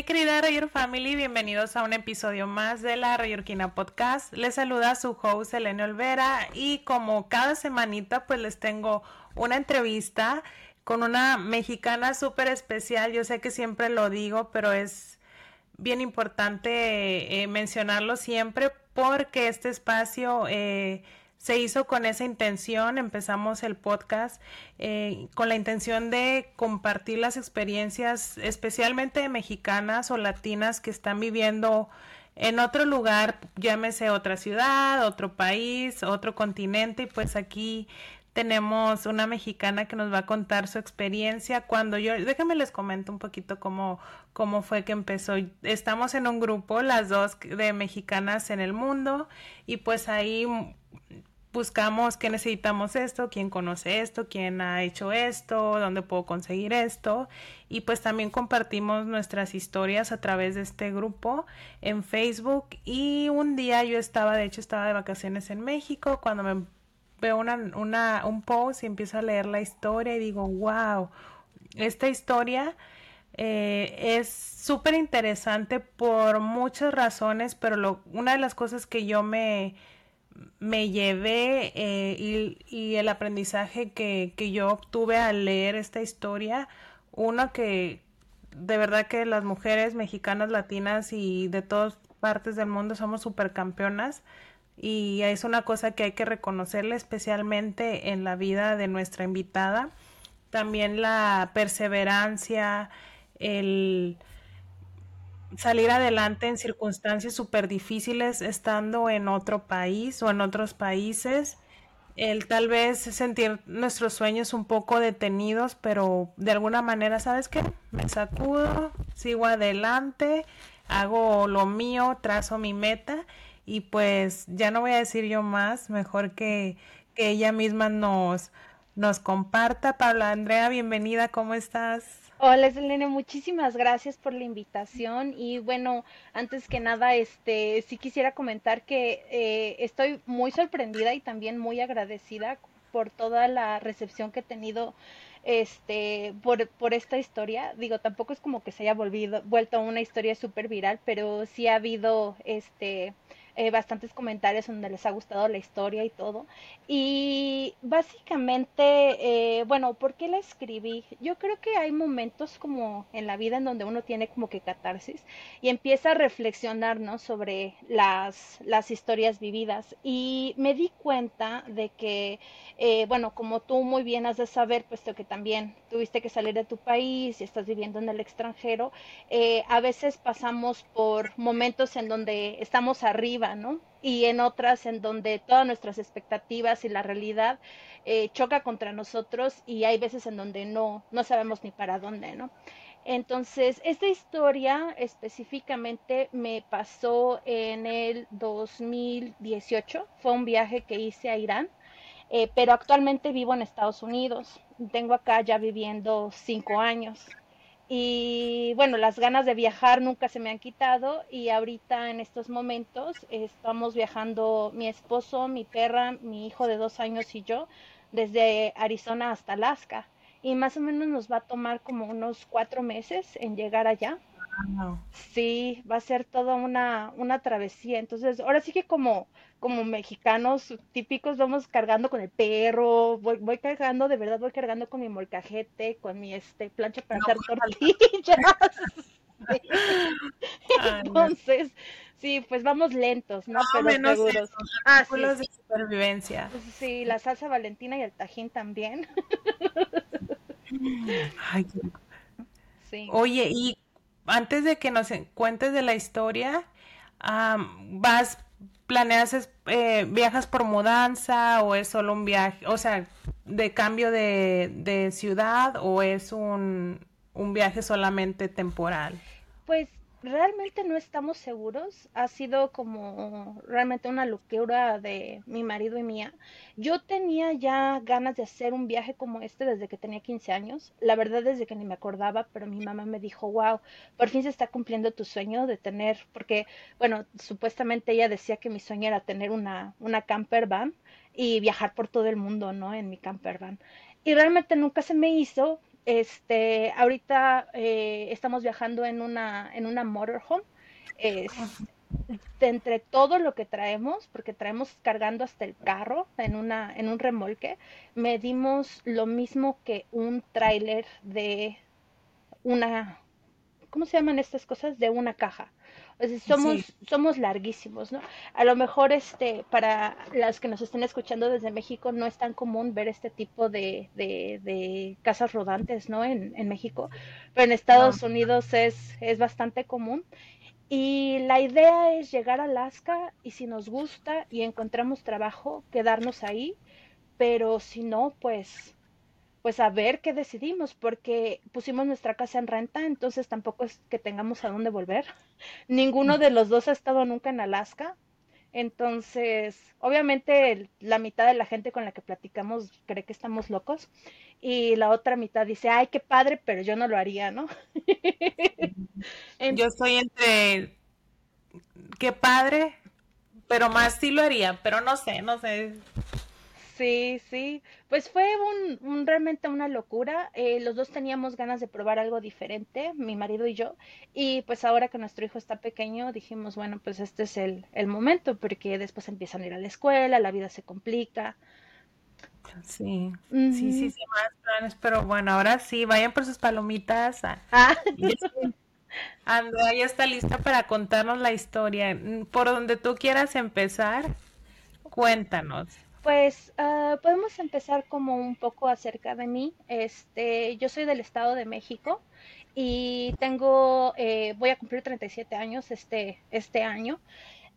mi querida Rayor Family, bienvenidos a un episodio más de la Rayorquina Podcast. Les saluda su host Elena Olvera y como cada semanita pues les tengo una entrevista con una mexicana súper especial. Yo sé que siempre lo digo, pero es bien importante eh, mencionarlo siempre porque este espacio eh, se hizo con esa intención. Empezamos el podcast eh, con la intención de compartir las experiencias, especialmente mexicanas o latinas que están viviendo en otro lugar, llámese otra ciudad, otro país, otro continente, y pues aquí tenemos una mexicana que nos va a contar su experiencia cuando yo, déjenme les comento un poquito cómo, cómo fue que empezó. Estamos en un grupo, las dos de mexicanas en el mundo, y pues ahí buscamos qué necesitamos esto, quién conoce esto, quién ha hecho esto, dónde puedo conseguir esto. Y pues también compartimos nuestras historias a través de este grupo en Facebook. Y un día yo estaba, de hecho estaba de vacaciones en México cuando me veo una, una, un post y empiezo a leer la historia y digo, wow, esta historia eh, es súper interesante por muchas razones, pero lo, una de las cosas que yo me me llevé eh, y, el aprendizaje que, que, yo obtuve al leer esta historia, uno que de verdad que las mujeres mexicanas, latinas y de todas partes del mundo somos supercampeonas y es una cosa que hay que reconocerle especialmente en la vida de nuestra invitada. También la perseverancia, el salir adelante en circunstancias súper difíciles estando en otro país o en otros países. El tal vez sentir nuestros sueños un poco detenidos, pero de alguna manera, ¿sabes qué? Me sacudo, sigo adelante, hago lo mío, trazo mi meta y pues ya no voy a decir yo más, mejor que, que ella misma nos, nos comparta. Paula Andrea, bienvenida, ¿cómo estás? Hola, Selene, muchísimas gracias por la invitación. Y bueno, antes que nada, este, sí quisiera comentar que eh, estoy muy sorprendida y también muy agradecida por toda la recepción que he tenido este por, por esta historia. Digo tampoco es como que se haya volvido vuelto una historia súper viral pero sí ha habido este eh, bastantes comentarios donde les ha gustado la historia y todo. Y básicamente, eh, bueno, ¿por qué la escribí? Yo creo que hay momentos como en la vida en donde uno tiene como que catarsis y empieza a reflexionar, ¿no? Sobre las, las historias vividas. Y me di cuenta de que, eh, bueno, como tú muy bien has de saber, puesto que también tuviste que salir de tu país y estás viviendo en el extranjero, a veces pasamos por momentos en donde estamos arriba, y en otras en donde todas nuestras expectativas y la realidad eh, choca contra nosotros y hay veces en donde no, no sabemos ni para dónde, ¿no? Entonces, esta historia específicamente me pasó en el 2018, fue un viaje que hice a Irán, eh, pero actualmente vivo en Estados Unidos, tengo acá ya viviendo cinco años. Y bueno, las ganas de viajar nunca se me han quitado y ahorita en estos momentos estamos viajando mi esposo, mi perra, mi hijo de dos años y yo desde Arizona hasta Alaska. Y más o menos nos va a tomar como unos cuatro meses en llegar allá. Sí, va a ser toda una, una travesía. Entonces, ahora sí que como, como mexicanos típicos vamos cargando con el perro, voy, voy cargando, de verdad voy cargando con mi molcajete, con mi este plancha para hacer tortillas. Entonces, sí, pues vamos lentos, ¿no? Pero seguros. Ah, sí. de supervivencia. Sí, la salsa valentina y el tajín también. Ay, sí. Oye, ¿y antes de que nos cuentes de la historia, vas, planeas, eh, viajas por mudanza o es solo un viaje, o sea, de cambio de, de ciudad o es un, un viaje solamente temporal? Pues realmente no estamos seguros. Ha sido como realmente una locura de mi marido y mía. Yo tenía ya ganas de hacer un viaje como este desde que tenía 15 años. La verdad desde que ni me acordaba, pero mi mamá me dijo, wow, por fin se está cumpliendo tu sueño de tener, porque, bueno, supuestamente ella decía que mi sueño era tener una, una camper van y viajar por todo el mundo, ¿no? En mi camper van. Y realmente nunca se me hizo este, ahorita eh, estamos viajando en una, en una motorhome. Es, de entre todo lo que traemos, porque traemos cargando hasta el carro en, una, en un remolque, medimos lo mismo que un tráiler de una, ¿cómo se llaman estas cosas? De una caja. Sea, somos, somos larguísimos, ¿no? A lo mejor este, para las que nos estén escuchando desde México no es tan común ver este tipo de, de, de casas rodantes, ¿no? En, en México, pero en Estados Unidos es, es bastante común. Y la idea es llegar a Alaska y si nos gusta y encontramos trabajo, quedarnos ahí, pero si no, pues pues a ver qué decidimos, porque pusimos nuestra casa en renta, entonces tampoco es que tengamos a dónde volver. Ninguno de los dos ha estado nunca en Alaska. Entonces, obviamente la mitad de la gente con la que platicamos cree que estamos locos y la otra mitad dice, ay, qué padre, pero yo no lo haría, ¿no? yo estoy entre, qué padre, pero más sí lo haría, pero no sé, no sé. Sí, sí, pues fue un, realmente una locura. Eh, los dos teníamos ganas de probar algo diferente, mi marido y yo, y pues ahora que nuestro hijo está pequeño, dijimos, bueno, pues este es el, el momento, porque después empiezan a ir a la escuela, la vida se complica. Sí, sí, sí, sí, más planes, pero bueno, ahora sí, vayan por sus palomitas. Ah. ah. Andrea ya está lista para contarnos la historia. Por donde tú quieras empezar, cuéntanos. Pues uh, podemos empezar como un poco acerca de mí. Este, yo soy del Estado de México y tengo, eh, voy a cumplir 37 años este, este año.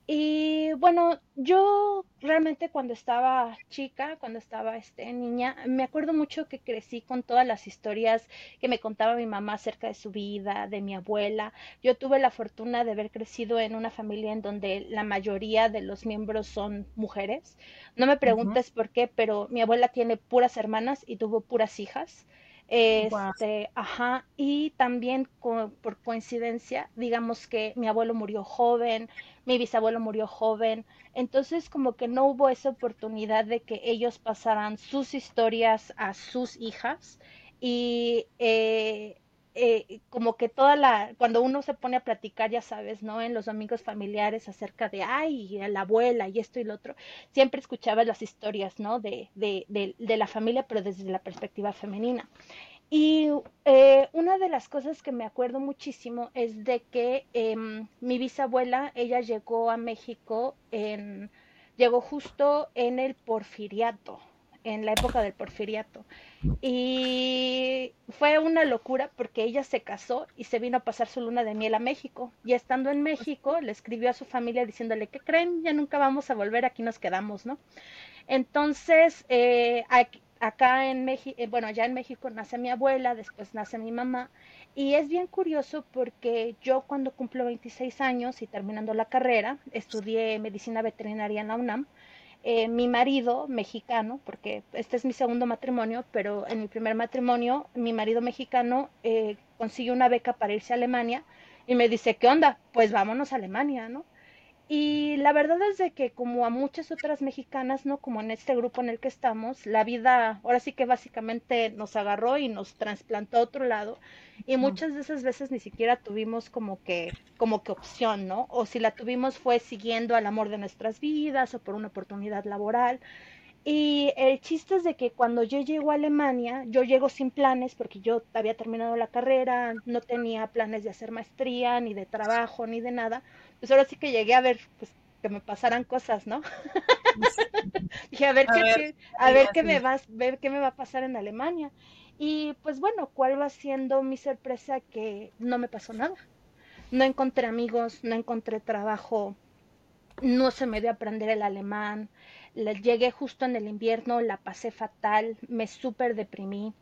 Y bueno, yo realmente cuando estaba chica, cuando estaba este, niña, me acuerdo mucho que crecí con todas las historias que me contaba mi mamá acerca de su vida, de mi abuela. Yo tuve la fortuna de haber crecido en una familia en donde la mayoría de los miembros son mujeres. No me preguntes por qué, pero mi abuela tiene puras hermanas y tuvo puras hijas. Este, ajá, y también por coincidencia, digamos que mi abuelo murió joven, mi bisabuelo murió joven, entonces como que no hubo esa oportunidad de que ellos pasaran sus historias a sus hijas y eh, eh, como que toda la, cuando uno se pone a platicar, ya sabes, ¿no? En los domingos familiares acerca de, ay, la abuela y esto y lo otro, siempre escuchaba las historias, ¿no? De, de, de, de la familia, pero desde la perspectiva femenina. Y eh, una de las cosas que me acuerdo muchísimo es de que em, mi bisabuela, ella llegó a México, en, llegó justo en el porfiriato, en la época del porfiriato. Y fue una locura porque ella se casó y se vino a pasar su luna de miel a México. Y estando en México, le escribió a su familia diciéndole, ¿qué creen? Ya nunca vamos a volver, aquí nos quedamos, ¿no? Entonces, eh, acá en México, eh, bueno, allá en México nace mi abuela, después nace mi mamá, y es bien curioso porque yo cuando cumplo 26 años y terminando la carrera, estudié medicina veterinaria en la UNAM, eh, mi marido mexicano, porque este es mi segundo matrimonio, pero en mi primer matrimonio, mi marido mexicano eh, consiguió una beca para irse a Alemania y me dice, ¿qué onda? Pues vámonos a Alemania, ¿no? Y la verdad es de que como a muchas otras mexicanas, ¿no? Como en este grupo en el que estamos, la vida ahora sí que básicamente nos agarró y nos trasplantó a otro lado y muchas de esas veces ni siquiera tuvimos como que como que opción, ¿no? O si la tuvimos fue siguiendo al amor de nuestras vidas o por una oportunidad laboral. Y el chiste es de que cuando yo llego a Alemania, yo llego sin planes porque yo había terminado la carrera, no tenía planes de hacer maestría, ni de trabajo, ni de nada. Pues ahora sí que llegué a ver pues, que me pasaran cosas, ¿no? Dije, a ver, qué, a ver qué me va, ver qué me va a pasar en Alemania. Y pues bueno, ¿cuál va siendo mi sorpresa? Que no me pasó nada. No encontré amigos, no encontré trabajo, no se me dio a aprender el alemán, llegué justo en el invierno, la pasé fatal, me súper deprimí.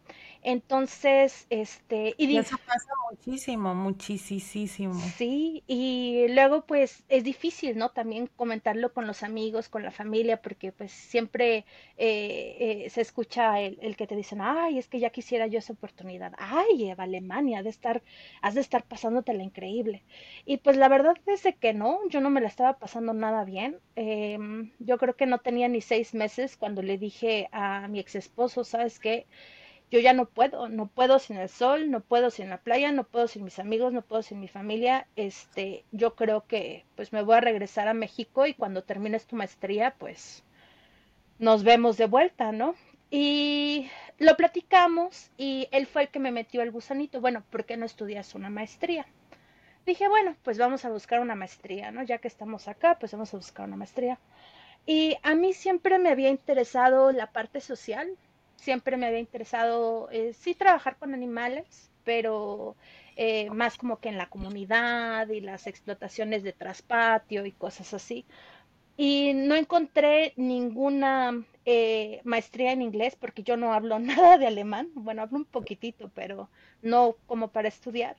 Entonces, este... Y, eso pasa muchísimo, muchísimo. Sí, y luego pues es difícil, ¿no? También comentarlo con los amigos, con la familia, porque pues siempre eh, eh, se escucha el, que te dicen, ay, es que ya quisiera yo esa oportunidad. Ay, Eva, Alemania, de estar, has de estar pasándote la increíble. Y pues la verdad es que no, yo no me la estaba pasando nada bien. Em, yo creo que no tenía ni seis meses cuando le dije a mi ex esposo, ¿sabes qué? yo ya no puedo, no puedo sin el sol, no puedo sin la playa, no puedo sin mis amigos, no puedo sin mi familia, este, yo creo que pues me voy a regresar a México y cuando termines tu maestría, pues nos vemos de vuelta, ¿no? Y lo platicamos y él fue el que me metió el gusanito, bueno, ¿por qué no estudias una maestría? Dije, bueno, pues vamos a buscar una maestría, ¿no? Ya que estamos acá, pues vamos a buscar una maestría. Y a mí siempre me había interesado la parte social, siempre me había interesado, eh, sí, trabajar con animales, pero eh, más como que en la comunidad y las explotaciones de traspatio y cosas así. Y no encontré ninguna eh, maestría en inglés porque yo no hablo nada de alemán. Bueno, hablo un poquitito, pero no como para estudiar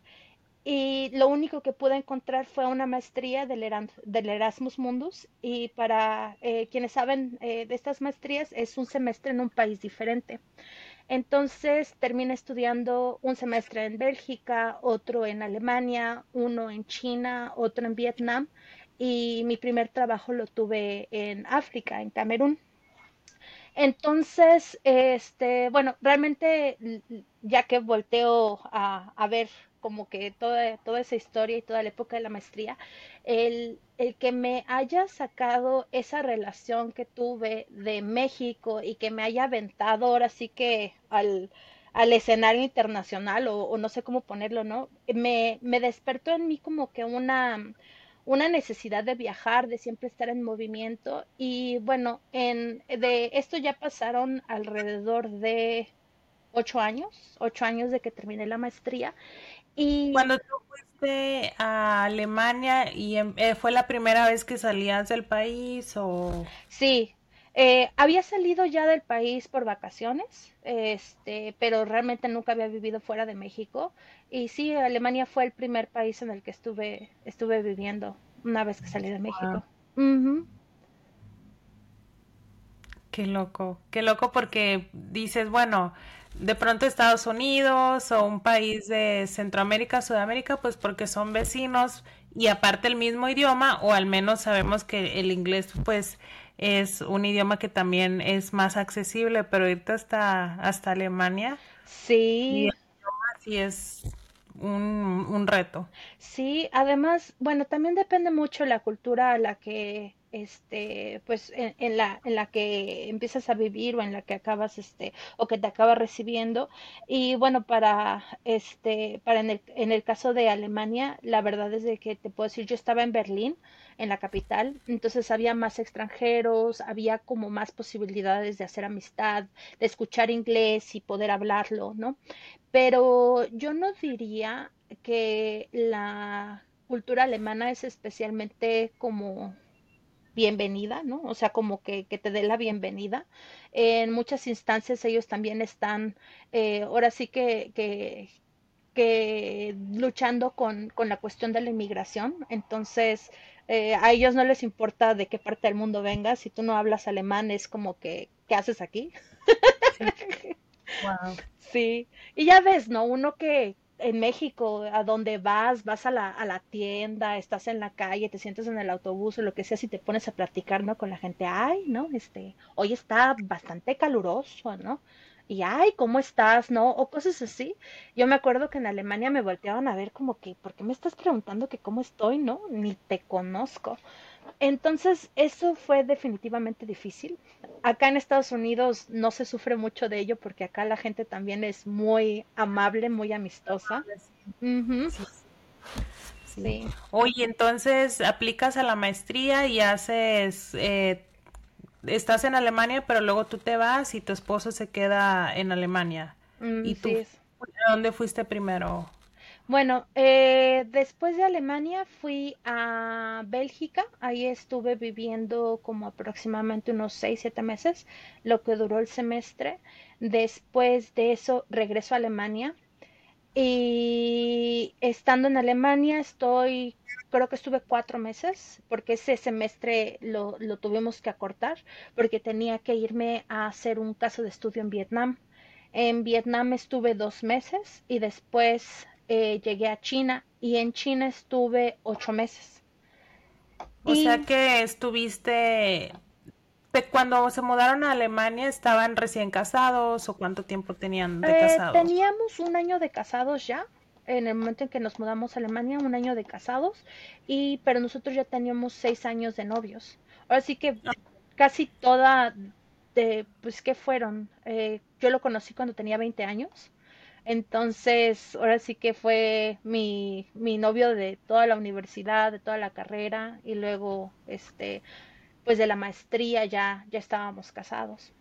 y lo único que pude encontrar fue una maestría del, Erasmus Mundus y para eh, quienes saben eh, de estas maestrías es un semestre en un país diferente. Entonces terminé estudiando un semestre en Bélgica, otro en Alemania, uno en China, otro en Vietnam y mi primer trabajo lo tuve en África, en Camerún. Entonces, este, bueno, realmente ya que volteo a, a ver como que toda, toda esa historia y toda la época de la maestría, el, el que me haya sacado esa relación que tuve de México y que me haya aventado ahora sí que al, al escenario internacional o, no sé cómo ponerlo, ¿no? Me, me despertó en mí como que una, una necesidad de viajar, de siempre estar en movimiento y bueno, en, de esto ya pasaron alrededor de ocho años, ocho años de que terminé la maestría y cuando tú fuiste a Alemania y em, eh, fue la primera vez que salías del país o sí, eh, había salido ya del país por vacaciones, este, pero realmente nunca había vivido fuera de México. Y sí, Alemania fue el primer país en el que estuve, estuve viviendo una vez que salí de México. Qué loco, qué loco porque dices, bueno, de pronto Estados Unidos o un país de Centroamérica, Sudamérica, pues porque son vecinos y aparte el mismo idioma, o al menos sabemos que el inglés pues es un idioma que también es más accesible, pero irte hasta, hasta Alemania. Sí. sí es un, un reto. Sí, además, bueno, también depende mucho la cultura a la que este, pues en, la, en la que empiezas a vivir o en la que acabas, este, o que te acabas recibiendo. Y bueno, para, este, para en el, en el caso de Alemania, la verdad es de que te puedo decir, yo estaba en Berlín, en la capital, entonces había más extranjeros, había como más posibilidades de hacer amistad, de escuchar inglés y poder hablarlo, ¿no? Pero yo no diría que la cultura alemana es especialmente como bienvenida, ¿no? O sea, como que, que te dé la bienvenida. En muchas instancias ellos también están, eh, ahora sí que, que, que luchando con, con, la cuestión de la inmigración. Entonces, eh, a ellos no les importa de qué parte del mundo vengas. Si tú no hablas alemán, es como que, ¿qué haces aquí? Sí. Wow. sí. Y ya ves, ¿no? Uno que, en México, a donde vas, vas a la, a la tienda, estás en la calle, te sientes en el autobús o lo que sea, si te pones a platicar, ¿no? Con la gente, ay, ¿no? Este, hoy está bastante caluroso, ¿no? Y ay, ¿cómo estás? ¿No? O cosas así. Yo me acuerdo que en Alemania me volteaban a ver como que, ¿por qué me estás preguntando que cómo estoy? ¿No? Ni te conozco. Entonces, eso fue definitivamente difícil. Acá en Estados Unidos no se sufre mucho de ello porque acá la gente también es muy amable, muy amistosa. sí. Oye, entonces aplicas a la maestría y haces, eh, estás en Alemania, pero luego tú te vas y tu esposo se queda en Alemania. Mm, ¿Y tú? dónde fuiste primero? Bueno, eh, después de Alemania fui a Bélgica, ahí estuve viviendo como aproximadamente unos 6, 7 meses, lo que duró el semestre. Después de eso regreso a Alemania y estando en Alemania estoy, creo que estuve cuatro meses, porque ese semestre lo, lo tuvimos que acortar, porque tenía que irme a hacer un caso de estudio en Vietnam. En Vietnam estuve dos meses y después eh, llegué a China y en China estuve ocho meses. O sea que estuviste cuando se mudaron a Alemania, ¿estaban recién casados o cuánto tiempo tenían de Eh, casados? teníamos un año de casados ya, en el momento en que nos mudamos a Alemania, un año de casados, y pero nosotros ya teníamos seis años de novios. Ahora sí que casi toda, de, pues, ¿qué fueron? Eh, yo lo conocí cuando tenía 20 años, entonces ahora sí que fue mi, mi novio de toda la universidad, de toda la carrera, y luego, este, pues de la maestría ya, ya estábamos casados.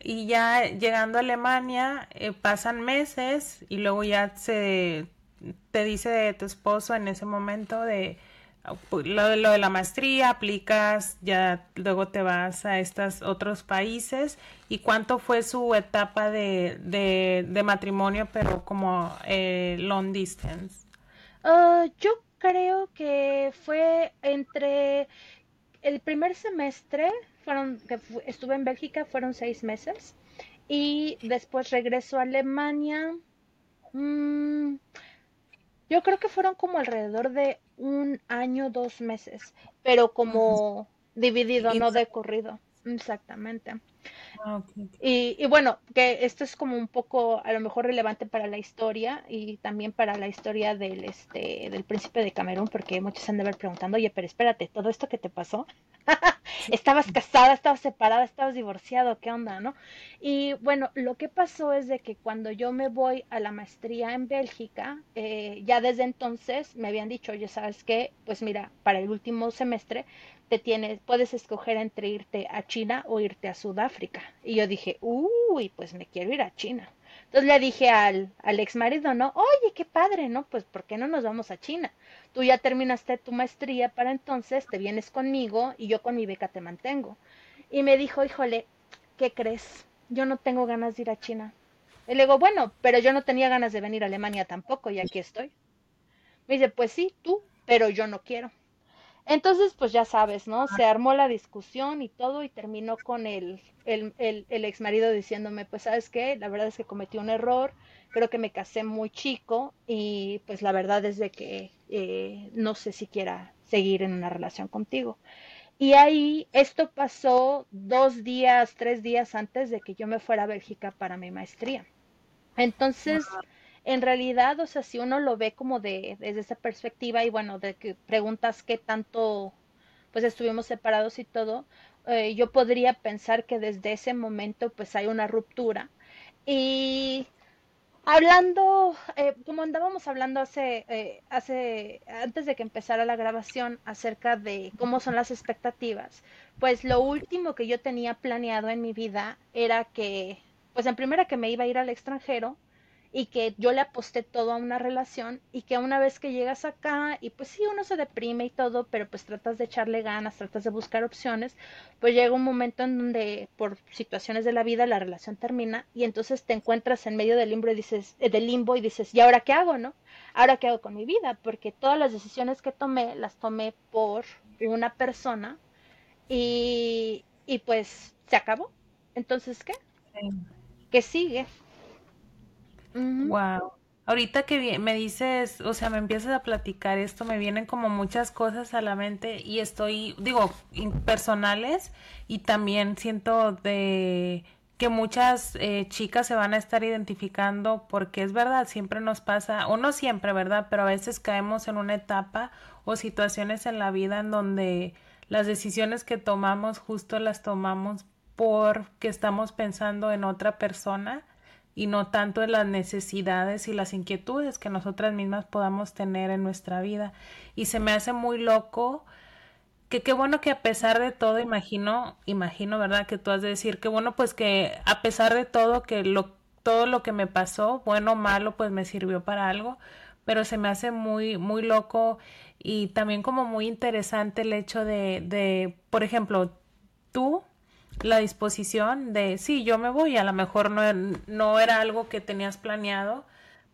Y ya llegando a Alemania, eh, pasan meses y luego ya se te dice de tu esposo en ese momento de lo, de la maestría, aplicas, ya luego te vas a estos otros países. ¿Y cuánto fue su etapa de, de, matrimonio, pero como eh, long distance? Ah, yo creo que fue entre el primer semestre, fueron, estuve en Bélgica, fueron seis meses, y después regreso a Alemania. mm, yo creo que fueron como alrededor de un año, dos meses, pero como dividido, no de corrido. Exactamente. Ah. Y, y bueno, que esto es como un poco a lo mejor relevante para la historia y también para la historia del este del príncipe de Camerún, porque muchos han de haber preguntando, oye, pero espérate, todo esto que te pasó, estabas casada, estabas separada, estabas divorciado, ¿qué onda, no? Y bueno, lo que pasó es de que cuando yo me voy a la maestría en Bélgica, eh, ya desde entonces me habían dicho, oye, ¿sabes qué? Pues mira, para el último semestre te tienes, puedes escoger entre irte a China o irte a Sudáfrica. Y yo dije, uy, pues me quiero ir a China. Entonces le dije al, al ex marido, ¿no? Oye, qué padre, ¿no? Pues ¿por qué no nos vamos a China? Tú ya terminaste tu maestría para entonces, te vienes conmigo y yo con mi beca te mantengo. Y me dijo, híjole, ¿qué crees? Yo no tengo ganas de ir a China. Y le digo, bueno, pero yo no tenía ganas de venir a Alemania tampoco y aquí estoy. Me dice, pues sí, tú, pero yo no quiero. Entonces, pues ya sabes, ¿no? Se armó la discusión y todo y terminó con el, el, el, el ex marido diciéndome, pues sabes qué, la verdad es que cometí un error, creo que me casé muy chico y pues la verdad es de que eh, no sé si quiera seguir en una relación contigo. Y ahí esto pasó dos días, tres días antes de que yo me fuera a Bélgica para mi maestría. Entonces, en realidad, o sea, si uno lo ve como de, desde esa perspectiva y bueno, de que preguntas qué tanto pues estuvimos separados y todo, eh, yo podría pensar que desde ese momento pues hay una ruptura. Y hablando, eh, como andábamos hablando hace, eh, hace, antes de que empezara la grabación acerca de cómo son las expectativas, pues lo último que yo tenía planeado en mi vida era que, pues en primera que me iba a ir al extranjero, y que yo le aposté todo a una relación y que una vez que llegas acá y pues sí, uno se deprime y todo, pero pues tratas de echarle ganas, tratas de buscar opciones, pues llega un momento en donde por situaciones de la vida la relación termina y entonces te encuentras en medio del limbo y dices, eh, del limbo y dices, ¿y ahora qué hago, no? ¿Ahora qué hago con mi vida? Porque todas las decisiones que tomé las tomé por una persona y, y pues se acabó. Entonces, ¿qué? Sí. ¿Qué sigue? Wow. Ahorita que me dices, o sea, me empiezas a platicar esto, me vienen como muchas cosas a la mente y estoy, digo, personales y también siento de que muchas eh, chicas se van a estar identificando porque es verdad, siempre nos pasa, o no siempre, ¿verdad? Pero a veces caemos en una etapa o situaciones en la vida en donde las decisiones que tomamos justo las tomamos porque estamos pensando en otra persona y no tanto en las necesidades y las inquietudes que nosotras mismas podamos tener en nuestra vida. Y se me hace muy loco que qué bueno que a pesar de todo, imagino, imagino, ¿verdad? Que tú has de decir, qué bueno pues que a pesar de todo, que lo, todo lo que me pasó, bueno o malo, pues me sirvió para algo, pero se me hace muy, muy loco y también como muy interesante el hecho de, de, por ejemplo, tú la disposición de, sí, yo me voy, a lo mejor no, no era algo que tenías planeado,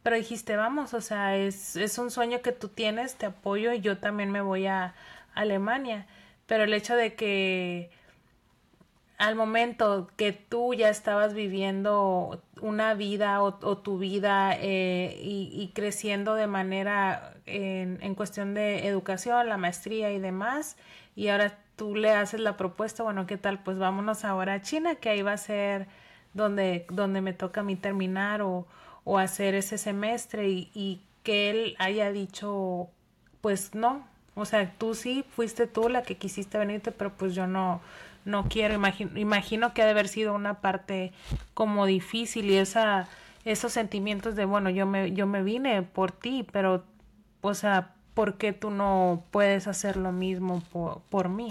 pero dijiste, vamos, o sea, es, es un sueño que tú tienes, te apoyo y yo también me voy a Alemania. Pero el hecho de que al momento que tú ya estabas viviendo una vida o, tu vida eh, y, y, creciendo de manera en, en, cuestión de educación, la maestría y demás, y ahora tú le haces la propuesta, bueno, ¿qué tal? Pues vámonos ahora a China, que ahí va a ser donde, donde me toca a mí terminar o, o hacer ese semestre y, y que él haya dicho, pues no, o sea, tú sí fuiste tú la que quisiste venirte, pero pues yo no, no quiero, imagino, imagino que ha de haber sido una parte como difícil y esa, esos sentimientos de, bueno, yo me, yo me vine por ti, pero, o sea, ¿por qué tú no puedes hacer lo mismo por, por mí?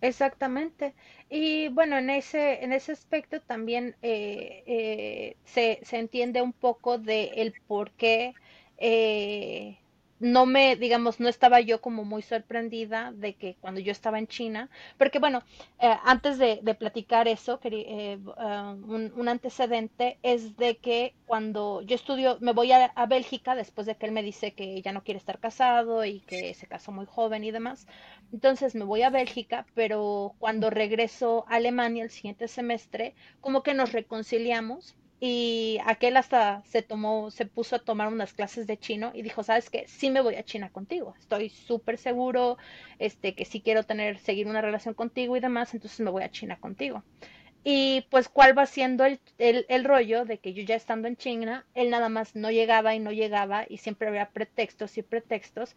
Exactamente. Y bueno, en ese, en ese aspecto también eh, eh, se, se, entiende un poco de el por qué eh, no me, digamos, no estaba yo como muy sorprendida de que cuando yo estaba en China, porque bueno, eh, antes de, platicar eso, uh, un, antecedente es de que cuando yo estudio, me voy a, Bélgica después de que él me dice que ya no quiere estar casado y que se casó muy joven y demás, entonces me voy a Bélgica, pero cuando regreso a Alemania el siguiente semestre, como que nos reconciliamos y aquel hasta se tomó, se puso a tomar unas clases de chino y dijo, sabes qué, sí me voy a China contigo, estoy súper seguro, este, que sí quiero tener, seguir una relación contigo y demás, entonces me voy a China contigo. Y pues cuál va siendo el, el, el, rollo de que yo ya estando en China, él nada más no llegaba y no llegaba y siempre había pretextos y pretextos.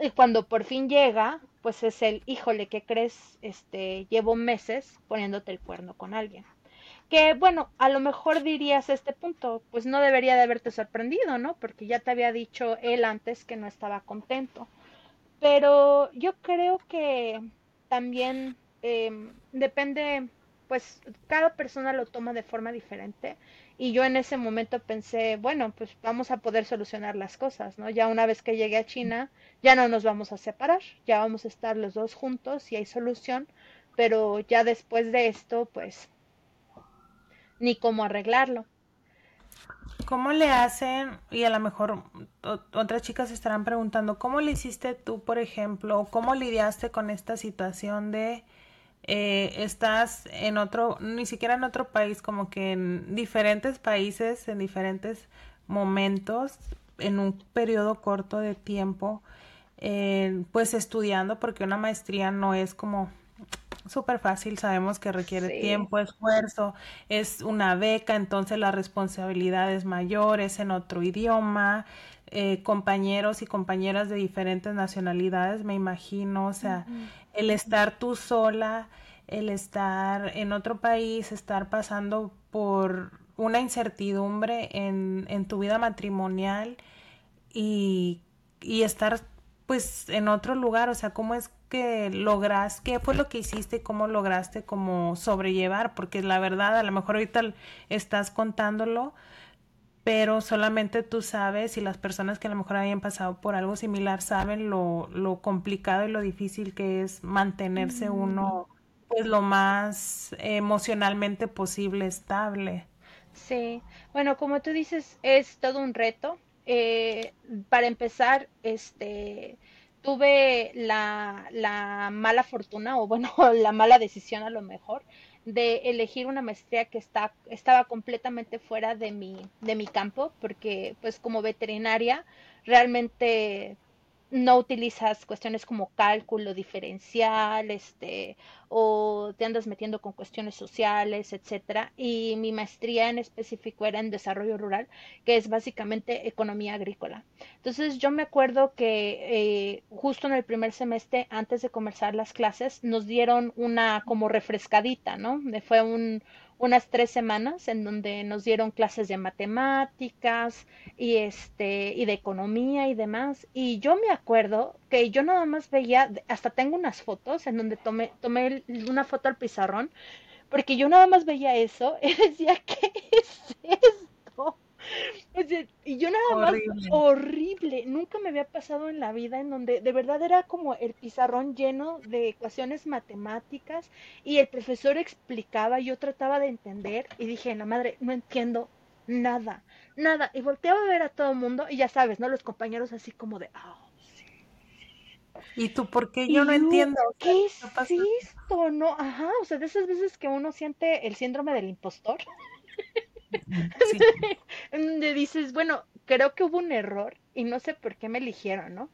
Y cuando por fin llega, pues es el, híjole, ¿qué crees? Este, llevo meses poniéndote el cuerno con alguien. Que bueno, a lo mejor dirías este punto, pues no debería de haberte sorprendido, ¿no? Porque ya te había dicho él antes que no estaba contento. Pero yo creo que también em, depende, pues cada persona lo toma de forma diferente. Y yo en ese momento pensé, bueno, pues vamos a poder solucionar las cosas, ¿no? Ya una vez que llegue a China, ya no nos vamos a separar, ya vamos a estar los dos juntos y hay solución, pero ya después de esto, pues ni cómo arreglarlo. ¿Cómo le hacen? Y a lo mejor otras chicas estarán preguntando, ¿cómo le hiciste tú, por ejemplo? ¿Cómo lidiaste con esta situación de eh, estás en otro, ni siquiera en otro país, como que en diferentes países, en diferentes momentos, en un periodo corto de tiempo, eh, pues estudiando, porque una maestría no es como súper fácil, sabemos que requiere tiempo, esfuerzo, es una beca, entonces la responsabilidad es mayor, es en otro idioma, eh, compañeros y compañeras de diferentes nacionalidades, me imagino, o sea, el estar tú sola, el estar en otro país, estar pasando por una incertidumbre en, en tu vida matrimonial y, y estar pues en otro lugar, o sea, ¿cómo es que logras, qué fue lo que hiciste, cómo lograste como sobrellevar, porque la verdad a lo mejor ahorita estás contándolo, pero solamente tú sabes y las personas que a lo mejor hayan pasado por algo similar saben lo, lo complicado y lo difícil que es mantenerse uno pues lo más emocionalmente posible estable. Sí, bueno, como tú dices, es todo un reto. Eh, para empezar, este, tuve la, la mala fortuna, o bueno, la mala decisión a lo mejor, de elegir una maestría que está, estaba completamente fuera de mi, de mi campo, porque pues como veterinaria realmente no utilizas cuestiones como cálculo diferencial, este, o te andas metiendo con cuestiones sociales, etcétera. Y mi maestría en específico era en desarrollo rural, que es básicamente economía agrícola. Entonces yo me acuerdo que eh, justo en el primer semestre, antes de comenzar las clases, nos dieron una como refrescadita, ¿no? Fue un, unas tres semanas en donde nos dieron clases de matemáticas y este y de economía y demás. Y yo me acuerdo que yo nada más veía hasta tengo unas fotos en donde tomé tomé una foto al pizarrón porque yo nada más veía eso y decía qué es esto y yo nada más horrible, nunca me había pasado en la vida en donde de verdad era como el pizarrón lleno de ecuaciones matemáticas y el profesor explicaba, yo trataba de entender y dije, la madre, no entiendo nada, nada. Y volteaba a ver a todo el mundo y ya sabes, ¿no? Los compañeros así como de, oh, ¿Y tú por qué yo no entiendo? ¿Qué es esto? No, ajá, o sea, de esas veces que uno siente el síndrome del impostor. donde dices, bueno, creo que hubo un error y no sé por qué me eligieron, ¿no?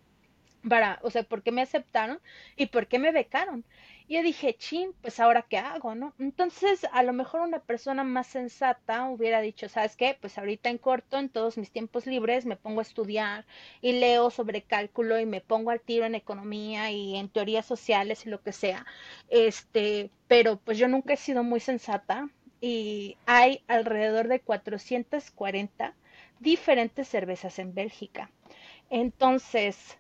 para, o sea, ¿por qué me aceptaron y por qué me becaron? Y yo dije, chin, pues ahora qué hago, ¿no? Entonces, a lo mejor una persona más sensata hubiera dicho, ¿sabes qué? Pues ahorita en corto, en todos mis tiempos libres, me pongo a estudiar y leo sobre cálculo y me pongo al tiro en economía y en teorías sociales y lo que sea. Este, pero pues yo nunca he sido muy sensata y hay alrededor de 440 diferentes cervezas en Bélgica. Entonces,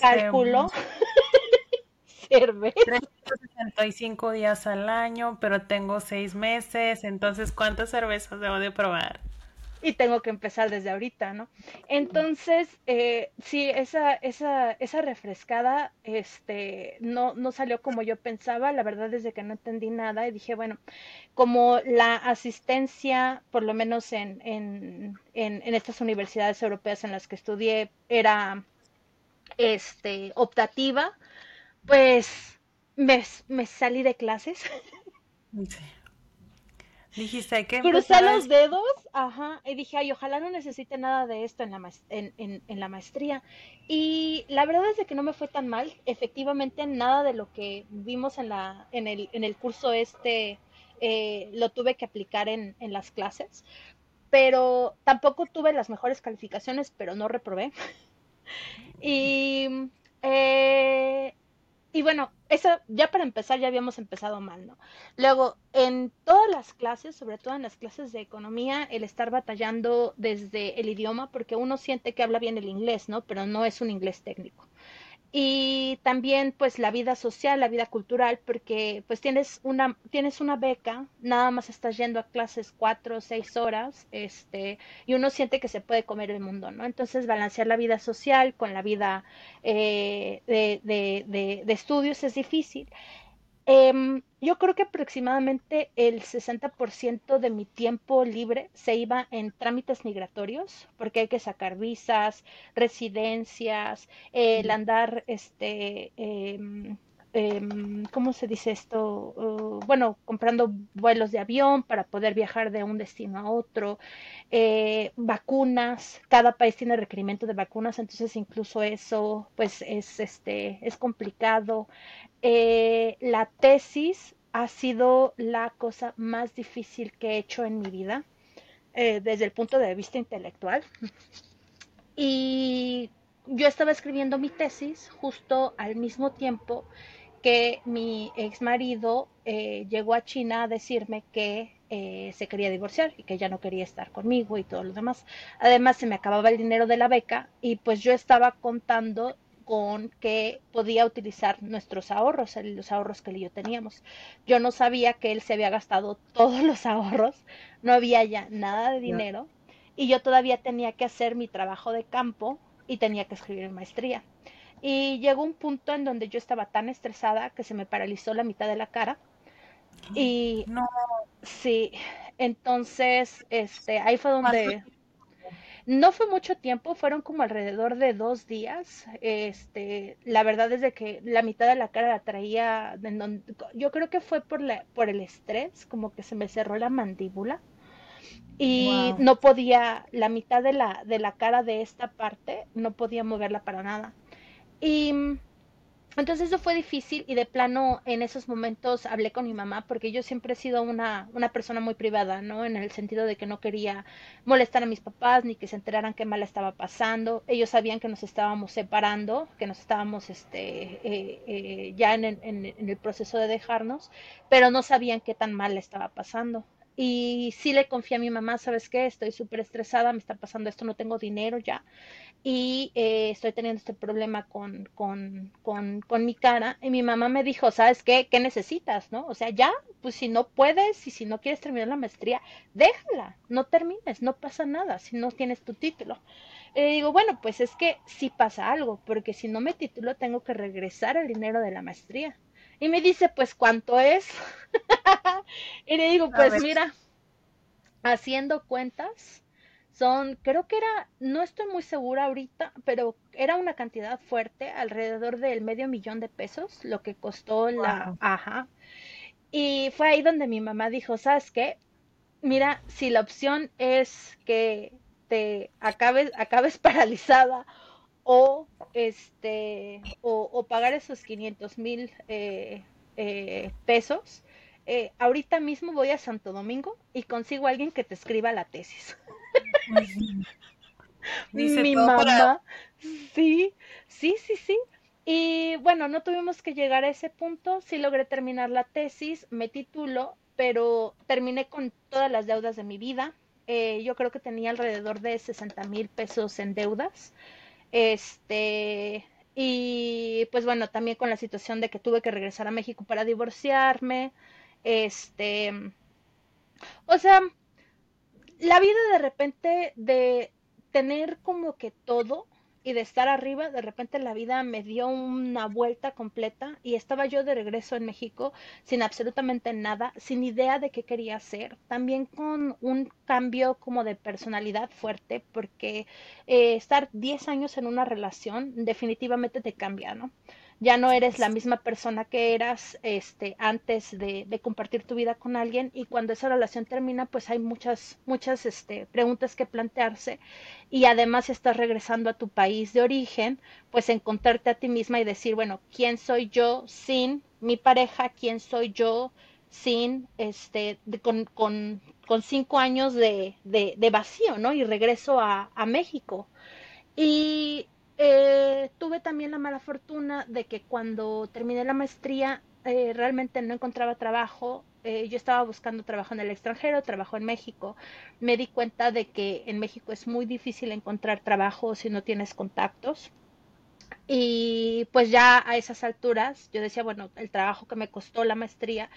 cálculo cerveza. 365 días al año, pero tengo seis meses, entonces ¿cuántas cervezas debo de probar? Y tengo que empezar desde ahorita, ¿no? Entonces, eh, sí, esa, esa, esa refrescada, este, no, no salió como yo pensaba, la verdad es de que no entendí nada y dije, bueno, como la asistencia, por lo menos en, en, en, estas universidades europeas en las que estudié, era, este, optativa, pues me, me salí de clases. Sí. Dijiste que crucé los dedos, ajá, y dije, ay, ojalá no necesite nada de esto en la, en, en, la maestría. Y la verdad es de que no me fue tan mal. Efectivamente, nada de lo que vimos en, la, en, el, en el curso este eh, lo tuve que aplicar en, en las clases. Pero tampoco tuve las mejores calificaciones, pero no reprobé. y eh, y bueno, eso ya para empezar ya habíamos empezado mal, ¿no? Luego, en todas las clases, sobre todo en las clases de economía, el estar batallando desde el idioma, porque uno siente que habla bien el inglés, ¿no? Pero no es un inglés técnico y también pues la vida social, la vida cultural, porque pues tienes una, tienes una beca, nada más estás yendo a clases cuatro o seis horas, este, y uno siente que se puede comer el mundo, ¿no? Entonces balancear la vida social con la vida eh, de, de, de, de estudios es difícil. Em, yo creo que aproximadamente el 60% de mi tiempo libre se iba en trámites migratorios, porque hay que sacar visas, residencias, el andar, este, eh, ¿cómo se dice esto? Uh, bueno, comprando vuelos de avión para poder viajar de un destino a otro, eh, vacunas, cada país tiene requerimiento de vacunas, entonces incluso eso, pues es, este, es complicado. Eh, la tesis ha sido la cosa más difícil que he hecho en mi vida eh, desde el punto de vista intelectual. Y yo estaba escribiendo mi tesis justo al mismo tiempo que mi ex marido eh, llegó a China a decirme que se quería divorciar y que ya no quería estar conmigo y todo lo demás. Además, se me acababa el dinero de la beca y pues yo estaba contando con que podía utilizar nuestros ahorros, los ahorros que él y yo teníamos. Yo no sabía que él se había gastado todos los ahorros, no había ya nada de dinero y yo todavía tenía que hacer mi trabajo de campo y tenía que escribir maestría. Y llegó un punto en donde yo estaba tan estresada que se me paralizó la mitad de la cara. Y no. sí, entonces este ahí fue donde no fue mucho tiempo, fueron como alrededor de dos días. Este, la verdad es de que la mitad de la cara la traía, yo creo que fue por, la, por el estrés, como que se me cerró la mandíbula y no podía, la mitad de la, de la cara de esta parte, no podía moverla para nada. Y entonces eso fue difícil y de plano en esos momentos hablé con mi mamá porque yo siempre he sido una, una persona muy privada, ¿no? En el sentido de que no quería molestar a mis papás ni que se enteraran qué mal estaba pasando. Ellos sabían que nos estábamos separando, que nos estábamos este, eh, eh, ya en, en, el proceso de dejarnos, pero no sabían qué tan mal estaba pasando. Y sí le confié a mi mamá, ¿sabes qué? Estoy súper estresada, me está pasando esto, no tengo dinero ya y eh, estoy teniendo este problema con, con, con, con, mi cara. Y mi mamá me dijo, ¿sabes qué? ¿Qué necesitas? ¿No? O sea, ya, pues si no puedes y si no quieres terminar la maestría, déjala, no termines, no pasa nada si no tienes tu título. Y digo, bueno, pues es que sí pasa algo, porque si no me titulo tengo que regresar el dinero de la maestría. Y me dice, pues, ¿cuánto es? y le digo, pues mira, haciendo cuentas, son, creo que era, no estoy muy segura ahorita, pero era una cantidad fuerte, alrededor del medio millón de pesos, lo que costó la, ajá. Y fue ahí donde mi mamá dijo, ¿sabes qué? Mira, si la opción es que te acabes, acabes paralizada o este o, pagar esos 500 mil eh, eh, pesos eh, ahorita mismo voy a Santo Domingo y consigo a alguien que te escriba la tesis mi mamá. sí sí sí sí. Y bueno no tuvimos que llegar a ese punto. Sí logré terminar la tesis me titulo pero terminé con todas las deudas de mi vida. Yo creo que tenía alrededor de 60 mil pesos en deudas. Este, y pues bueno, también con la situación de que tuve que regresar a México para divorciarme. Este, o sea, la vida de repente de tener como que todo y de estar arriba, de repente la vida me dio una vuelta completa y estaba yo de regreso en México sin absolutamente nada, sin idea de qué quería hacer, también con un cambio como de personalidad fuerte, porque eh, estar 10 años en una relación definitivamente te cambia, ¿no? Ya no eres la misma persona que eras este antes de, compartir tu vida con alguien y cuando esa relación termina pues hay muchas muchas este, preguntas que plantearse y además estás regresando a tu país de origen pues encontrarte a ti misma y decir bueno quién soy yo sin mi pareja quién soy yo sin este con, con, con, cinco años de, de, de, vacío no y regreso a, a México y eh, tuve también la mala fortuna de que cuando terminé la maestría eh, realmente no encontraba trabajo. Eh, yo estaba buscando trabajo en el extranjero, trabajo en México. Me di cuenta de que en México es muy difícil encontrar trabajo si no tienes contactos. Y pues ya a esas alturas yo decía, bueno, el trabajo que me costó la maestría,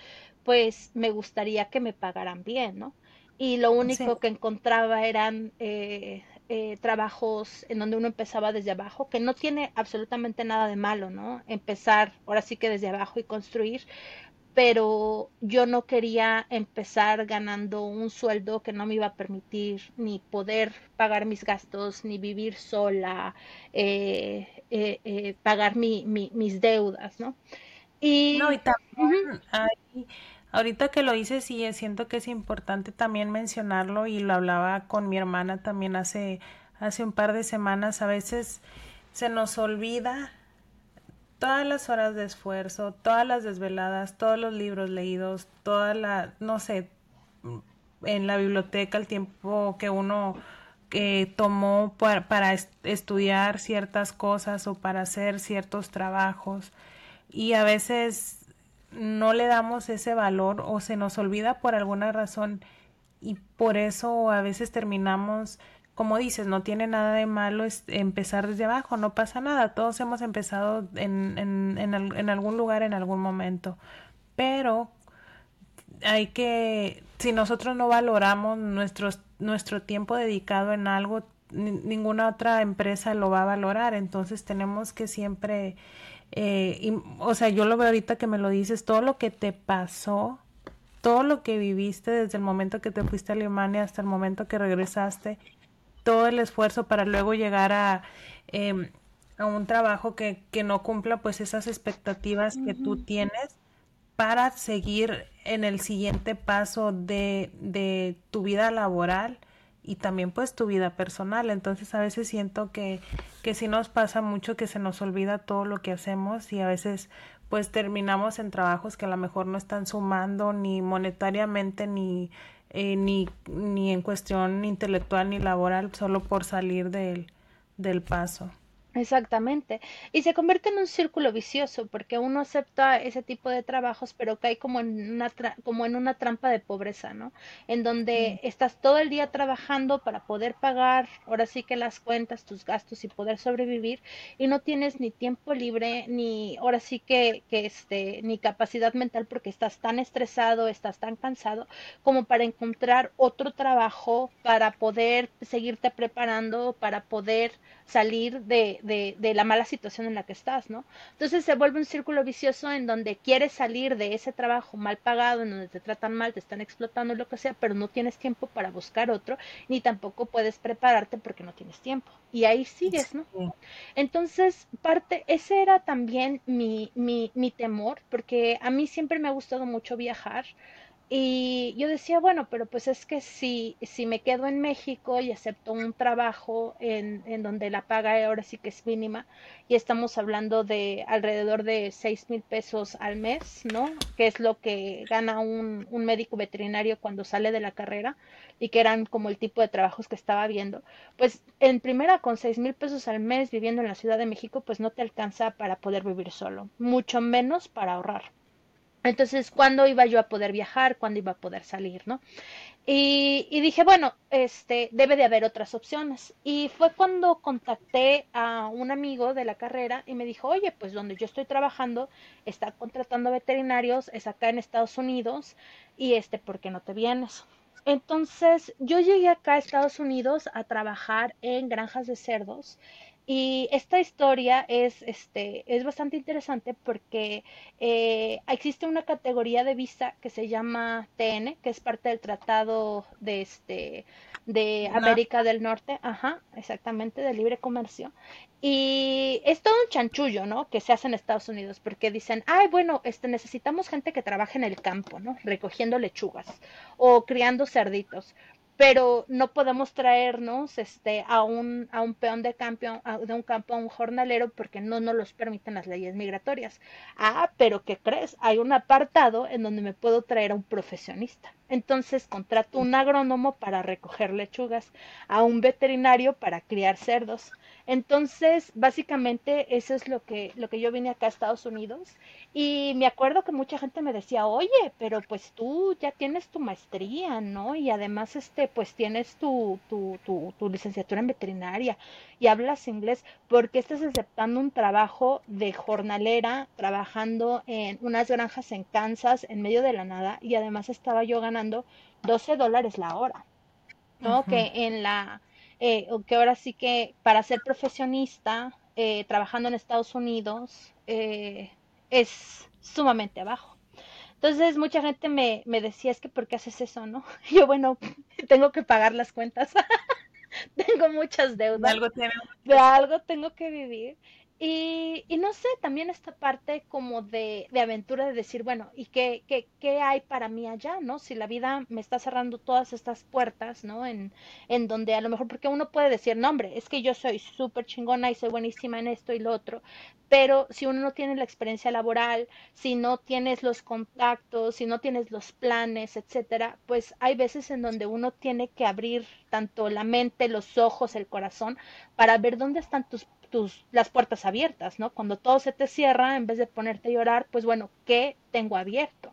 pues me gustaría que me pagaran bien, ¿no? Y lo único que encontraba eran eh, eh, trabajos en donde uno empezaba desde abajo, que no tiene absolutamente nada de malo, ¿no? Empezar ahora sí que desde abajo y construir, pero yo no quería empezar ganando un sueldo que no me iba a permitir ni poder pagar mis gastos, ni vivir sola, eh, eh, pagar mi, mis deudas, ¿no? Y, no, y también Ahorita que lo hice, sí, siento que es importante también mencionarlo y lo hablaba con mi hermana también hace, hace un par de semanas. A veces se nos olvida todas las horas de esfuerzo, todas las desveladas, todos los libros leídos, toda la, no sé, en la biblioteca el tiempo que uno tomó para, para estudiar ciertas cosas o para hacer ciertos trabajos. Y a veces no le damos ese valor o se nos olvida por alguna razón y por eso a veces terminamos, como dices, no tiene nada de malo empezar desde abajo, no pasa nada, todos hemos empezado en, en, en, algún lugar en algún momento, pero hay que, si nosotros no valoramos nuestro, nuestro tiempo dedicado en algo, ninguna otra empresa lo va a valorar, entonces tenemos que siempre eh, y, o sea, yo lo veo ahorita que me lo dices, todo lo que te pasó, todo lo que viviste desde el momento que te fuiste a Alemania hasta el momento que regresaste, todo el esfuerzo para luego llegar a, em, a un trabajo que, que, no cumpla pues esas expectativas que tú tienes para seguir en el siguiente paso de, de tu vida laboral y también pues tu vida personal. Entonces a veces siento que, que sí nos pasa mucho que se nos olvida todo lo que hacemos y a veces pues terminamos en trabajos que a lo mejor no están sumando ni monetariamente ni, eh, ni, ni en cuestión intelectual ni laboral solo por salir del, del paso. Exactamente. Y se convierte en un círculo vicioso porque uno acepta ese tipo de trabajos, pero cae como en una, como en una trampa de pobreza, ¿no? En donde estás todo el día trabajando para poder pagar, ahora sí que las cuentas, tus gastos y poder sobrevivir y no tienes ni tiempo libre ni ahora sí que, que este ni capacidad mental porque estás tan estresado, estás tan cansado como para encontrar otro trabajo para poder seguirte preparando, para poder salir de, de, de, la mala situación en la que estás, ¿no? Entonces se vuelve un círculo vicioso en donde quieres salir de ese trabajo mal pagado, en donde te tratan mal, te están explotando, lo que sea, pero no tienes tiempo para buscar otro, ni tampoco puedes prepararte porque no tienes tiempo. Y ahí sigues, ¿no? Entonces, parte, ese era también mi, mi, mi temor, porque a mí siempre me ha gustado mucho viajar Y yo decía, bueno, pero pues es que si, si me quedo en México y acepto un trabajo en, en donde la paga ahora sí que es mínima, y estamos hablando de alrededor de seis mil pesos al mes, ¿no? Que es lo que gana un, un médico veterinario cuando sale de la carrera y que eran como el tipo de trabajos que estaba viendo. Pues en primera, con seis mil pesos al mes viviendo en la Ciudad de México, pues no te alcanza para poder vivir solo, mucho menos para ahorrar. Entonces, ¿cuándo iba yo a poder viajar? ¿Cuándo iba a poder salir? ¿no? Y, dije, bueno, este, debe de haber otras opciones. Y fue cuando contacté a un amigo de la carrera y me dijo, oye, pues donde yo estoy trabajando está contratando veterinarios, es acá en Estados Unidos, y este, ¿por qué no te vienes? Entonces, yo llegué acá a Estados Unidos a trabajar en granjas de cerdos y esta historia es, este, es bastante interesante porque eh, existe una categoría de visa que se llama TN, que es parte del Tratado de, este, de América del Norte, ajá, exactamente, de libre comercio. Y es todo un chanchullo, ¿no? Que se hace en Estados Unidos, porque dicen, ay, bueno, este, necesitamos gente que trabaje en el campo, ¿no? Recogiendo lechugas o criando cerditos pero no podemos traernos este a un a un peón de campo de un campo a un jornalero porque no nos los permiten las leyes migratorias. Ah, pero ¿qué crees? Hay un apartado en donde me puedo traer a un profesionista. Entonces contrato un agrónomo para recoger lechugas, a un veterinario para criar cerdos. Entonces, básicamente eso es lo que lo que yo vine acá a Estados Unidos y me acuerdo que mucha gente me decía, "Oye, pero pues tú ya tienes tu maestría, ¿no? Y además este pues tienes tu tu tu, tu licenciatura en veterinaria y hablas inglés, ¿por qué estás aceptando un trabajo de jornalera trabajando en unas granjas en Kansas en medio de la nada y además estaba yo ganando 12 dólares la hora, ¿no? Que en la eh, que ahora sí que para ser profesionista, eh, trabajando en Estados Unidos, eh, es sumamente abajo. Entonces mucha gente me, me decía, es que ¿por qué haces eso, no? Y yo, bueno, tengo que pagar las cuentas. tengo muchas deudas. De algo, de algo tengo que vivir. Y, y, no sé, también esta parte como de, de aventura de decir, bueno, ¿y qué, qué, qué, hay para mí allá, no? Si la vida me está cerrando todas estas puertas, ¿no? En, en donde a lo mejor, porque uno puede decir, no, hombre, es que yo soy súper chingona y soy buenísima en esto y lo otro, pero si uno no tiene la experiencia laboral, si no tienes los contactos, si no tienes los planes, etcétera, pues hay veces en donde uno tiene que abrir tanto la mente, los ojos, el corazón, para ver dónde están tus tus, las puertas abiertas, ¿no? Cuando todo se te cierra, en vez de ponerte a llorar, pues bueno, ¿qué tengo abierto?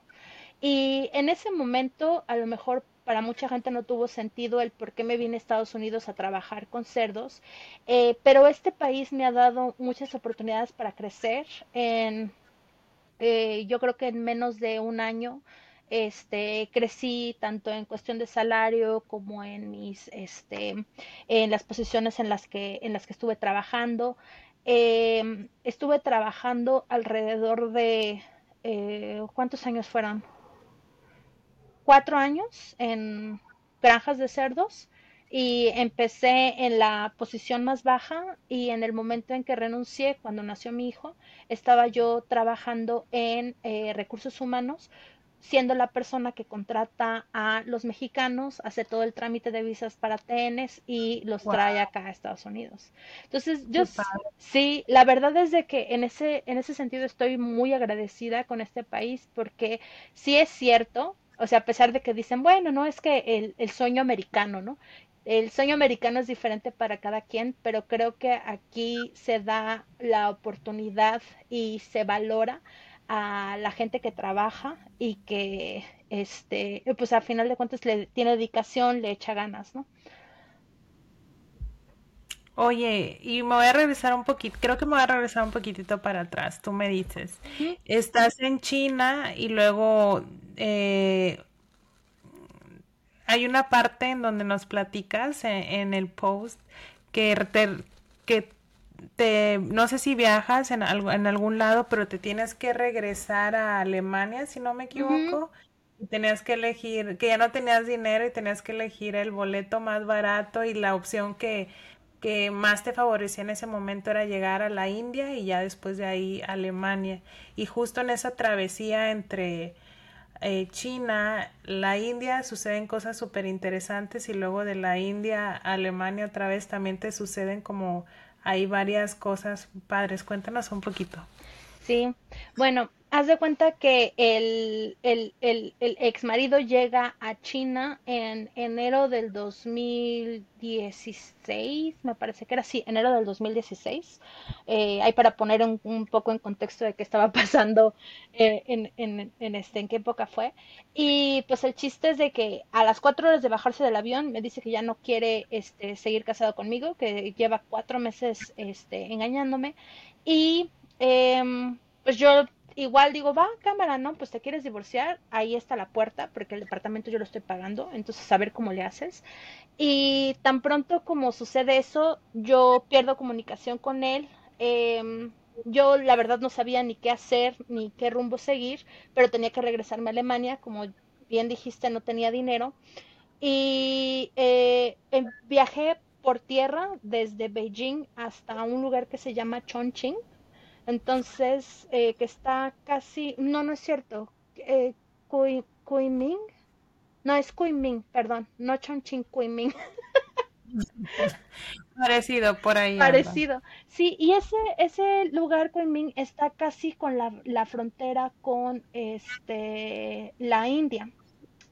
Y en ese momento, a lo mejor para mucha gente no tuvo sentido el por qué me vine a Estados Unidos a trabajar con cerdos, eh, pero este país me ha dado muchas oportunidades para crecer. En, eh, yo creo que en menos de un año este crecí tanto en cuestión de salario como en mis este en las posiciones en las que en las que estuve trabajando. Eh, estuve trabajando alrededor de eh, cuántos años fueron cuatro años en granjas de cerdos y empecé en la posición más baja y en el momento en que renuncié, cuando nació mi hijo, estaba yo trabajando en eh, recursos humanos siendo la persona que contrata a los mexicanos, hace todo el trámite de visas para TNs y los trae acá a Estados Unidos. Entonces, yo sí, la verdad es de que en ese, en ese sentido estoy muy agradecida con este país porque sí es cierto, o sea, a pesar de que dicen, bueno, no es que el, el sueño americano, ¿no? El sueño americano es diferente para cada quien, pero creo que aquí se da la oportunidad y se valora a la gente que trabaja y que este pues al final de cuentas le tiene dedicación, le echa ganas, ¿no? Oye, y me voy a regresar un poquito, creo que me voy a regresar un poquitito para atrás. Tú me dices, estás en China y luego eh, hay una parte en donde nos platicas en, en el post que, te, que te, no sé si viajas en, algo, en algún lado, pero te tienes que regresar a Alemania, si no me equivoco. Y tenías que elegir, que ya no tenías dinero y tenías que elegir el boleto más barato y la opción que, que más te favorecía en ese momento era llegar a la India y ya después de ahí a Alemania. Y justo en esa travesía entre eh, China, la India suceden cosas súper interesantes y luego de la India a Alemania otra vez también te suceden como hay varias cosas padres. Cuéntanos un poquito. Sí, bueno, haz de cuenta que el, el, el, el, ex marido llega a China en enero del 2016, me parece que era así, enero del 2016. Eh, ahí para poner un, un, poco en contexto de qué estaba pasando eh, en, en, en, este, en qué época fue. Y pues el chiste es de que a las cuatro horas de bajarse del avión me dice que ya no quiere este, seguir casado conmigo, que lleva cuatro meses este, engañándome. Y eh, pues yo igual digo, va, cámara, ¿no? Pues te quieres divorciar, ahí está la puerta, porque el departamento yo lo estoy pagando, entonces a ver cómo le haces. Y tan pronto como sucede eso, yo pierdo comunicación con él. Eh, yo la verdad no sabía ni qué hacer, ni qué rumbo seguir, pero tenía que regresarme a Alemania, como bien dijiste, no tenía dinero. Y eh, viajé por tierra desde Beijing hasta un lugar que se llama Chongqing entonces, eh, que está casi, no, no es cierto, eh, Kuiming, no es Kuiming, perdón, no Chongqing, Kuiming. Parecido por ahí. Parecido. Sí, y ese, ese lugar, Kuiming, está casi con la, la frontera con este, la India.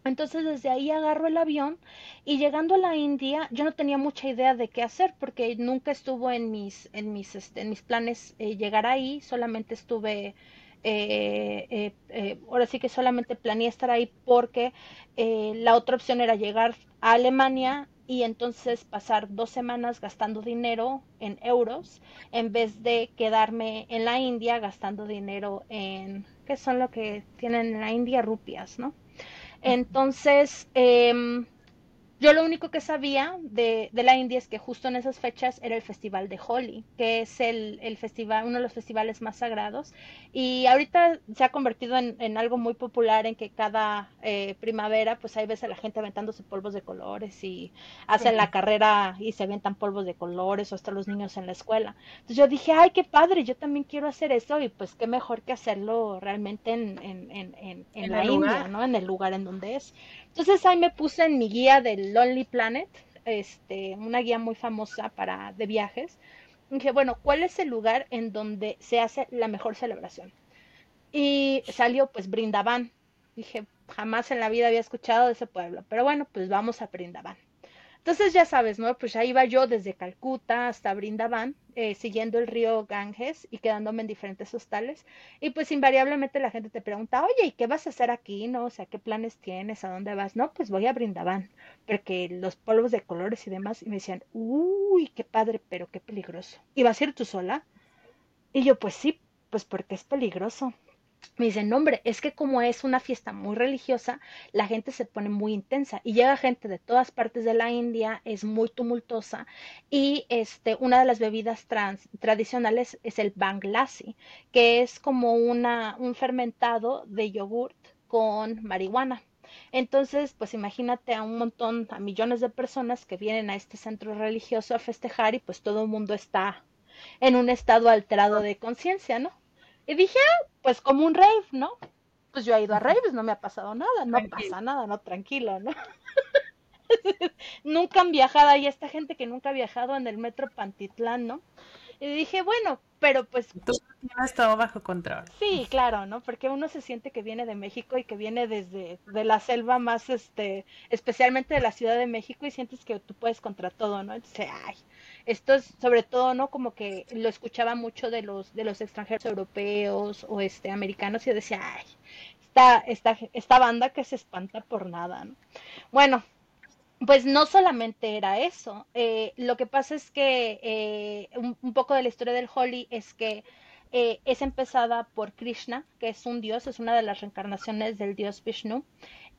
Entonces desde ahí agarro el avión y llegando a la India yo no tenía mucha idea de qué hacer porque nunca estuvo en mis en mis este, en mis planes eh, llegar ahí, solamente estuve eh, eh, eh, ahora sí que solamente planeé estar ahí porque eh, la otra opción era llegar a Alemania y entonces pasar dos semanas gastando dinero en euros en vez de quedarme en la India gastando dinero en, ¿qué son lo que tienen en la India? Rupias, ¿no? Entonces, eh, yo lo único que sabía de, de, la India es que justo en esas fechas era el festival de Holi, que es el, el, festival, uno de los festivales más sagrados. Y ahorita se ha convertido en, en algo muy popular en que cada eh, primavera, pues ahí ves a la gente aventándose polvos de colores y hacen sí. la carrera y se aventan polvos de colores o hasta los niños en la escuela. Entonces yo dije, ay, qué padre, yo también quiero hacer eso y pues qué mejor que hacerlo realmente en, en, en, en, en la India, ¿no? En el lugar en donde es. Entonces ahí me puse en mi guía del Lonely Planet, este, una guía muy famosa para de viajes. Y dije, bueno, ¿cuál es el lugar en donde se hace la mejor celebración? Y salió pues Brindavan. Dije, jamás en la vida había escuchado de ese pueblo, pero bueno, pues vamos a Brindavan. Entonces ya sabes, ¿no? Pues ya iba yo desde Calcuta hasta Brindavan, eh, siguiendo el río Ganges y quedándome en diferentes hostales. Y pues invariablemente la gente te pregunta, oye, ¿y qué vas a hacer aquí? ¿No? O sea, ¿qué planes tienes? ¿A dónde vas? No, pues voy a Brindavan, porque los polvos de colores y demás. Y me decían, uy, qué padre, pero qué peligroso. ¿Y vas a ir tú sola? Y yo, pues sí, pues porque es peligroso me dicen, no, hombre, es que como es una fiesta muy religiosa, la gente se pone muy intensa y llega gente de todas partes de la India, es muy tumultuosa y este, una de las bebidas trans, tradicionales es el banglasi, que es como una, un fermentado de yogurt con marihuana. Entonces, pues imagínate a un montón, a millones de personas que vienen a este centro religioso a festejar y pues todo el mundo está en un estado alterado de conciencia, ¿no? Y dije, ah, pues como un rave, ¿no? Pues yo he ido a raves, no me ha pasado nada, no tranquilo. pasa nada, no, tranquilo, ¿no? nunca han viajado, hay esta gente que nunca ha viajado en el metro Pantitlán, ¿no? Y dije, bueno, pero pues... Tú tienes todo bajo control. Sí, claro, ¿no? Porque uno se siente que viene de México y que viene desde de la selva más, este, especialmente de la Ciudad de México y sientes que tú puedes contra todo, ¿no? Entonces, ay, esto es sobre todo no como que lo escuchaba mucho de los de los extranjeros europeos o este americanos y decía ay esta esta esta banda que se espanta por nada ¿no? bueno pues no solamente era eso eh, lo que pasa es que eh, un, poco de la historia del Holi es que eh, es empezada por Krishna que es un dios es una de las reencarnaciones del dios Vishnu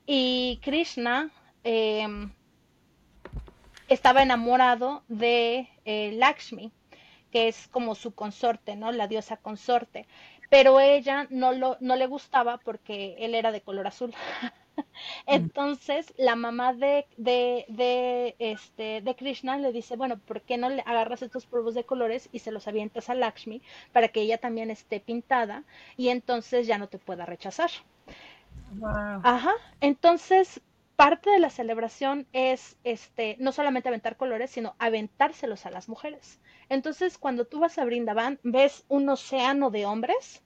y Krishna eh, estaba enamorado de eh, Lakshmi, que es como su consorte, ¿no? La diosa consorte. Pero ella no, lo, no le gustaba porque él era de color azul. Entonces la mamá de, de, de, este, de Krishna le dice, bueno, ¿por qué no le agarras estos polvos de colores y se los avientas a Lakshmi para que ella también esté pintada y entonces ya no te pueda rechazar? Ajá. Entonces, parte de la celebración es este no solamente aventar colores, sino aventárselos a las mujeres. Entonces, cuando tú vas a Brindavan, ves un océano de hombres,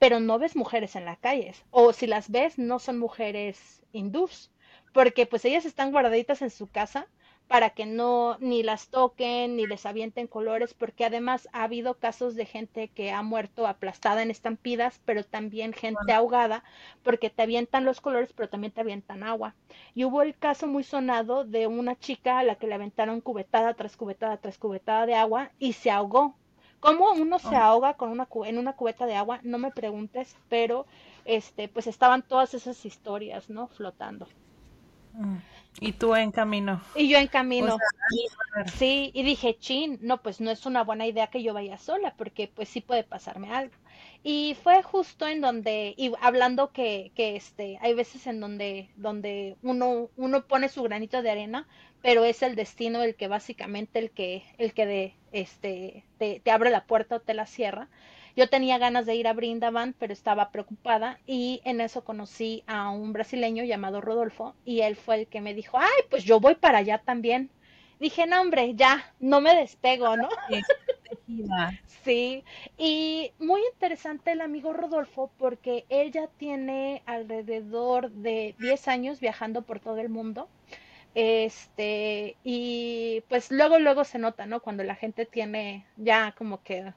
pero no ves mujeres en las calles. O si las ves, no son mujeres hindús, porque pues ellas están guardaditas en su casa para que no ni las toquen ni les avienten colores, porque además ha habido casos de gente que ha muerto aplastada en estampidas, pero también gente ahogada, porque te avientan los colores, pero también te avientan agua. Y hubo el caso muy sonado de una chica a la que le aventaron cubetada tras cubetada tras cubetada de agua y se ahogó. ¿Cómo uno se oh. ahoga con una en una cubeta de agua? No me preguntes, pero este, pues estaban todas esas historias, ¿no? Flotando. Mm. Y tú en camino. Y yo en camino. sí, y dije, chin, no, pues no es una buena idea que yo vaya sola, porque pues sí puede pasarme algo. Y fue justo en donde, y hablando que, que este, hay veces en donde, donde uno, uno pone su granito de arena, pero es el destino el que básicamente el que, el que de, este, te, te abre la puerta o te la cierra. Yo tenía ganas de ir a Brindavan, pero estaba preocupada y en eso conocí a un brasileño llamado Rodolfo y él fue el que me dijo, ay, pues yo voy para allá también. Dije, no, hombre, ya, no me despego, ¿no? Sí, y muy interesante el amigo Rodolfo porque él ya tiene alrededor de 10 años viajando por todo el mundo. Este, y pues luego, luego se nota, ¿no? Cuando la gente tiene ya como que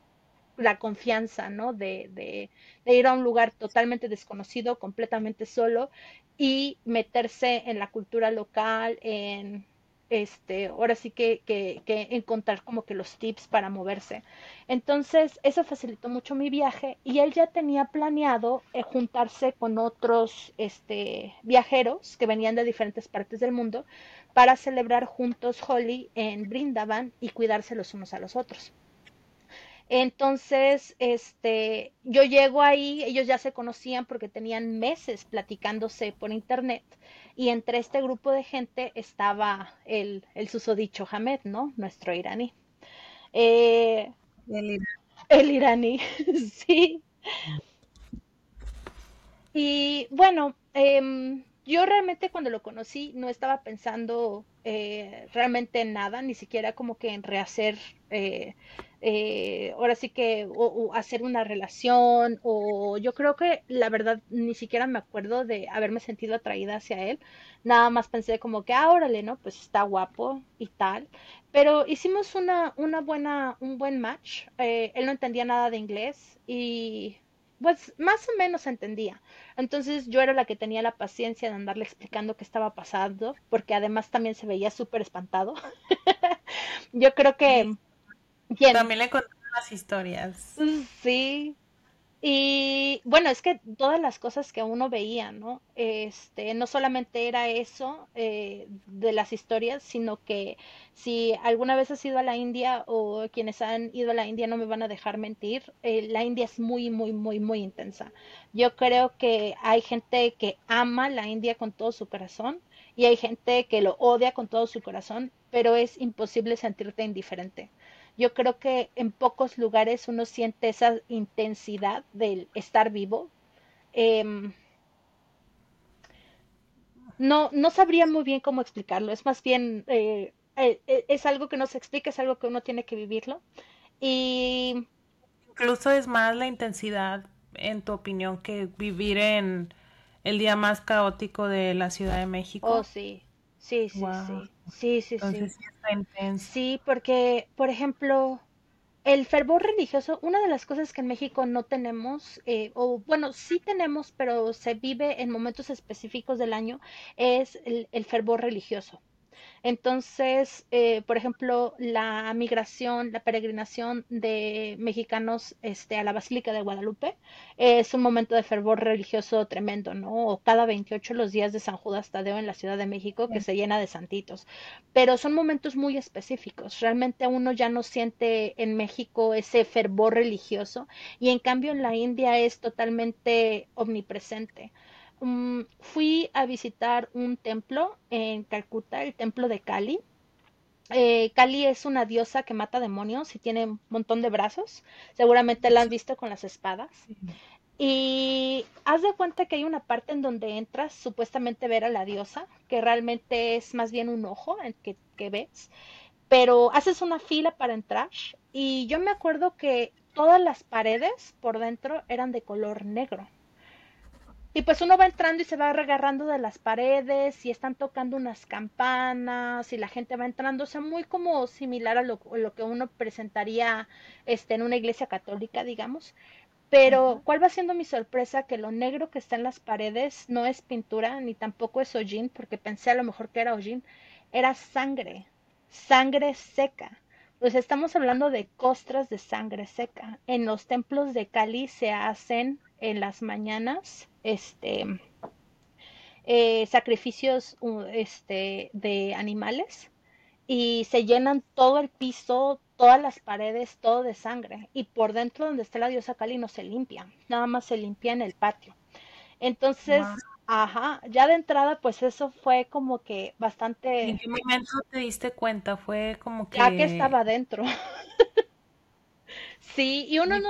la confianza, ¿no? De, de, ir a un lugar totalmente desconocido, completamente solo y meterse en la cultura local, en este, ahora sí que, que, que, encontrar como que los tips para moverse. Entonces, eso facilitó mucho mi viaje y él ya tenía planeado eh, juntarse con otros este, viajeros que venían de diferentes partes del mundo para celebrar juntos Holi en Brindavan y cuidarse los unos a los otros. Entonces, este, yo llego ahí, ellos ya se conocían porque tenían meses platicándose por internet y entre este grupo de gente estaba el, el susodicho Hamed, ¿no? Nuestro iraní. Eh, el, iraní. el iraní, sí. Y bueno, eh, yo realmente cuando lo conocí no estaba pensando eh, realmente en nada, ni siquiera como que en rehacer, eh, eh, ahora sí que, o, hacer una relación, o yo creo que la verdad ni siquiera me acuerdo de haberme sentido atraída hacia él, nada más pensé como que, ah, órale, ¿no? Pues está guapo y tal, pero hicimos una, una buena, un buen match, él no entendía nada de inglés y pues más o menos entendía. Entonces yo era la que tenía la paciencia de andarle explicando qué estaba pasando, porque además también se veía súper espantado. yo creo que... También le conté las historias. Sí, y bueno, es que todas las cosas que uno veía, ¿no? Este, no solamente era eso eh, de las historias, sino que si alguna vez has ido a la India o quienes han ido a la India no me van a dejar mentir, eh, la India es muy, muy, muy, muy intensa. Yo creo que hay gente que ama la India con todo su corazón y hay gente que lo odia con todo su corazón, pero es imposible sentirte indiferente yo creo que en pocos lugares uno siente esa intensidad del estar vivo. Em, no, no sabría muy bien cómo explicarlo, es más bien, eh, eh, eh, es algo que no se explica, es algo que uno tiene que vivirlo. Y... Incluso es más la intensidad, en tu opinión, que vivir en el día más caótico de la Ciudad de México. Oh, sí, Sí, sí, sí. Sí, sí, sí. Sí, porque, por ejemplo, el fervor religioso, una de las cosas que en México no tenemos, eh, o bueno, sí tenemos, pero se vive en momentos específicos del año, es el fervor religioso. Entonces, eh, por ejemplo, la migración, la peregrinación de mexicanos este, a la Basílica de Guadalupe es un momento de fervor religioso tremendo, ¿no? O cada 28 los días de San Judas Tadeo en la Ciudad de México que se llena de santitos. Pero son momentos muy específicos. Realmente uno ya no siente en México ese fervor religioso y en cambio en la India es totalmente omnipresente. Mm, fui a visitar un templo en Calcuta, el templo de Kali. Eh, Kali es una diosa que mata demonios y tiene un montón de brazos. Seguramente la han visto con las espadas. Y haz de cuenta que hay una parte en donde entras supuestamente ver a la diosa, que realmente es más bien un ojo el que, que ves, pero haces una fila para entrar y yo me acuerdo que todas las paredes por dentro eran de color negro. Y pues uno va entrando y se va regarrando de las paredes y están tocando unas campanas y la gente va entrando, o sea, muy como similar a lo, lo que uno presentaría este, en una iglesia católica, digamos. Pero, ¿cuál va siendo mi sorpresa? Que lo negro que está en las paredes no es pintura, ni tampoco es hollín, porque pensé a lo mejor que era hollín, era sangre, sangre seca. Pues estamos hablando de costras de sangre seca. En los templos de Cali se hacen en las mañanas este, eh, sacrificios este, de animales y se llenan todo el piso, todas las paredes, todo de sangre. Y por dentro donde está la diosa Cali no se limpia, nada más se limpia en el patio. Entonces, ajá, ya de entrada, pues eso fue como que bastante... ¿En qué momento te diste cuenta? Fue como que... Ya que estaba dentro. sí, y uno no...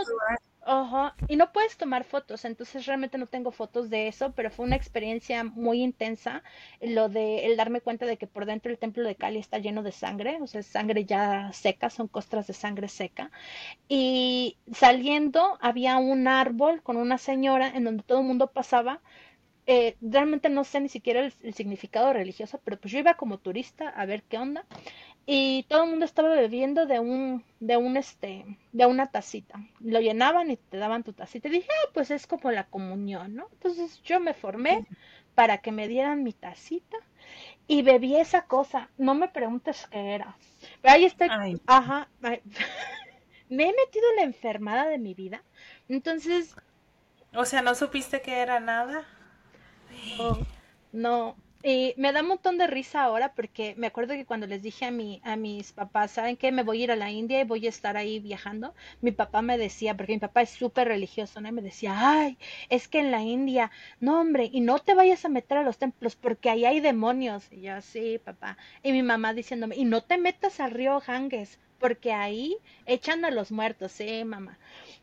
Ajá, y no puedes tomar fotos, entonces realmente no tengo fotos de eso, pero fue una experiencia muy intensa lo de el darme cuenta de que por dentro el templo de Cali está lleno de sangre, o sea, sangre ya seca, son costras de sangre seca. Y saliendo había un árbol con una señora en donde todo el mundo pasaba. Eh, realmente no sé ni siquiera el, el significado religioso, pero pues yo iba como turista a ver qué onda y todo el mundo estaba bebiendo de un de un este de una tacita. Lo llenaban y te daban tu tacita. Y dije ah, pues es como la comunión no entonces yo me formé para que me dieran mi tacita y bebí esa cosa. No me preguntes qué era. Pero ahí estoy ajá me he metido en la enfermada de mi vida. Entonces o sea no supiste que era nada no y me da un montón de risa ahora porque me acuerdo que cuando les dije a, mi, a mis papás, ¿saben qué? Me voy a ir a la India y voy a estar ahí viajando. Mi papá me decía, porque mi papá es súper religioso, ¿no? Y me decía, ay, es que en la India, no hombre, y no te vayas a meter a los templos porque ahí hay demonios. Y yo, sí, papá. Y mi mamá diciéndome, y no te metas al río Ganges porque ahí echan a los muertos, sí, mamá.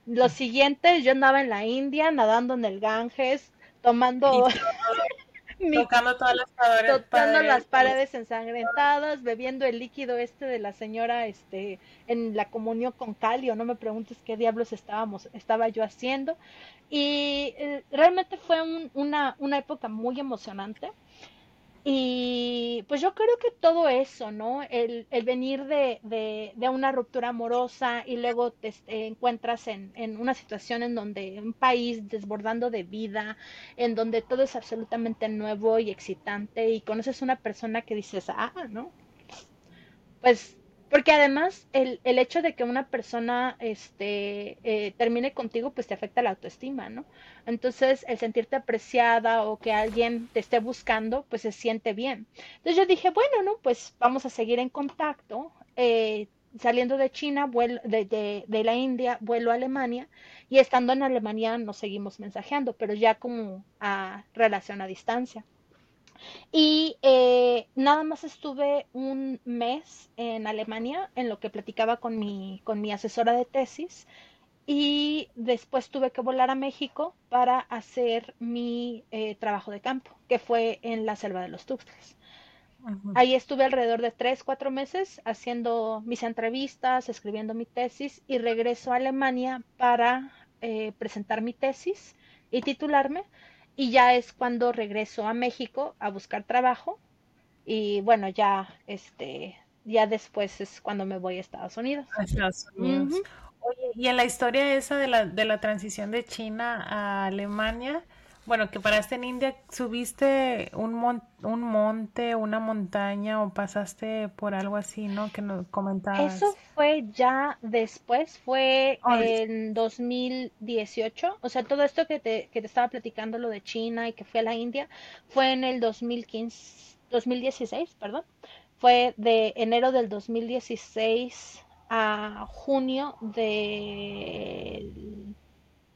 Lo siguiente, yo andaba en la India nadando en el Ganges, tomando... tocando todas las paredes, tocando las paredes ensangrentadas, bebiendo el líquido este de la señora este en la comunión con Calio, no me preguntes qué diablos estábamos estaba yo haciendo. Y eh, realmente fue una, una época muy emocionante y pues yo creo que todo eso, ¿no? El, el venir de, de, de, una ruptura amorosa y luego te, encuentras en, en, una situación en donde un país desbordando de vida, en donde todo es absolutamente nuevo y excitante y conoces una persona que dices, ah, ¿no? Pues porque además el, el hecho de que una persona este, eh, termine contigo, pues te afecta la autoestima, ¿no? Entonces, el sentirte apreciada o que alguien te esté buscando, pues se siente bien. Entonces yo dije, bueno, ¿no? Pues vamos a seguir en contacto. Eh, saliendo de China, vuelo, de, de, de, la India, vuelo a Alemania y estando en Alemania nos seguimos mensajeando, pero ya como a relación a distancia. Y eh, nada más estuve un mes en Alemania en lo que platicaba con mi, con mi asesora de tesis y después tuve que volar a México para hacer mi eh, trabajo de campo, que fue en la selva de los Tuxtlas. Ahí estuve alrededor de tres, cuatro meses haciendo mis entrevistas, escribiendo mi tesis y regreso a Alemania para eh, presentar mi tesis y titularme y ya es cuando regreso a México a buscar trabajo y bueno, ya este ya después es cuando me voy a Estados Unidos. A Estados Unidos. Oye, y en la historia esa de la, de la transición de China a Alemania, bueno, que paraste en India, ¿subiste un, un monte, una montaña o pasaste por algo así, no? Que nos comentabas. Eso fue ya después, fue en 2018. O sea, todo esto que te, que te estaba platicando, lo de China y que fui a la India, fue en el 2015, 2016, perdón. Fue de enero del 2016 a junio de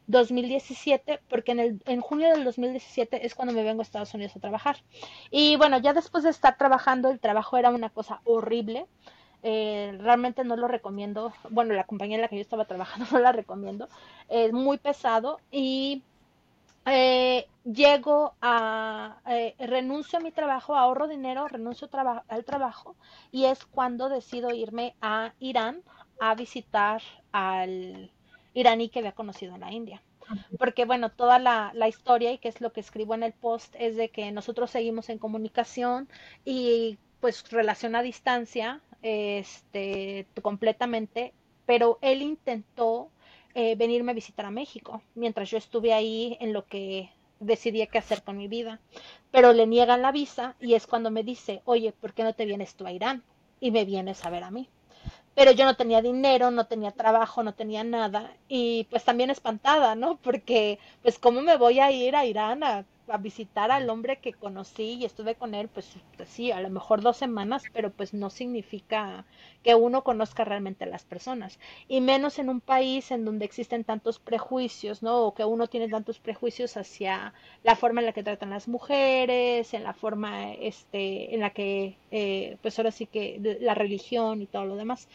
2017, porque en, el, en junio del 2017 es cuando me vengo a Estados Unidos a trabajar. Y bueno, ya después de estar trabajando, el trabajo era una cosa horrible. Eh, realmente no lo recomiendo. Bueno, la compañía en la que yo estaba trabajando no la recomiendo. Es muy pesado y eh, llego a, eh, renuncio a mi trabajo, ahorro dinero, renuncio al trabajo y es cuando decido irme a Irán a visitar al iraní que había conocido en la India. Porque bueno, toda la, la, historia y que es lo que escribo en el post es de que nosotros seguimos en comunicación y pues relación a distancia, este, completamente, pero él intentó eh, venirme a visitar a México, mientras yo estuve ahí en lo que decidí qué hacer con mi vida. Pero le niegan la visa y es cuando me dice, oye, ¿por qué no te vienes tú a Irán? Y me vienes a ver a mí. Pero yo no tenía dinero, no tenía trabajo, no tenía nada. Y pues también espantada, ¿no? Porque pues cómo me voy a ir a Irán a a visitar al hombre que conocí y estuve con él, pues, pues, sí, a lo mejor dos semanas, pero pues no significa que uno conozca realmente a las personas. Y menos en un país en donde existen tantos prejuicios, ¿no? O que uno tiene tantos prejuicios hacia la forma en la que tratan las mujeres, en la forma, este, en la que, eh, pues ahora sí que la religión y todo lo demás.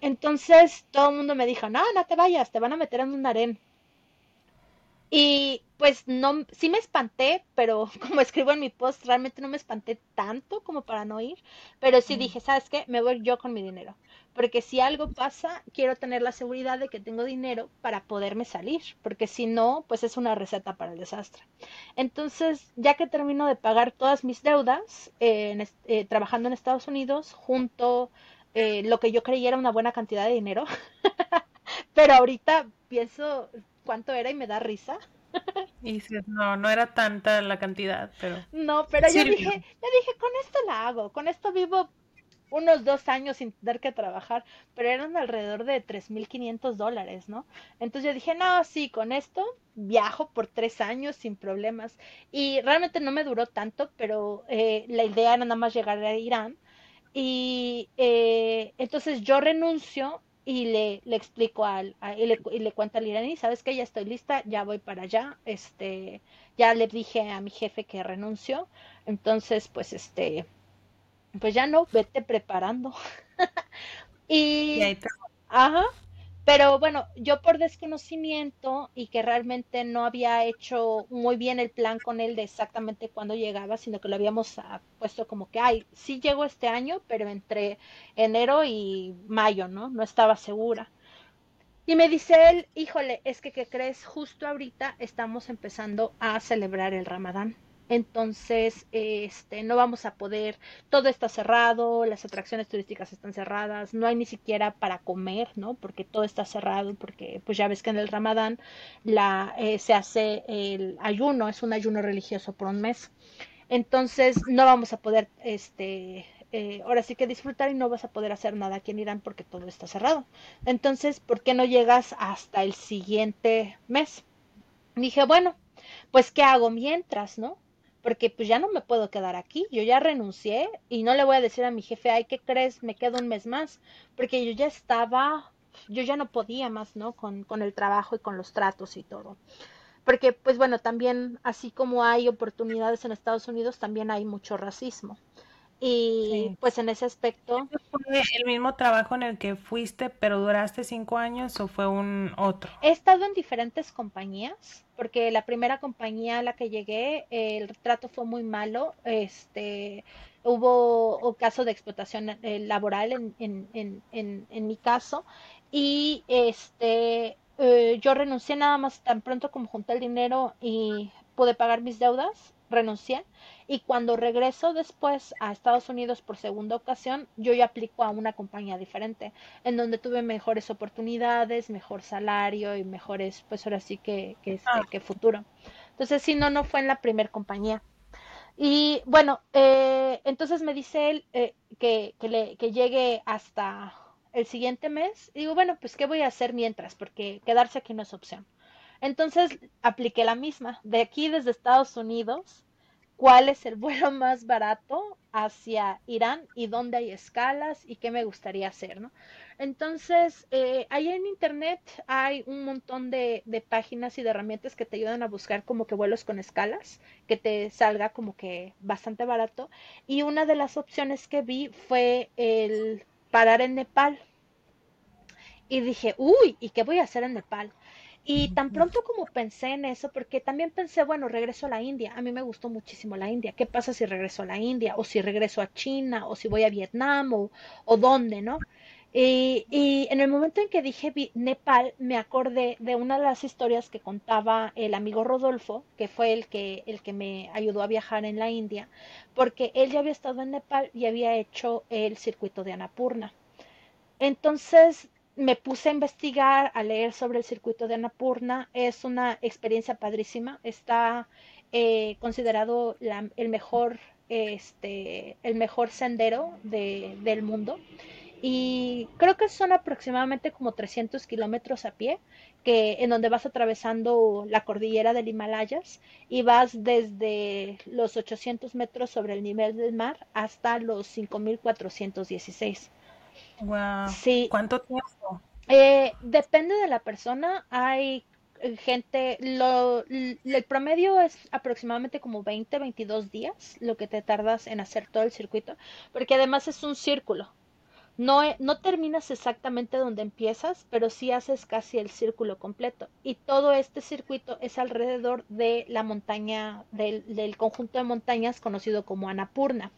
Entonces todo el mundo me dijo, no, no te vayas, te van a meter en un harén. Y pues no, sí me espanté, pero como escribo en mi post, realmente no me espanté tanto como para no ir, pero sí dije, ¿sabes qué? Me voy yo con mi dinero, porque si algo pasa, quiero tener la seguridad de que tengo dinero para poderme salir, porque si no, pues es una receta para el desastre. Entonces, ya que termino de pagar todas mis deudas, eh, trabajando en Estados Unidos, junto eh, lo que yo creía era una buena cantidad de dinero, pero ahorita pienso, cuánto era y me da risa. Y si no, no era tanta la cantidad, pero... No, pero yo dije, yo dije, con esto la hago, con esto vivo unos dos años sin tener que trabajar, pero eran alrededor de 3.500 dólares, ¿no? Entonces yo dije, no, sí, con esto viajo por tres años sin problemas. Y realmente no me duró tanto, pero eh, la idea era nada más llegar a Irán. Y eh, entonces yo renuncio y le, le explico al, y, le, y le cuento al iraní, sabes que ya estoy lista, ya voy para allá, este, ya le dije a mi jefe que renuncio, entonces pues este, pues ya no, vete preparando. y, y ajá, pero bueno, yo por desconocimiento y que realmente no había hecho muy bien el plan con él de exactamente cuándo llegaba, sino que lo habíamos ah, puesto como que, ay, sí llegó este año, pero entre enero y mayo, ¿no? No estaba segura. Y me dice él, híjole, es que, ¿qué crees? Justo ahorita estamos empezando a celebrar el Ramadán entonces este no vamos a poder todo está cerrado las atracciones turísticas están cerradas no hay ni siquiera para comer no porque todo está cerrado porque pues ya ves que en el Ramadán la eh, se hace el ayuno es un ayuno religioso por un mes. Entonces no vamos a poder este eh, ahora sí que disfrutar y no vas a poder hacer nada aquí en Irán porque todo está cerrado. Entonces por qué no llegas hasta el siguiente mes dije bueno pues qué hago mientras no porque pues ya no me puedo quedar aquí, yo ya renuncié y no le voy a decir a mi jefe, ay, ¿qué crees? Me quedo un mes más, porque yo ya estaba, yo ya no podía más, ¿no? Con, con el trabajo y con los tratos y todo. Porque pues bueno, también así como hay oportunidades en Estados Unidos, también hay mucho racismo. Y pues en ese aspecto... ¿Fue el mismo trabajo en el que fuiste, pero duraste cinco años o fue un otro? He estado en diferentes compañías, porque la primera compañía a la que llegué, el trato fue muy malo. Este, hubo un caso de explotación eh, laboral en, en, en, en, mi caso. Y este, eh, yo renuncié nada más tan pronto como junté el dinero y pude pagar mis deudas renuncié y cuando regreso después a Estados Unidos por segunda ocasión, yo ya aplico a una compañía diferente, en donde tuve mejores oportunidades, mejor salario y mejores, pues ahora sí que, que, este, ah. que futuro. Entonces, si no, no fue en la primer compañía. Y bueno, eh, entonces me dice él eh, que, que, le, que llegue hasta el siguiente mes. Y digo, bueno, pues ¿qué voy a hacer mientras? Porque quedarse aquí no es opción. Entonces apliqué la misma. De aquí desde Estados Unidos, ¿cuál es el vuelo más barato hacia Irán y dónde hay escalas y qué me gustaría hacer, ¿no? Entonces, eh, ahí en internet hay un montón de, de, páginas y de herramientas que te ayudan a buscar como que vuelos con escalas, que te salga como que bastante barato. Y una de las opciones que vi fue el parar en Nepal. Y dije, uy, ¿y qué voy a hacer en Nepal? Y tan pronto como pensé en eso, porque también pensé, bueno, regreso a la India. A mí me gustó muchísimo la India. ¿Qué pasa si regreso a la India? O si regreso a China, o si voy a Vietnam, o, o dónde, ¿no? Y, y, en el momento en que dije Nepal, me acordé de una de las historias que contaba el amigo Rodolfo, que fue el que, el que me ayudó a viajar en la India, porque él ya había estado en Nepal y había hecho el circuito de Annapurna. Entonces me puse a investigar, a leer sobre el circuito de Annapurna. Es una experiencia padrísima. Está eh, considerado la, el mejor, este, el mejor sendero de, del mundo y creo que son aproximadamente como 300 kilómetros a pie, que en donde vas atravesando la cordillera del Himalayas y vas desde los 800 metros sobre el nivel del mar hasta los 5416. Wow. Sí. ¿Cuánto tiempo? Eh, depende de la persona. Hay gente, lo, el promedio es aproximadamente como 20, 22 días lo que te tardas en hacer todo el circuito, porque además es un círculo. No, no terminas exactamente donde empiezas, pero sí haces casi el círculo completo. Y todo este circuito es alrededor de la montaña, del, del conjunto de montañas conocido como Annapurna,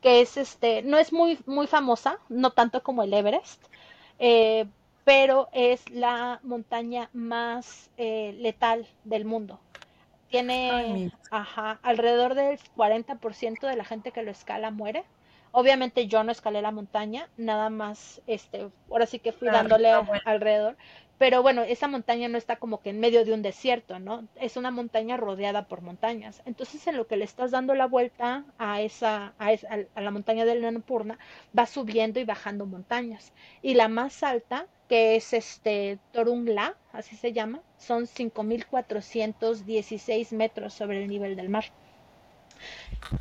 que es este, no es muy, muy famosa, no tanto como el Everest, eh, pero es la montaña más eh, letal del mundo. Tiene ajá, alrededor del 40% de la gente que lo escala muere. Obviamente yo no escalé la montaña, nada más, este, ahora sí que fui dándole alrededor, pero bueno, esa montaña no está como que en medio de un desierto, ¿no? Es una montaña rodeada por montañas. Entonces, en lo que le estás dando la vuelta a esa, a, esa, a la montaña del Annapurna, va subiendo y bajando montañas. Y la más alta, que es este Torungla, así se llama, son 5.416 metros sobre el nivel del mar.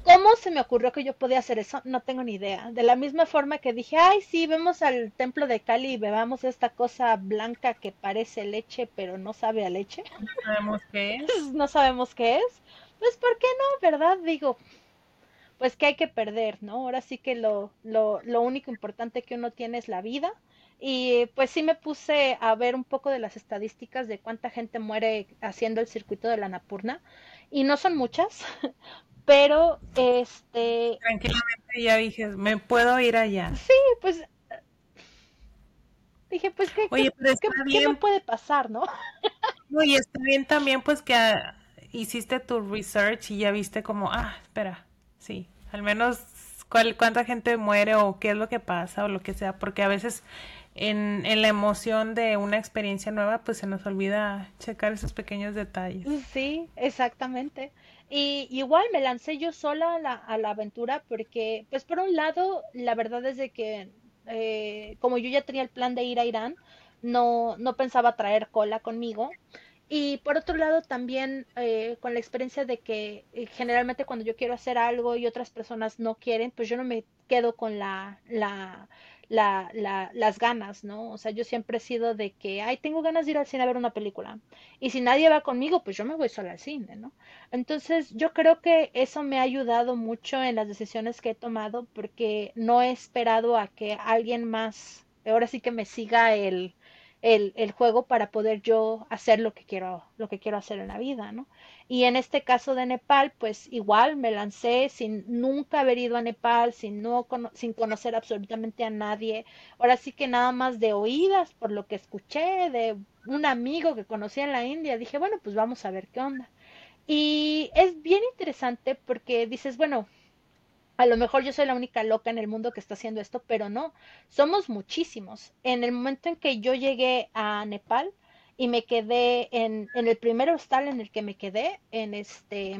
¿Cómo se me ocurrió que yo podía hacer eso? No tengo ni idea. De la misma forma que dije, ay, sí, vemos al templo de Cali y bebamos esta cosa blanca que parece leche, pero no sabe a leche. No sabemos qué es. no sabemos qué es. Pues, ¿por qué no? ¿Verdad? Digo, pues que hay que perder, ¿no? Ahora sí que lo, lo, lo único importante que uno tiene es la vida. Y pues sí me puse a ver un poco de las estadísticas de cuánta gente muere haciendo el circuito de la Napurna. Y no son muchas, pero este tranquilamente ya dije me puedo ir allá sí pues dije pues qué, qué, me puede pasar no no y está bien también pues que ah, hiciste tu research y ya viste como ah espera sí al menos cuál, cuánta gente muere o qué es lo que pasa o lo que sea porque a veces en, en, la emoción de una experiencia nueva, pues se nos olvida checar esos pequeños detalles. Sí, exactamente. Y igual me lancé yo sola a la, a la aventura porque, pues por un lado, la verdad es de que eh, como yo ya tenía el plan de ir a Irán, no, no pensaba traer cola conmigo. Y por otro lado, también eh, con la experiencia de que eh, generalmente cuando yo quiero hacer algo y otras personas no quieren, pues yo no me quedo con la, la, la, la, las ganas, ¿no? O sea, yo siempre he sido de que, ay, tengo ganas de ir al cine a ver una película. Y si nadie va conmigo, pues yo me voy sola al cine, ¿no? Entonces, yo creo que eso me ha ayudado mucho en las decisiones que he tomado porque no he esperado a que alguien más, ahora sí que me siga el, el, el juego para poder yo hacer lo que quiero, lo que quiero hacer en la vida, ¿no? Y en este caso de Nepal, pues igual me lancé sin nunca haber ido a Nepal, sin, no, sin conocer absolutamente a nadie. Ahora sí que nada más de oídas, por lo que escuché de un amigo que conocí en la India, dije, bueno, pues vamos a ver qué onda. Y es bien interesante porque dices, bueno, a lo mejor yo soy la única loca en el mundo que está haciendo esto, pero no, somos muchísimos. En el momento en que yo llegué a Nepal, y me quedé en, en el primer hostal en el que me quedé, en este,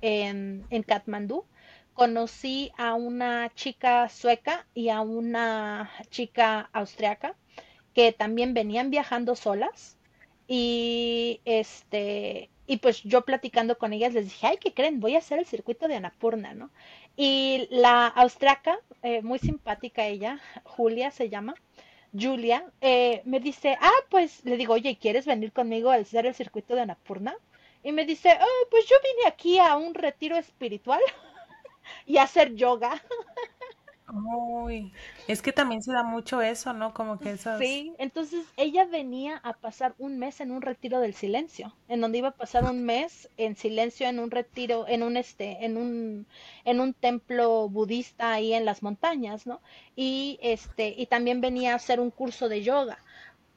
en, en Katmandú, conocí a una chica sueca y a una chica austriaca que también venían viajando solas y este y pues yo platicando con ellas les dije, ay, ¿qué creen? Voy a hacer el circuito de Anapurna, ¿no? Y la austriaca, eh, muy simpática ella, Julia se llama, Julia, eh, me dice, ah, pues le digo, oye, ¿quieres venir conmigo a hacer el circuito de Anapurna? Y me dice, oh, pues yo vine aquí a un retiro espiritual y a hacer yoga. Uy, es que también se da mucho eso, ¿no? Como que esas... Sí, entonces ella venía a pasar un mes en un retiro del silencio, en donde iba a pasar un mes en silencio en un retiro, en un este, en un, en un templo budista ahí en las montañas, ¿no? Y este, y también venía a hacer un curso de yoga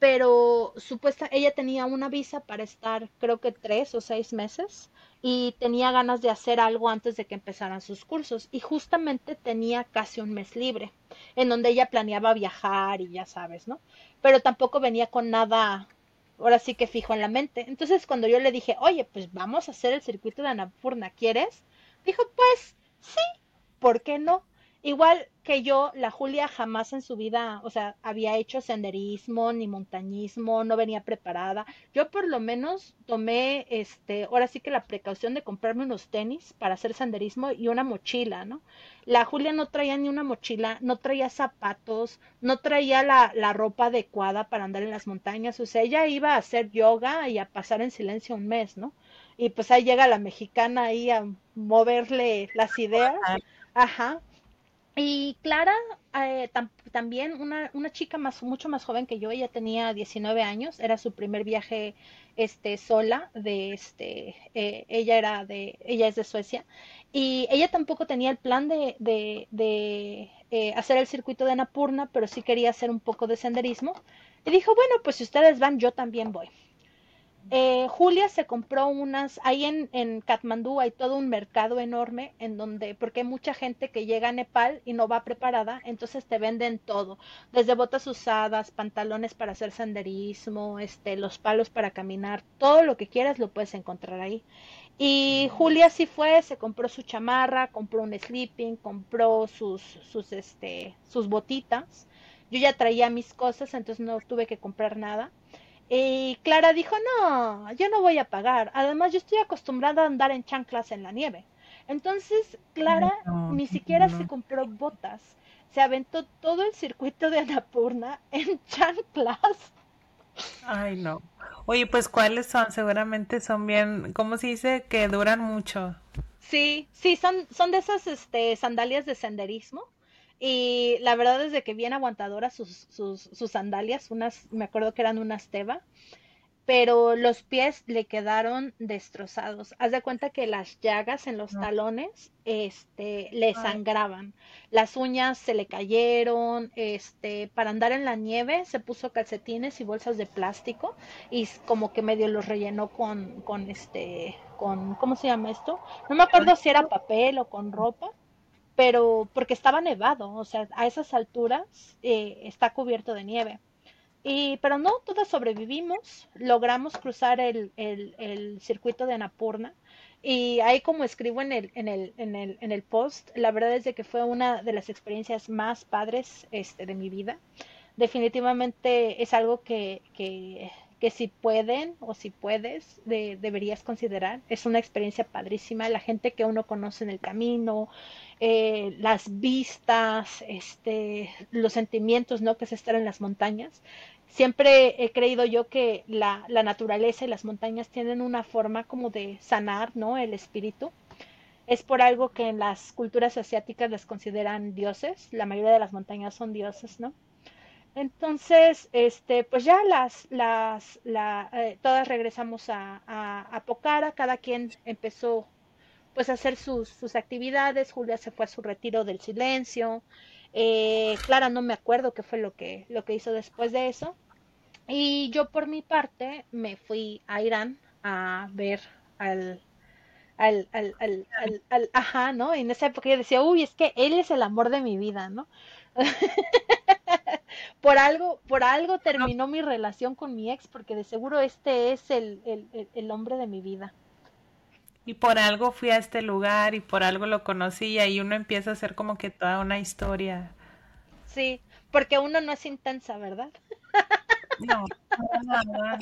pero supuesta ella tenía una visa para estar creo que tres o seis meses y tenía ganas de hacer algo antes de que empezaran sus cursos y justamente tenía casi un mes libre en donde ella planeaba viajar y ya sabes, ¿no? Pero tampoco venía con nada ahora sí que fijo en la mente. Entonces cuando yo le dije, oye, pues vamos a hacer el circuito de Anapurna, ¿quieres? Dijo, pues sí, ¿por qué no? Igual que yo, la Julia jamás en su vida, o sea, había hecho senderismo ni montañismo, no venía preparada. Yo por lo menos tomé, este, ahora sí que la precaución de comprarme unos tenis para hacer senderismo y una mochila, ¿no? La Julia no traía ni una mochila, no traía zapatos, no traía la, la ropa adecuada para andar en las montañas, o sea, ella iba a hacer yoga y a pasar en silencio un mes, ¿no? Y pues ahí llega la mexicana ahí a moverle las ideas. Ajá, y Clara, eh, también una, una chica más, mucho más joven que yo, ella tenía 19 años, era su primer viaje este, sola, de este, eh, ella era de, ella es de Suecia, y ella tampoco tenía el plan de, de, eh, hacer el circuito de Napurna, pero sí quería hacer un poco de senderismo, y dijo, bueno, pues si ustedes van, yo también voy. Eh, Julia se compró unas, ahí en, en Katmandú hay todo un mercado enorme en donde, porque hay mucha gente que llega a Nepal y no va preparada, entonces te venden todo, desde botas usadas, pantalones para hacer senderismo, este, los palos para caminar, todo lo que quieras lo puedes encontrar ahí. Y Julia sí fue, se compró su chamarra, compró un sleeping, compró sus, sus, este, sus botitas. Yo ya traía mis cosas, entonces no tuve que comprar nada y Clara dijo, no, yo no voy a pagar. Además, yo estoy acostumbrada a andar en chanclas en la nieve. Entonces, Clara ni siquiera se compró botas. Se aventó todo el circuito de Anapurna en chanclas. Ay, no. Oye, pues ¿cuáles son? Seguramente son bien, ¿cómo se dice? Que duran mucho. Sí, sí, son, son de esas este, sandalias de senderismo y la verdad es de que bien aguantadoras sus, sus, sus sandalias, unas, me acuerdo que eran unas Teva, pero los pies le quedaron destrozados. Haz de cuenta que las llagas en los talones, este, le sangraban. Las uñas se le cayeron, este, para andar en la nieve se puso calcetines y bolsas de plástico y como que medio los rellenó con, con este, con, ¿cómo se llama esto? No me acuerdo si era papel o con ropa pero porque estaba nevado, o sea, a esas alturas eh, está cubierto de nieve. Y, pero no, todas sobrevivimos, logramos cruzar el, el, circuito de Anapurna y ahí como escribo en el, en, el, en, el, en el post, la verdad es de que fue una de las experiencias más padres este, de mi vida. Definitivamente es algo que, que si pueden o si puedes, de, deberías considerar. Es una experiencia padrísima, la gente que uno conoce en el camino, eh, las vistas, este, los sentimientos, ¿no? Que es estar en las montañas. Siempre he creído yo que la, la naturaleza y las montañas tienen una forma como de sanar, ¿no? El espíritu. Es por algo que en las culturas asiáticas les consideran dioses. La mayoría de las montañas son dioses, ¿no? Entonces, este, pues ya las, las, la, eh, todas regresamos a, a, a, Pocara, cada quien empezó pues a hacer sus, sus actividades, Julia se fue a su retiro del silencio, eh, Clara no me acuerdo qué fue lo que, lo que hizo después de eso, y yo por mi parte me fui a Irán a ver al, al, al, al, al, al ajá, ¿no? En esa época yo decía, uy, es que él es el amor de mi vida, ¿no? por algo, por algo terminó mi relación con mi ex, porque de seguro este es el, el, el, hombre de mi vida. Y por algo fui a este lugar y por algo lo conocí y ahí uno empieza a hacer como que toda una historia. Sí, porque uno no es intensa, ¿verdad? No, no,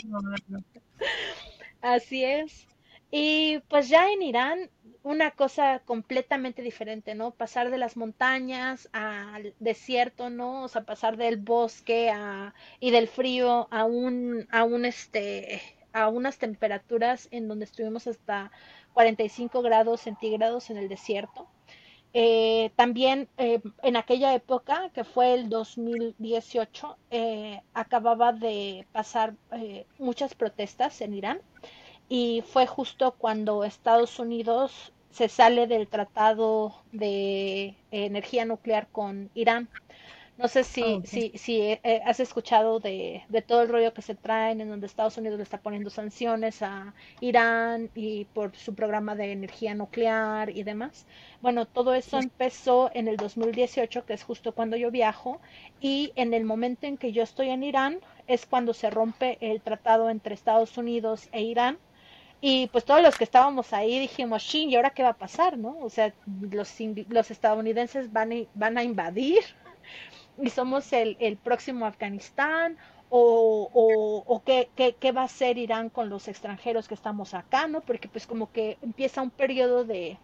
no, no. Así es. Y pues ya en Irán una cosa completamente diferente, ¿no? Pasar de las montañas al desierto, ¿no? O sea, pasar del bosque a, y del frío a un, a un este, a unas temperaturas en donde estuvimos hasta 45 grados centígrados en el desierto. Eh, también eh, en aquella época, que fue el 2018, eh, acababa de pasar muchas protestas en Irán y fue justo cuando Estados Unidos se sale del tratado de energía nuclear con Irán. No sé si, ah, si, si eh, eh, has escuchado de, de, todo el rollo que se traen en donde Estados Unidos le está poniendo sanciones a Irán y por su programa de energía nuclear y demás. Bueno, todo eso empezó en el 2018, que es justo cuando yo viajo, y en el momento en que yo estoy en Irán es cuando se rompe el tratado entre Estados Unidos e Irán. Y pues todos los que estábamos ahí dijimos, sí, ¿y ahora qué va a pasar? ¿no? O sea, los, los estadounidenses van van a invadir y somos el, el próximo Afganistán o, o, o qué, qué, qué, va a hacer Irán con los extranjeros que estamos acá, ¿no? Porque pues como que empieza un periodo de,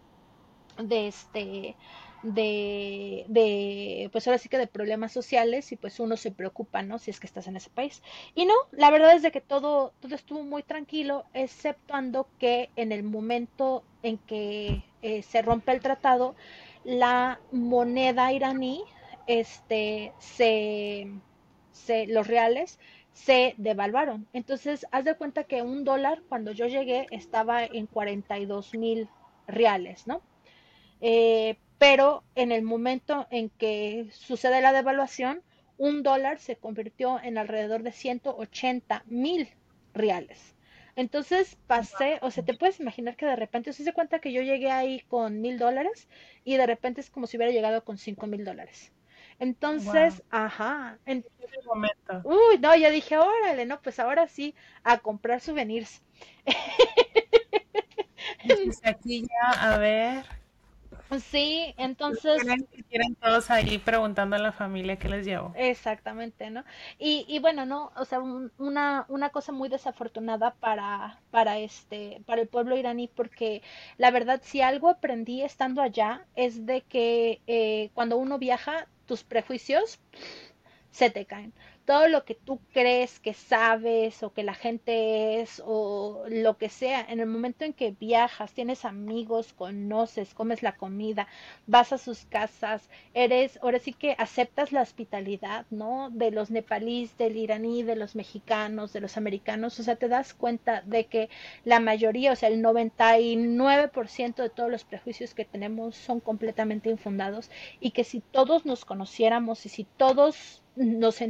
de este de, de pues ahora sí que de problemas sociales y pues uno se preocupa, ¿no? Si es que estás en ese país. Y no, la verdad es de que todo, todo estuvo muy tranquilo, exceptuando que en el momento en que eh, se rompe el tratado, la moneda iraní este, se, se, los reales se devaluaron. Entonces, haz de cuenta que un dólar cuando yo llegué estaba en 42 mil reales, ¿no? Eh, pero en el momento en que sucede la devaluación, un dólar se convirtió en alrededor de 180 mil reales. Entonces pasé, o sea, te puedes imaginar que de repente, se cuenta que yo llegué ahí con mil dólares y de repente es como si hubiera llegado con cinco mil dólares. Entonces, ajá. En... momento. Uy, no, ya dije, órale, no, pues ahora sí, a comprar souvenirs. aquí ya, a ver. Sí, entonces. Quieren, todos ahí preguntando a la familia qué les llevo. Exactamente, ¿no? Y, y bueno, no, o sea, una, una cosa muy desafortunada para, para este, para el pueblo iraní, porque la verdad, si algo aprendí estando allá, es de que eh, cuando uno viaja, tus prejuicios se te caen todo lo que tú crees que sabes o que la gente es o lo que sea, en el momento en que viajas, tienes amigos, conoces, comes la comida, vas a sus casas, eres, ahora sí que aceptas la hospitalidad, ¿no? De los nepalíes, del iraní, de los mexicanos, de los americanos, o sea, te das cuenta de que la mayoría, o sea, el 99% de todos los prejuicios que tenemos son completamente infundados y que si todos nos conociéramos y si todos nos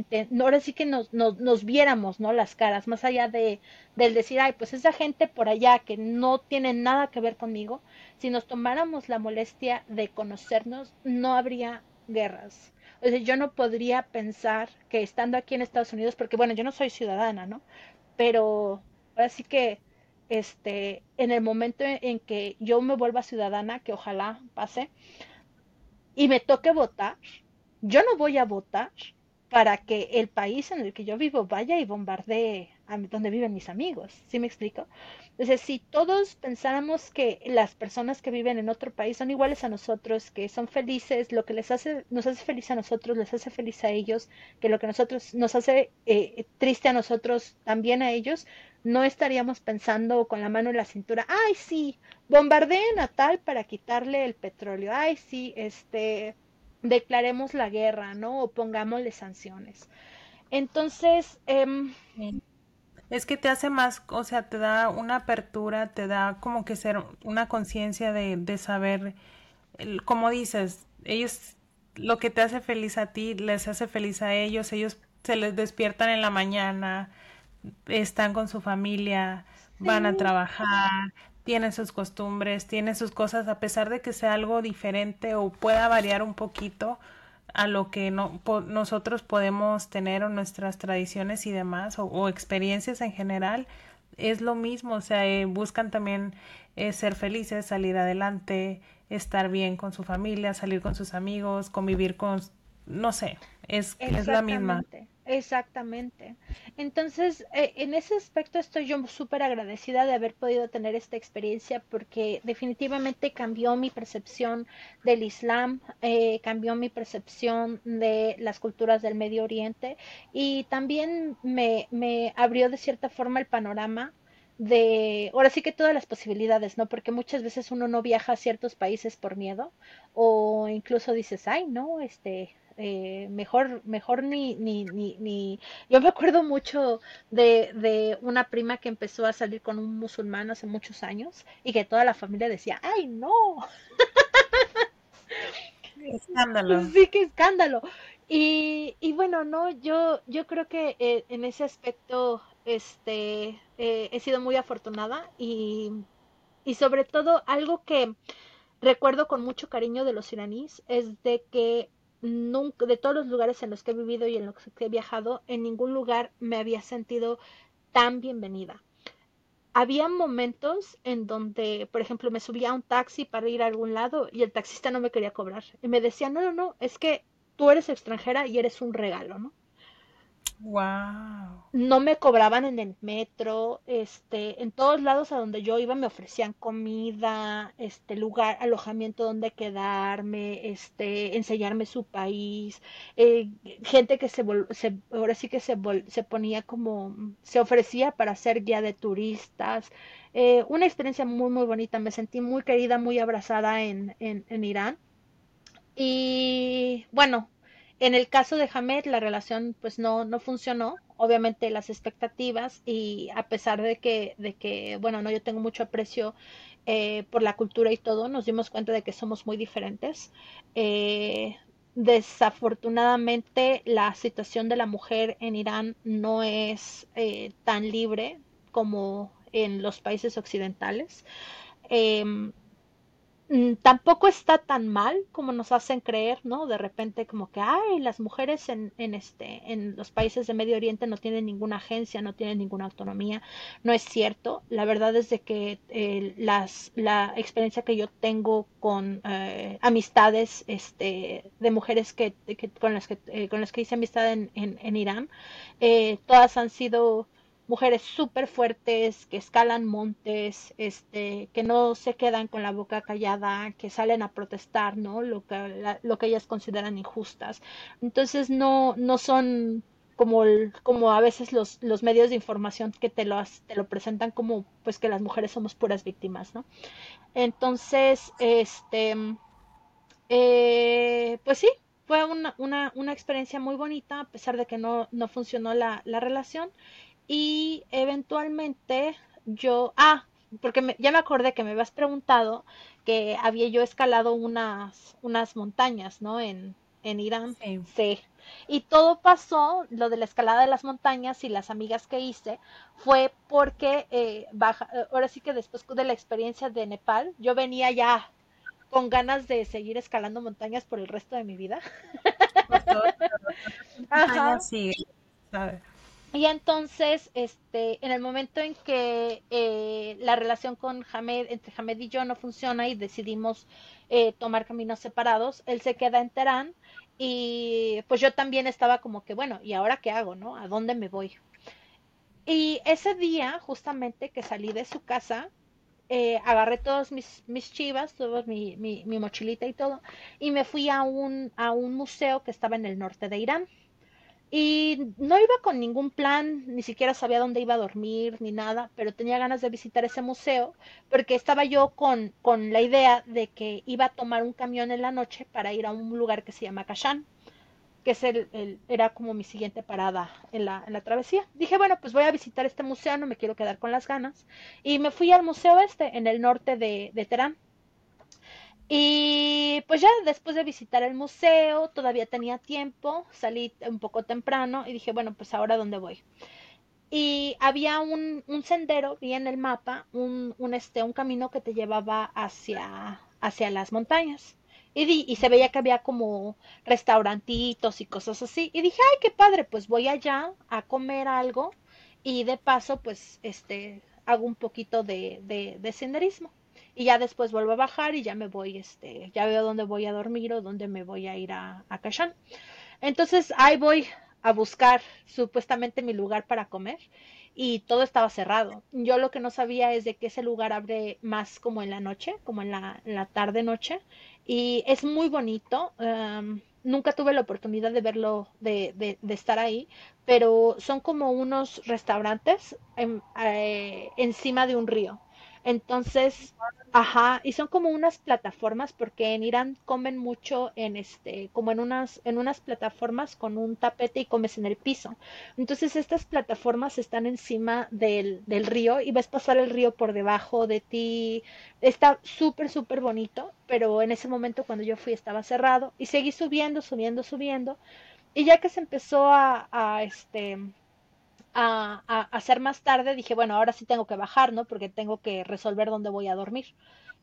ahora sí que nos, nos, nos, viéramos, ¿no? Las caras, más allá de, del decir, ay, pues esa gente por allá que no tiene nada que ver conmigo, si nos tomáramos la molestia de conocernos, no habría guerras. O sea, yo no podría pensar que estando aquí en Estados Unidos, porque bueno, yo no soy ciudadana, ¿no? Pero ahora sí que, este, en el momento en que yo me vuelva ciudadana, que ojalá pase, y me toque votar, yo no voy a votar para que el país en el que yo vivo vaya y bombardee donde viven mis amigos. ¿Sí me explico? Entonces, si todos pensáramos que las personas que viven en otro país son iguales a nosotros, que son felices, lo que les hace, nos hace feliz a nosotros, les hace feliz a ellos, que lo que nosotros nos hace eh, triste a nosotros, también a ellos, no estaríamos pensando con la mano en la cintura, ay sí, bombardeen a tal para quitarle el petróleo, ay sí, este, declaremos la guerra, ¿no? O pongámosle sanciones. Entonces, em, es que te hace más, o sea, te da una apertura, te da como que ser una conciencia de, de saber, como dices, ellos, lo que te hace feliz a ti, les hace feliz a ellos, ellos se les despiertan en la mañana, están con su familia, van a trabajar, tiene sus costumbres, tiene sus cosas, a pesar de que sea algo diferente o pueda variar un poquito a lo que no, nosotros podemos tener o nuestras tradiciones y demás, o, experiencias en general, es lo mismo, o sea, eh, buscan también eh, ser felices, salir adelante, estar bien con su familia, salir con sus amigos, convivir con, no sé, es, es la misma. Exactamente. Entonces, eh, en ese aspecto estoy yo súper agradecida de haber podido tener esta experiencia porque definitivamente cambió mi percepción del Islam, eh, cambió mi percepción de las culturas del Medio Oriente y también me, me abrió de cierta forma el panorama de, ahora sí que todas las posibilidades, ¿no? Porque muchas veces uno no viaja a ciertos países por miedo o incluso dices, ay, no, este, eh, mejor, mejor ni, ni, ni, ni, yo me acuerdo mucho de, de una prima que empezó a salir con un musulmán hace muchos años y que toda la familia decía, ay, no. Escándalo. Sí, qué escándalo. Y, y bueno, no, yo, yo creo que eh, en ese aspecto este, eh, he sido muy afortunada y, y sobre todo algo que recuerdo con mucho cariño de los iraníes es de que nunca, de todos los lugares en los que he vivido y en los que he viajado, en ningún lugar me había sentido tan bienvenida. Había momentos en donde, por ejemplo, me subía a un taxi para ir a algún lado y el taxista no me quería cobrar. Y me decía, no, no, no, es que tú eres extranjera y eres un regalo, ¿no? Wow. No me cobraban en el metro, este, en todos lados a donde yo iba me ofrecían comida, este, lugar, alojamiento donde quedarme, este, enseñarme su país, eh, gente que se, se, ahora sí que se, se ponía como, se ofrecía para ser guía de turistas, eh, una experiencia muy muy bonita, me sentí muy querida, muy abrazada en, en, en Irán. Y bueno, en el caso de Hamed, la relación pues no, no funcionó, obviamente las expectativas y a pesar de que, de que bueno, no, yo tengo mucho aprecio eh, por la cultura y todo, nos dimos cuenta de que somos muy diferentes. Eh, desafortunadamente, la situación de la mujer en Irán no es eh, tan libre como en los países occidentales. Mm, tampoco está tan mal como nos hacen creer, ¿no? De repente como que, ay, las mujeres en, en, este, en los países de Medio Oriente no tienen ninguna agencia, no tienen ninguna autonomía. No es cierto. La verdad es de que eh, las, la experiencia que yo tengo con eh, amistades este, de mujeres que, que con, las que, eh, con las que hice amistad en, en, en Irán, eh, todas han sido mujeres súper fuertes que escalan montes, este, que no se quedan con la boca callada, que salen a protestar, ¿no? Lo que, la, lo que ellas consideran injustas. Entonces no, no son como, el, como a veces los, los medios de información que te lo, te lo presentan como pues que las mujeres somos puras víctimas, ¿no? Entonces, este, eh, pues sí, fue una, una, una, experiencia muy bonita, a pesar de que no, no funcionó la, la relación y eventualmente yo, ah, porque me, ya me acordé que me habías preguntado que había yo escalado unas, unas montañas, ¿no? En, en Irán. Sí. sí. Y todo pasó, lo de la escalada de las montañas y las amigas que hice, fue porque, eh, baja, ahora sí que después de la experiencia de Nepal, yo venía ya con ganas de seguir escalando montañas por el resto de mi vida. Ajá. Sí, ¿sabes? Y entonces, este, en el momento en que eh, la relación con Hamed, entre Hamed y yo no funciona y decidimos eh, tomar caminos separados, él se queda en Teherán y pues yo también estaba como que, bueno, ¿y ahora qué hago, no? ¿A dónde me voy? Y ese día, justamente que salí de su casa, eh, agarré todos mis, mis chivas, todo mi, mi, mi, mochilita y todo, y me fui a un, a un museo que estaba en el norte de Irán. Y no iba con ningún plan, ni siquiera sabía dónde iba a dormir ni nada, pero tenía ganas de visitar ese museo porque estaba yo con, con la idea de que iba a tomar un camión en la noche para ir a un lugar que se llama Kashan, que es el, el, era como mi siguiente parada en la, en la travesía. Dije, bueno, pues voy a visitar este museo, no me quiero quedar con las ganas. Y me fui al museo este, en el norte de, de Teherán. Y pues ya después de visitar el museo, todavía tenía tiempo, salí un poco temprano y dije, bueno, pues ahora dónde voy. Y había un, un sendero, vi en el mapa, un, un, este, un camino que te llevaba hacia, hacia las montañas. Y, di, y se veía que había como restaurantitos y cosas así. Y dije, ay, qué padre, pues voy allá a comer algo y de paso, pues, este, hago un poquito de, de, de senderismo y ya después vuelvo a bajar y ya me voy, este, ya veo dónde voy a dormir o dónde me voy a ir a, a. Entonces ahí voy a buscar supuestamente mi lugar para comer y todo estaba cerrado. Yo lo que no sabía es de que ese lugar abre más como en la noche, como en la, la tarde noche y es muy bonito. Um, nunca tuve la oportunidad de verlo, de, de, de estar ahí, pero son como unos restaurantes eh, encima de un río. Entonces, ajá, y son como unas plataformas porque en Irán comen mucho en este, como en unas en unas plataformas con un tapete y comes en el piso. Entonces, estas plataformas están encima del, del río y ves pasar el río por debajo de ti. Está súper súper bonito, pero en ese momento cuando yo fui estaba cerrado y seguí subiendo, subiendo, subiendo. Y ya que se empezó a, a este a, a, hacer más tarde, dije, bueno, ahora sí tengo que bajar, ¿no? Porque tengo que resolver dónde voy a dormir.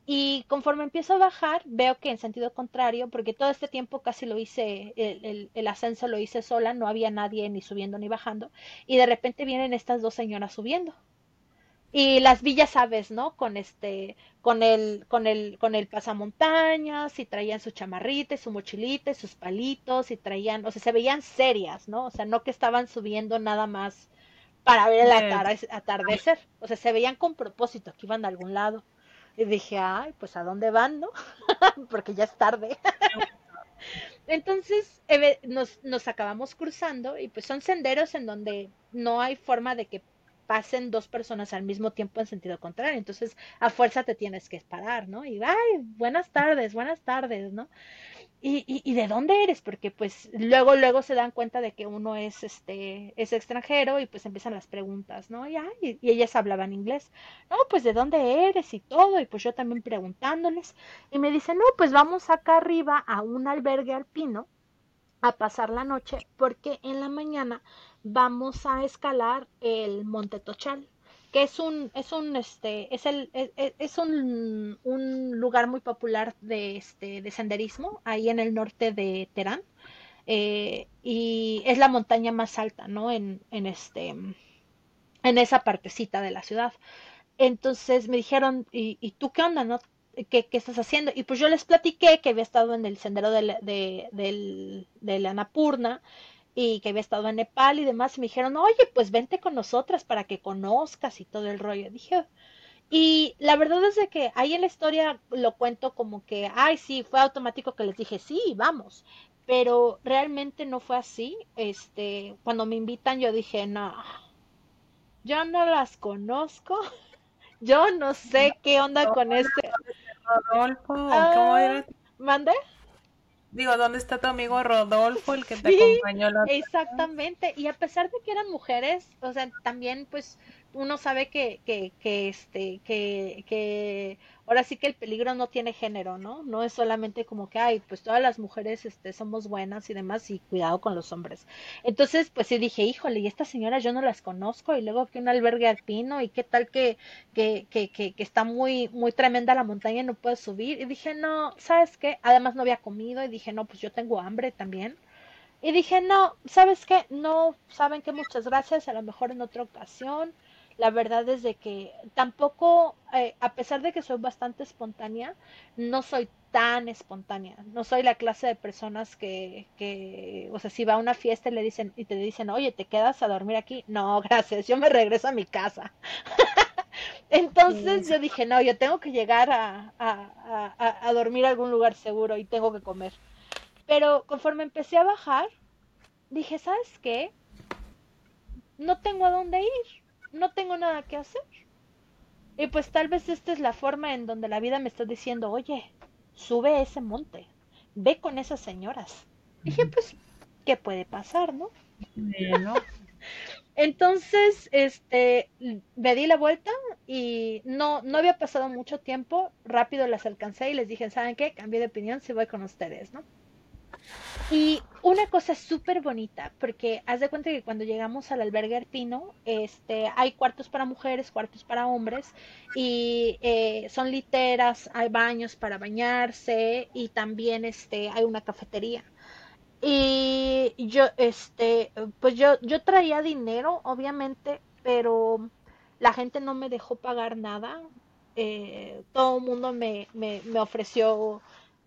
Y conforme empiezo a bajar, veo que en sentido contrario, porque todo este tiempo casi lo hice, el, el, ascenso lo hice sola, no había nadie ni subiendo ni bajando, y de repente vienen estas dos señoras subiendo. Y las villas, sabes, ¿no? Con este, con el, con el, con el pasamontañas, y traían su chamarrita, su mochilita, sus palitos, y traían, o sea, se veían serias, ¿no? O sea, no que estaban subiendo nada más para ver el atardecer. O sea, se veían con propósito, que iban a algún lado. Y dije, ay, pues a dónde van, ¿no? Porque ya es tarde. Entonces nos, nos acabamos cruzando y pues son senderos en donde no hay forma de que pasen dos personas al mismo tiempo en sentido contrario. Entonces, a fuerza te tienes que parar, ¿no? Y, ay, buenas tardes, buenas tardes, ¿no? ¿Y, y, y de dónde eres? Porque pues luego, luego se dan cuenta de que uno es, este, es extranjero y pues empiezan las preguntas, ¿no? Y, ay, y ellas hablaban inglés. No, pues de dónde eres y todo. Y pues yo también preguntándoles. Y me dicen, no, pues vamos acá arriba a un albergue alpino a pasar la noche porque en la mañana vamos a escalar el Monte Tochal que es un, es un, este, es el, es, es un, un, lugar muy popular de, este, de senderismo ahí en el norte de Teherán. Eh, y es la montaña más alta, ¿no? En, en este, en esa partecita de la ciudad. Entonces me dijeron, ¿y, y tú qué onda, no? ¿Qué, ¿Qué, estás haciendo? Y pues yo les platiqué que había estado en el sendero de, de, de, de la Napurna y que había estado en Nepal y demás, y me dijeron, oye, pues vente con nosotras para que conozcas y todo el rollo. Dije, y la verdad es de que ahí en la historia lo cuento como que, ay, sí, fue automático que les dije, sí, vamos, pero realmente no fue así. Este, cuando me invitan yo dije, no, yo no las conozco, yo no sé qué onda con este. Rodolfo, ¿cómo era? ¿Mande? Digo, ¿dónde está tu amigo Rodolfo, el que te sí, acompañó? La exactamente, y a pesar de que eran mujeres, o sea, también pues uno sabe que, que, que este, que, que ahora sí que el peligro no tiene género, ¿no? No es solamente como que, ay, pues todas las mujeres este, somos buenas y demás, y cuidado con los hombres. Entonces, pues sí dije, híjole, y estas señoras yo no las conozco, y luego que un albergue alpino, y qué tal que, que, que, que, que está muy, muy tremenda la montaña y no puedo subir. Y dije, no, ¿sabes qué? Además no había comido, y dije, no, pues yo tengo hambre también. Y dije, no, ¿sabes qué? No, saben que muchas gracias, a lo mejor en otra ocasión la verdad es de que tampoco, eh, a pesar de que soy bastante espontánea, no soy tan espontánea. No soy la clase de personas que, que, o sea, si va a una fiesta y le dicen, y te dicen, oye, ¿te quedas a dormir aquí? No, gracias, yo me regreso a mi casa. Entonces sí. yo dije, no, yo tengo que llegar a, a, a, a dormir a algún lugar seguro y tengo que comer. Pero conforme empecé a bajar, dije, ¿sabes qué? No tengo a dónde ir no tengo nada que hacer. Y pues tal vez esta es la forma en donde la vida me está diciendo, oye, sube ese monte, ve con esas señoras. Y dije, pues, ¿qué puede pasar, no? Bueno. Entonces, este, me di la vuelta y no, no había pasado mucho tiempo, rápido las alcancé y les dije, ¿saben qué? Cambié de opinión, si voy con ustedes, ¿no? Y una cosa súper bonita, porque haz de cuenta que cuando llegamos al albergue alpino, este, hay cuartos para mujeres, cuartos para hombres, y eh, son literas, hay baños para bañarse, y también este, hay una cafetería. Y yo, este, pues yo, yo traía dinero, obviamente, pero la gente no me dejó pagar nada. Eh, todo el mundo me, me, me ofreció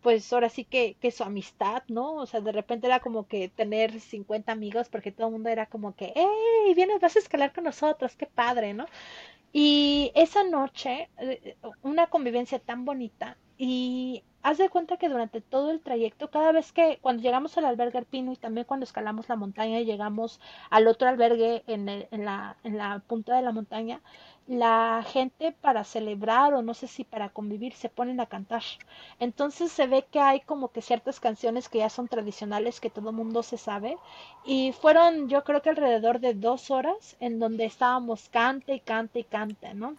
pues ahora sí que, que su amistad, ¿no? O sea, de repente era como que tener 50 amigos porque todo el mundo era como que, ¡hey! Vienes, vas a escalar con nosotros, qué padre, ¿no? Y esa noche, eh, una convivencia tan bonita y haz de cuenta que durante todo el trayecto, cada vez que cuando llegamos al albergue alpino y también cuando escalamos la montaña y llegamos al otro albergue en, en, la, en la punta de la montaña, la gente para celebrar o no sé si para convivir se ponen a cantar. Entonces se ve que hay como que ciertas canciones que ya son tradicionales que todo mundo se sabe y fueron yo creo que alrededor de dos horas en donde estábamos cante y cante y cante, ¿no?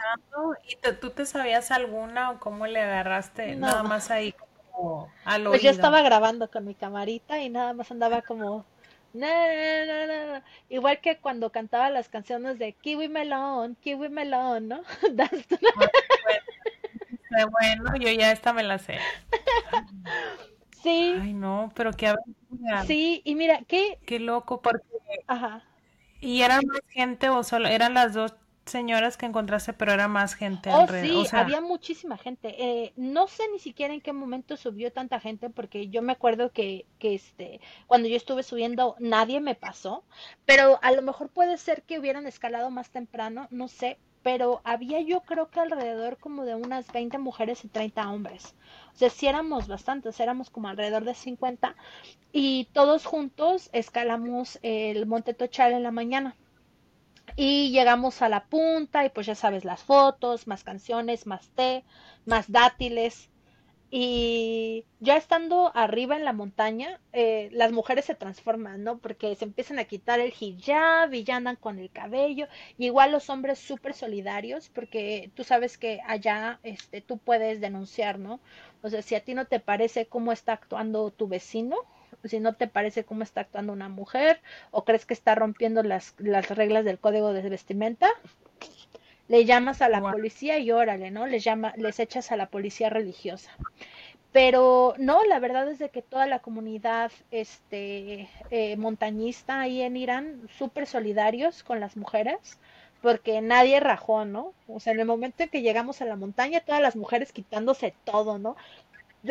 ¿Y tú te sabías alguna o cómo le agarraste nada más ahí como al Pues yo estaba grabando con mi camarita y nada más andaba como no, Igual que cuando cantaba las canciones de Kiwi Melón, Kiwi Melón, ¿no? bueno, yo ya esta me la sé. Sí. Ay, no, pero qué Sí, y mira, qué... Qué loco, porque... Ajá. ¿Y eran más gente o solo eran las dos señoras que encontraste, pero era más gente oh, Sí, había muchísima gente. Eh, no sé ni siquiera en qué momento subió tanta gente, porque yo me acuerdo que, que este, cuando yo estuve subiendo nadie me pasó, pero a lo mejor puede ser que hubieran escalado más temprano, no sé, pero había yo creo que alrededor como de unas 20 mujeres y 30 hombres. O sea, sí éramos bastantes, éramos como alrededor de 50 y todos juntos escalamos el Monte Tochal en la mañana. Y llegamos a la punta y pues ya sabes, las fotos, más canciones, más té, más dátiles. Y ya estando arriba en la montaña, eh, las mujeres se transforman, ¿no? Porque se empiezan a quitar el hijab y ya andan con el cabello. Y igual los hombres súper solidarios, porque tú sabes que allá este, tú puedes denunciar, ¿no? O sea, si a ti no te parece cómo está actuando tu vecino, si no te parece cómo está actuando una mujer o crees que está rompiendo las, las reglas del código de vestimenta, le llamas a la policía y órale, ¿no? Les, llama, les echas a la policía religiosa. Pero no, la verdad es de que toda la comunidad este, eh, montañista ahí en Irán, súper solidarios con las mujeres, porque nadie rajó, ¿no? O sea, en el momento en que llegamos a la montaña, todas las mujeres quitándose todo, ¿no?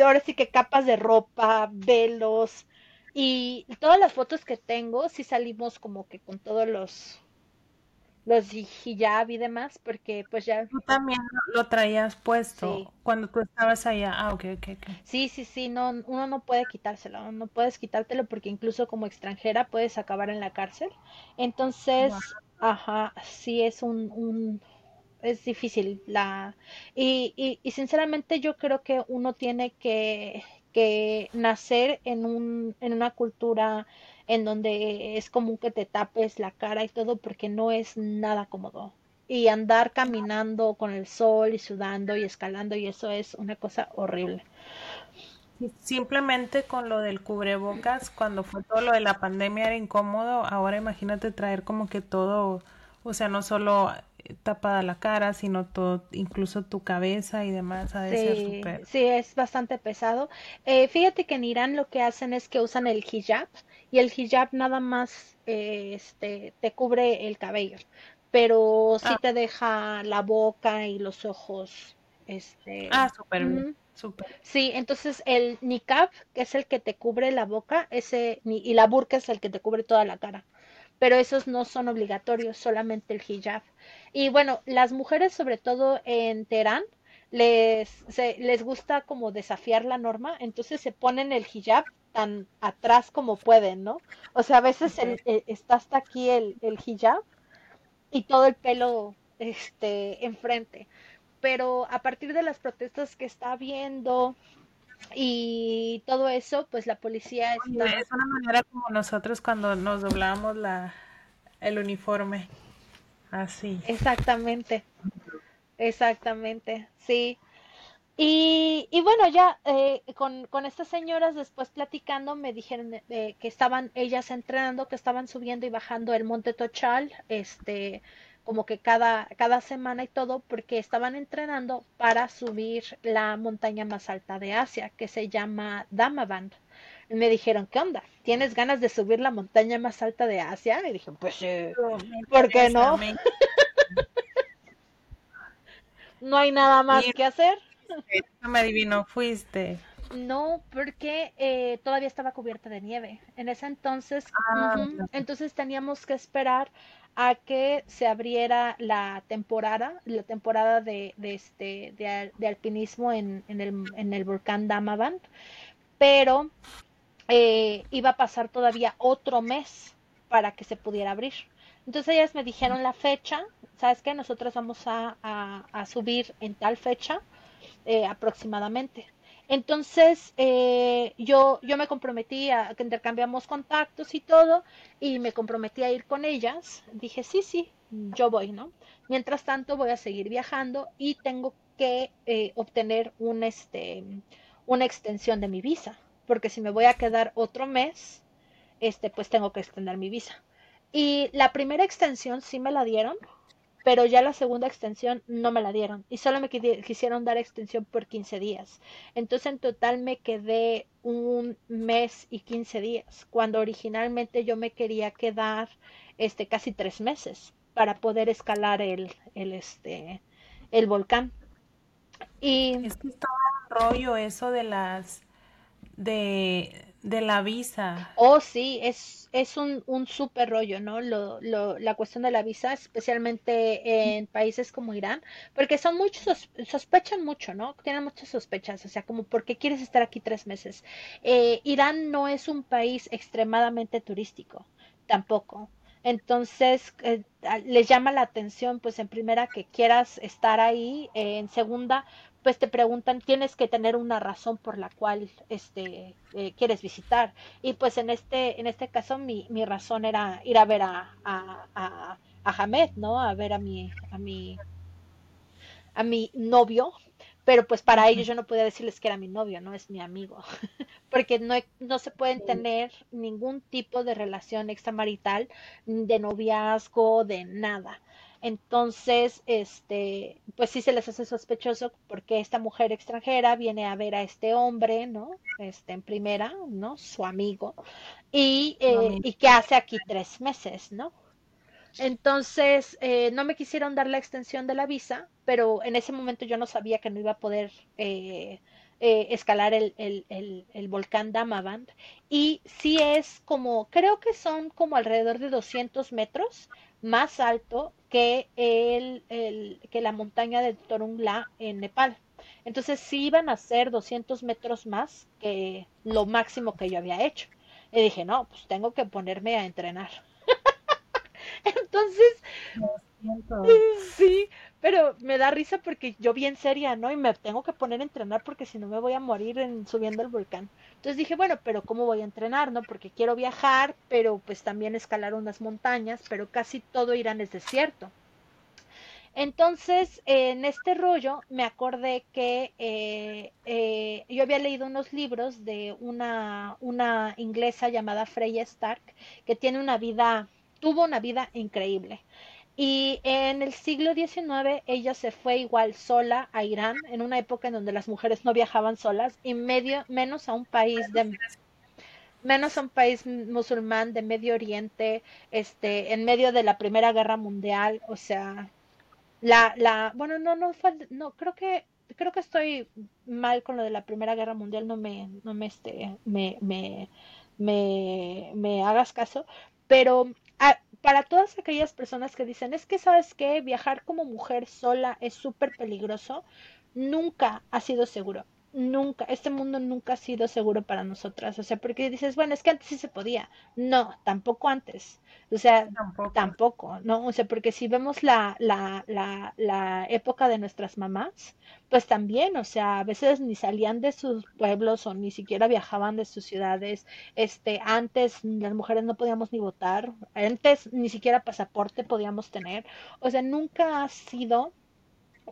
Ahora sí que capas de ropa, velos, y todas las fotos que tengo, sí salimos como que con todos los los hijab y demás, porque pues ya... Tú también lo traías puesto cuando tú estabas allá. Ah, ok, ok, ok. Sí, sí, sí, no, uno no puede quitárselo, no puedes quitártelo porque incluso como extranjera puedes acabar en la cárcel. Entonces, ajá, sí es un, un, es difícil la... Y, y, sinceramente yo creo que uno tiene que que nacer en, un, en una cultura en donde es común que te tapes la cara y todo porque no es nada cómodo. Y andar caminando con el sol y sudando y escalando y eso es una cosa horrible. Simplemente con lo del cubrebocas, cuando fue todo lo de la pandemia era incómodo, ahora imagínate traer como que todo, o sea, no solo tapada la cara, sino todo, incluso tu cabeza y demás. Ha de sí, ser sí, es bastante pesado. Eh, fíjate que en Irán lo que hacen es que usan el hijab y el hijab nada más eh, este, te cubre el cabello, pero sí ah. te deja la boca y los ojos. Este, ah, súper bien. Sí, entonces el niqab, que es el que te cubre la boca, ese y la burka es el que te cubre toda la cara pero esos no son obligatorios, solamente el hijab. Y bueno, las mujeres, sobre todo en Teherán, les, les gusta como desafiar la norma, entonces se ponen el hijab tan atrás como pueden, ¿no? O sea, a veces está hasta aquí el, el hijab y todo el pelo este enfrente. Pero a partir de las protestas que está habiendo y todo eso, pues la policía está... Es una manera como nosotros cuando nos doblamos la, el uniforme. Así. Exactamente. Exactamente, sí. Y, y bueno, ya eh, con, con, estas señoras después platicando me dijeron eh, que estaban ellas entrenando, que estaban subiendo y bajando el Monte Tochal, este, como que cada, cada semana y todo, porque estaban entrenando para subir la montaña más alta de Asia, que se llama Damavand. Y me dijeron, ¿qué onda? ¿Tienes ganas de subir la montaña más alta de Asia? Y dije, pues sí, ¿por qué no? no hay nada más que hacer. No me adivino, fuiste. No, porque eh, todavía estaba cubierta de nieve. En ese entonces, ah, entonces teníamos que esperar a que se abriera la temporada, la temporada de, este, de, alpinismo en, el, en el volcán Damavand, pero eh, iba a pasar todavía otro mes para que se pudiera abrir. Entonces ellas me dijeron la fecha, ¿sabes qué? Nosotros vamos a, subir en tal fecha eh, aproximadamente. Entonces eh, yo, yo me comprometí a que intercambiamos contactos y todo y me comprometí a ir con ellas. Dije, sí, sí, yo voy, ¿no? Mientras tanto voy a seguir viajando y tengo que eh, obtener un, este, una extensión de mi visa, porque si me voy a quedar otro mes, este, pues tengo que extender mi visa. Y la primera extensión sí me la dieron, pero ya la segunda extensión no me la dieron y solo me quisieron dar extensión por 15 días. Entonces en total me quedé un mes y 15 días, cuando originalmente yo me quería quedar este casi tres meses para poder escalar el, el este el volcán. Y es que estaba rollo eso de las de de la visa. Oh, sí, es, es un, un súper rollo, ¿no? Lo, lo, la cuestión de la visa, especialmente en países como Irán, porque son muchos, sospechan mucho, ¿no? Tienen muchas sospechas, o sea, como, ¿por qué quieres estar aquí tres meses? Eh, Irán no es un país extremadamente turístico, tampoco. Entonces, eh, les llama la atención, pues en primera, que quieras estar ahí, eh, en segunda, pues te preguntan, tienes que tener una razón por la cual este, eh, quieres visitar. Y pues en este, en este caso mi, mi razón era ir a ver a, a, a, a Hamed, ¿no? A ver a mi, a mi, a mi novio, pero pues para ellos yo no podía decirles que era mi novio, no es mi amigo, porque no, no se pueden tener ningún tipo de relación extramarital, de noviazgo, de nada. Entonces, este, pues sí se les hace sospechoso porque esta mujer extranjera viene a ver a este hombre, ¿no? Este, en primera, ¿no? Su amigo. Y, eh, y que hace aquí tres meses, ¿no? Entonces, eh, no me quisieron dar la extensión de la visa, pero en ese momento yo no sabía que no iba a poder eh, eh, escalar el, el, el, el, volcán Damavand. Y sí es como, creo que son como alrededor de 200 metros más alto que, el, el, que la montaña de Torungla en Nepal. Entonces sí iban a ser 200 metros más que lo máximo que yo había hecho. Y dije, no, pues tengo que ponerme a entrenar. Entonces, sí, pero me da risa porque yo bien seria, ¿no? Y me tengo que poner a entrenar porque si no me voy a morir en, subiendo el volcán. Entonces dije, bueno, pero ¿cómo voy a entrenar, no? Porque quiero viajar, pero pues también escalar unas montañas, pero casi todo Irán es desierto. Entonces, en este rollo me acordé que eh, eh, yo había leído unos libros de una, una inglesa llamada Freya Stark, que tiene una vida, tuvo una vida increíble. Y en el siglo XIX ella se fue igual sola a Irán, en una época en donde las mujeres no viajaban solas, y medio, menos a un país de menos a un país musulmán de Medio Oriente, este, en medio de la Primera Guerra Mundial, o sea, la, la, bueno, no, no, no, creo que, creo que estoy mal con lo de la Primera Guerra Mundial, no me, no me, este, me, me, me, me hagas caso, pero para todas aquellas personas que dicen, es que sabes que viajar como mujer sola es súper peligroso, nunca ha sido seguro nunca, este mundo nunca ha sido seguro para nosotras. O sea, porque dices, bueno, es que antes sí se podía. No, tampoco antes. O sea, tampoco, ¿no? O sea, porque si vemos la, la, la, la época de nuestras mamás, pues también, o sea, a veces ni salían de sus pueblos o ni siquiera viajaban de sus ciudades. Este, antes las mujeres no podíamos ni votar, antes ni siquiera pasaporte podíamos tener. O sea, nunca ha sido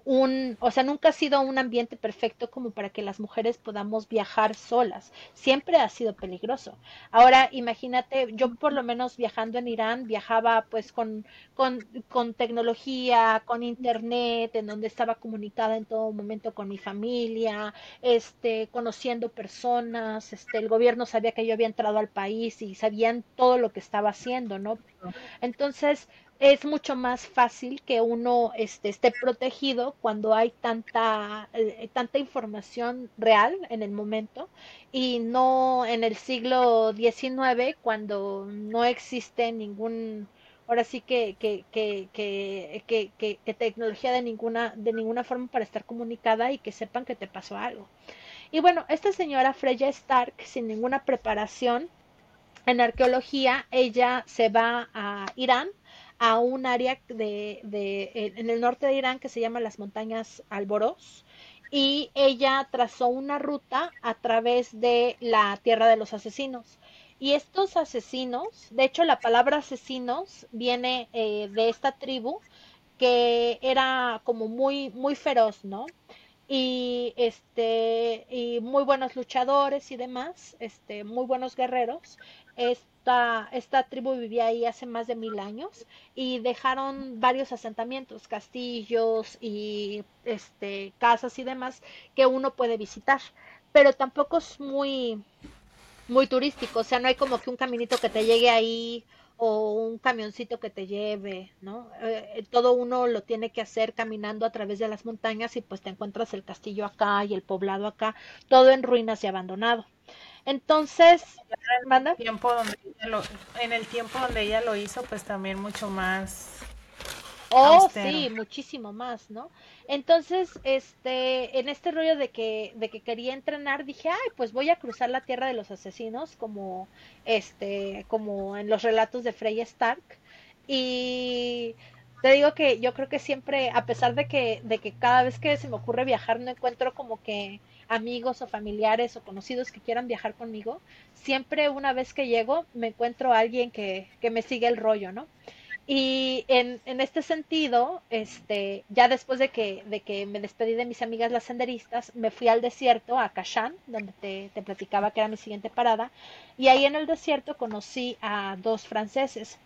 un, o sea, nunca ha sido un ambiente perfecto como para que las mujeres podamos viajar solas. Siempre ha sido peligroso. Ahora, imagínate, yo por lo menos viajando en Irán, viajaba pues con, con, con tecnología, con internet, en donde estaba comunicada en todo momento con mi familia, este, conociendo personas, este, el gobierno sabía que yo había entrado al país y sabían todo lo que estaba haciendo, ¿no? Entonces, es mucho más fácil que uno este, esté protegido cuando hay tanta, eh, tanta información real en el momento y no en el siglo XIX cuando no existe ningún ahora sí que, que, que, que, tecnología de ninguna, de ninguna forma para estar comunicada y que sepan que te pasó algo. Y bueno, esta señora Freya Stark, sin ninguna preparación en arqueología, ella se va a Irán, a un área de, de, en el norte de Irán que se llama las montañas Alboros, y ella trazó una ruta a través de la tierra de los asesinos. Y estos asesinos, de hecho la palabra asesinos viene eh, de esta tribu que era como muy, muy feroz, ¿no? Y este, y muy buenos luchadores y demás, este, muy buenos guerreros. Esta, tribu vivía ahí hace más de mil años y dejaron varios asentamientos, castillos y este, casas y demás que uno puede visitar. Pero tampoco es muy, muy turístico, o sea, no hay como que un caminito que te llegue ahí o un camioncito que te lleve, ¿no? Eh, todo uno lo tiene que hacer caminando a través de las montañas y pues te encuentras el castillo acá y el poblado acá, todo en ruinas y abandonado. Entonces, en el tiempo donde en el tiempo donde ella lo hizo, pues también mucho más Oh, sí, muchísimo más, ¿no? Entonces, este, en este rollo de que, de que quería entrenar, dije, ay, pues voy a cruzar la tierra de los asesinos, como, este, como en los relatos de Freya Stark. Y te digo que yo creo que siempre, a pesar de que, de que cada vez que se me ocurre viajar, no encuentro como que amigos o familiares o conocidos que quieran viajar conmigo, siempre una vez que llego me encuentro alguien que, que me sigue el rollo, ¿no? Y en, en, este sentido, este, ya después de que, de que me despedí de mis amigas las senderistas, me fui al desierto, a Kashan, donde te, te, platicaba que era mi siguiente parada, y ahí en el desierto conocí a dos franceses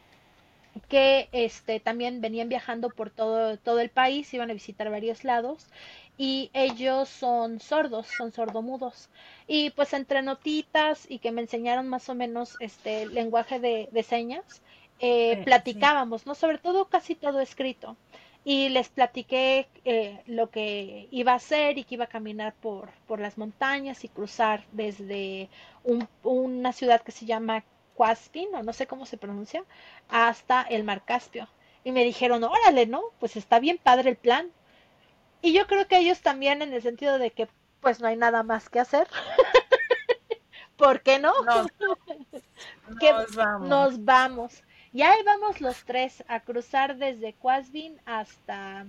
que este, también venían viajando por todo, todo el país, iban a visitar varios lados, y ellos son sordos, son sordomudos. Y pues entre notitas y que me enseñaron más o menos este lenguaje de, de señas, eh, platicábamos, ¿no? Sobre todo casi todo escrito. Y les platiqué eh, lo que iba a hacer y que iba a caminar por, por las montañas y cruzar desde una ciudad que se llama Quastin, o no sé cómo se pronuncia, hasta el mar Caspio. Y me dijeron, órale, ¿no? Pues está bien padre el plan. Y yo creo que ellos también en el sentido de que pues no hay nada más que hacer. ¿Por qué no? Nos, vamos. Nos vamos. Y ahí vamos los tres a cruzar desde Quasvin hasta,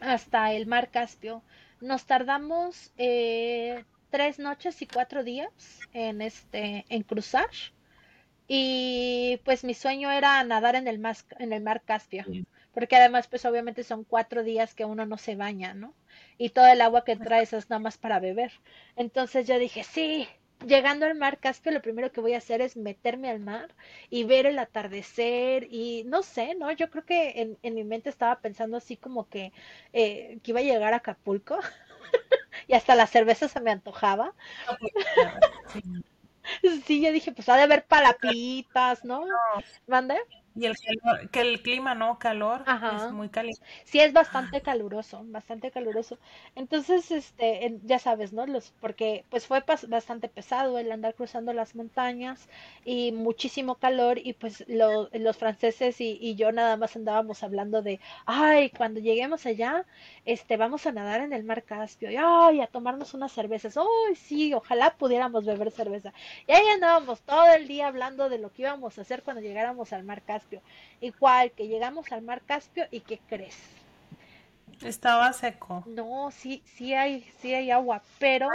hasta el mar Caspio. Nos tardamos eh, tres noches y cuatro días en, este, en cruzar. Y pues mi sueño era nadar en el, mar, en el mar Caspio. Porque además, pues obviamente son cuatro días que uno no se baña, ¿no? Y todo el agua que traes es nada más para beber. Entonces yo dije, sí, llegando al mar Caspio, lo primero que voy a hacer es meterme al mar y ver el atardecer y no sé, ¿no? Yo creo que en, en mi mente estaba pensando así como que, eh, que iba a llegar a Acapulco y hasta la cerveza se me antojaba. Sí, yo dije, pues ha de haber palapitas, ¿no? no. ¿Mande? Y el que el clima, ¿no? Calor, es muy caliente. Sí, es bastante caluroso, bastante caluroso. Entonces, este, ya sabes, ¿no? Los, porque pues fue bastante pesado el andar cruzando las montañas y muchísimo calor y pues los franceses y, y, yo nada más andábamos hablando de, ay, cuando lleguemos allá, este, vamos a nadar en el mar Caspio, y ay, a tomarnos unas cervezas, ay, sí, ojalá pudiéramos beber cerveza. Y ahí andábamos todo el día hablando de lo que íbamos a hacer cuando llegáramos al mar Caspio Igual que llegamos al mar Caspio y ¿qué crees? Estaba seco. No, sí, sí hay, sí hay agua, pero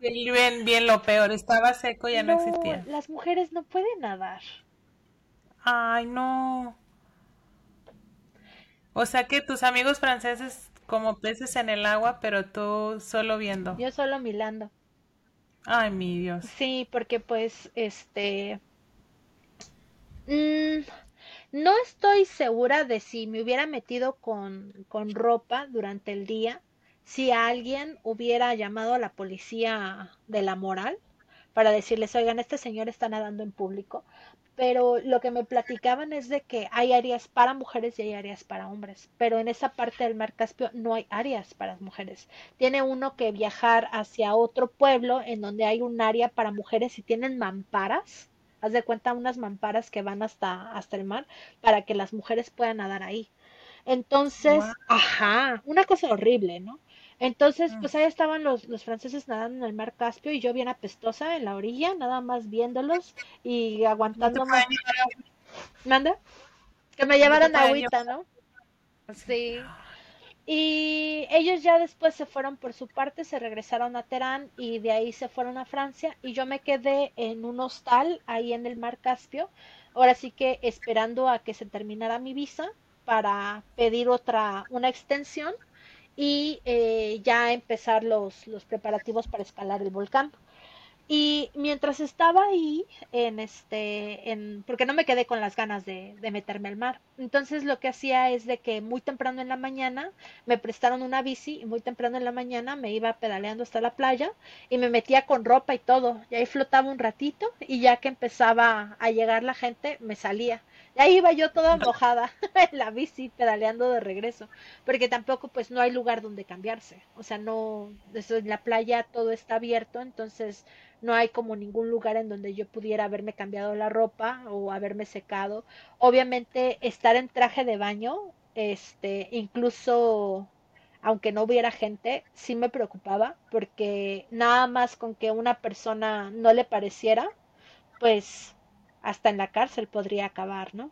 bien, bien lo peor, estaba seco y ya no, no existía. Las mujeres no pueden nadar. Ay, no. O sea que tus amigos franceses como peces en el agua, pero tú solo viendo. Yo solo milando. Ay, mi Dios. Sí, porque pues, este, Mm, no estoy segura de si me hubiera metido con, con ropa durante el día, si alguien hubiera llamado a la policía de la moral para decirles, oigan, este señor está nadando en público, pero lo que me platicaban es de que hay áreas para mujeres y hay áreas para hombres, pero en esa parte del mar Caspio no hay áreas para mujeres. Tiene uno que viajar hacia otro pueblo en donde hay un área para mujeres y tienen mamparas haz de cuenta unas mamparas que van hasta, hasta el mar para que las mujeres puedan nadar ahí. Entonces, ajá, una cosa horrible, ¿no? Entonces, mm. pues ahí estaban los, los franceses nadando en el mar Caspio y yo bien apestosa en la orilla, nada más viéndolos y aguantando. ¿Manda? Que me llevaran agüita, ¿no? Sí. Y ellos ya después se fueron por su parte, se regresaron a Teherán y de ahí se fueron a Francia y yo me quedé en un hostal ahí en el mar Caspio, ahora sí que esperando a que se terminara mi visa para pedir otra, una extensión y eh, ya empezar los, los preparativos para escalar el volcán. Y mientras estaba ahí, en este, en, porque no me quedé con las ganas de, de, meterme al mar. Entonces lo que hacía es de que muy temprano en la mañana me prestaron una bici y muy temprano en la mañana me iba pedaleando hasta la playa y me metía con ropa y todo. Y ahí flotaba un ratito y ya que empezaba a llegar la gente, me salía. Y ahí iba yo toda mojada en la bici pedaleando de regreso, porque tampoco pues no hay lugar donde cambiarse. O sea, no, eso en la playa todo está abierto, entonces no hay como ningún lugar en donde yo pudiera haberme cambiado la ropa o haberme secado. Obviamente estar en traje de baño, este, incluso aunque no hubiera gente, sí me preocupaba porque nada más con que una persona no le pareciera, pues hasta en la cárcel podría acabar, ¿no?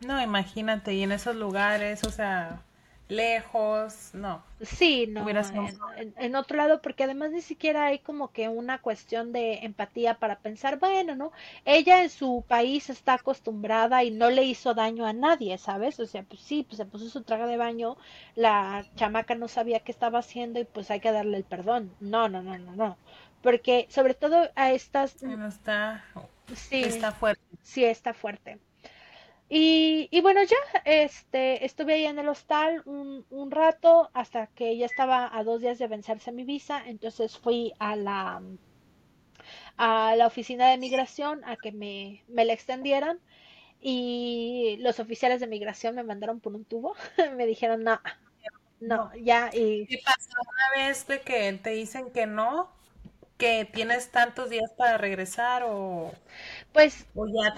No, imagínate, y en esos lugares, o sea, lejos, no. Sí, no, en, otro lado, porque además ni siquiera hay como que una cuestión de empatía para pensar, bueno, ¿no? Ella en su país está acostumbrada y no le hizo daño a nadie, ¿sabes? O sea, pues sí, pues se puso su traga de baño, la chamaca no sabía qué estaba haciendo y pues hay que darle el perdón. No, no, no, no, no. Porque sobre todo a estas... No está... Sí, está fuerte. Sí, está fuerte. Y, y, bueno, ya este, estuve ahí en el hostal un, un, rato hasta que ya estaba a dos días de vencerse mi visa, entonces fui a la, a la oficina de migración a que me, me la extendieran y los oficiales de migración me mandaron por un tubo, me dijeron no, no, ya y... ¿Qué pasó una vez de que te dicen que no? Que tienes tantos días para regresar o pues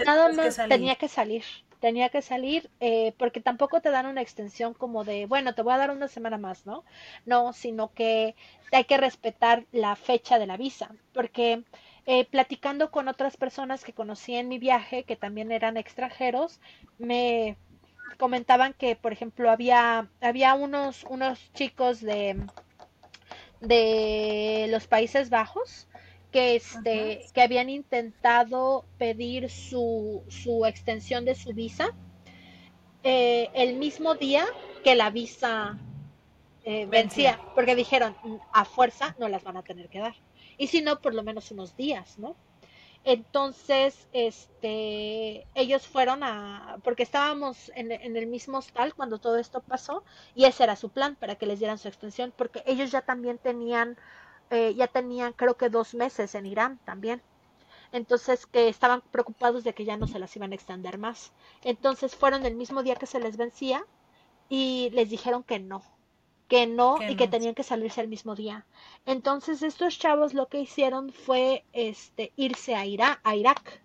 nada más tenía que salir tenía que salir eh, porque tampoco te dan una extensión como de, bueno, te voy a dar una semana más, ¿no? No, sino que hay que respetar la fecha de la visa, porque eh, platicando con otras personas que conocí en mi viaje, que también eran extranjeros, me comentaban que, por ejemplo, había, había unos, unos chicos de, de los Países Bajos que este que habían intentado pedir su, su extensión de su visa eh, el mismo día que la visa eh, vencía, porque dijeron a fuerza no las van a tener que dar y si no por lo menos unos días, ¿no? Entonces, este, ellos fueron a, porque estábamos en, el mismo hostal cuando todo esto pasó, y ese era su plan para que les dieran su extensión, porque ellos ya también tenían eh, ya tenían creo que dos meses en Irán también. Entonces que estaban preocupados de que ya no se las iban a extender más. Entonces fueron el mismo día que se les vencía y les dijeron que no, que no y que tenían que salirse el mismo día. Entonces estos chavos lo que hicieron fue este irse a, Irak, a Irak.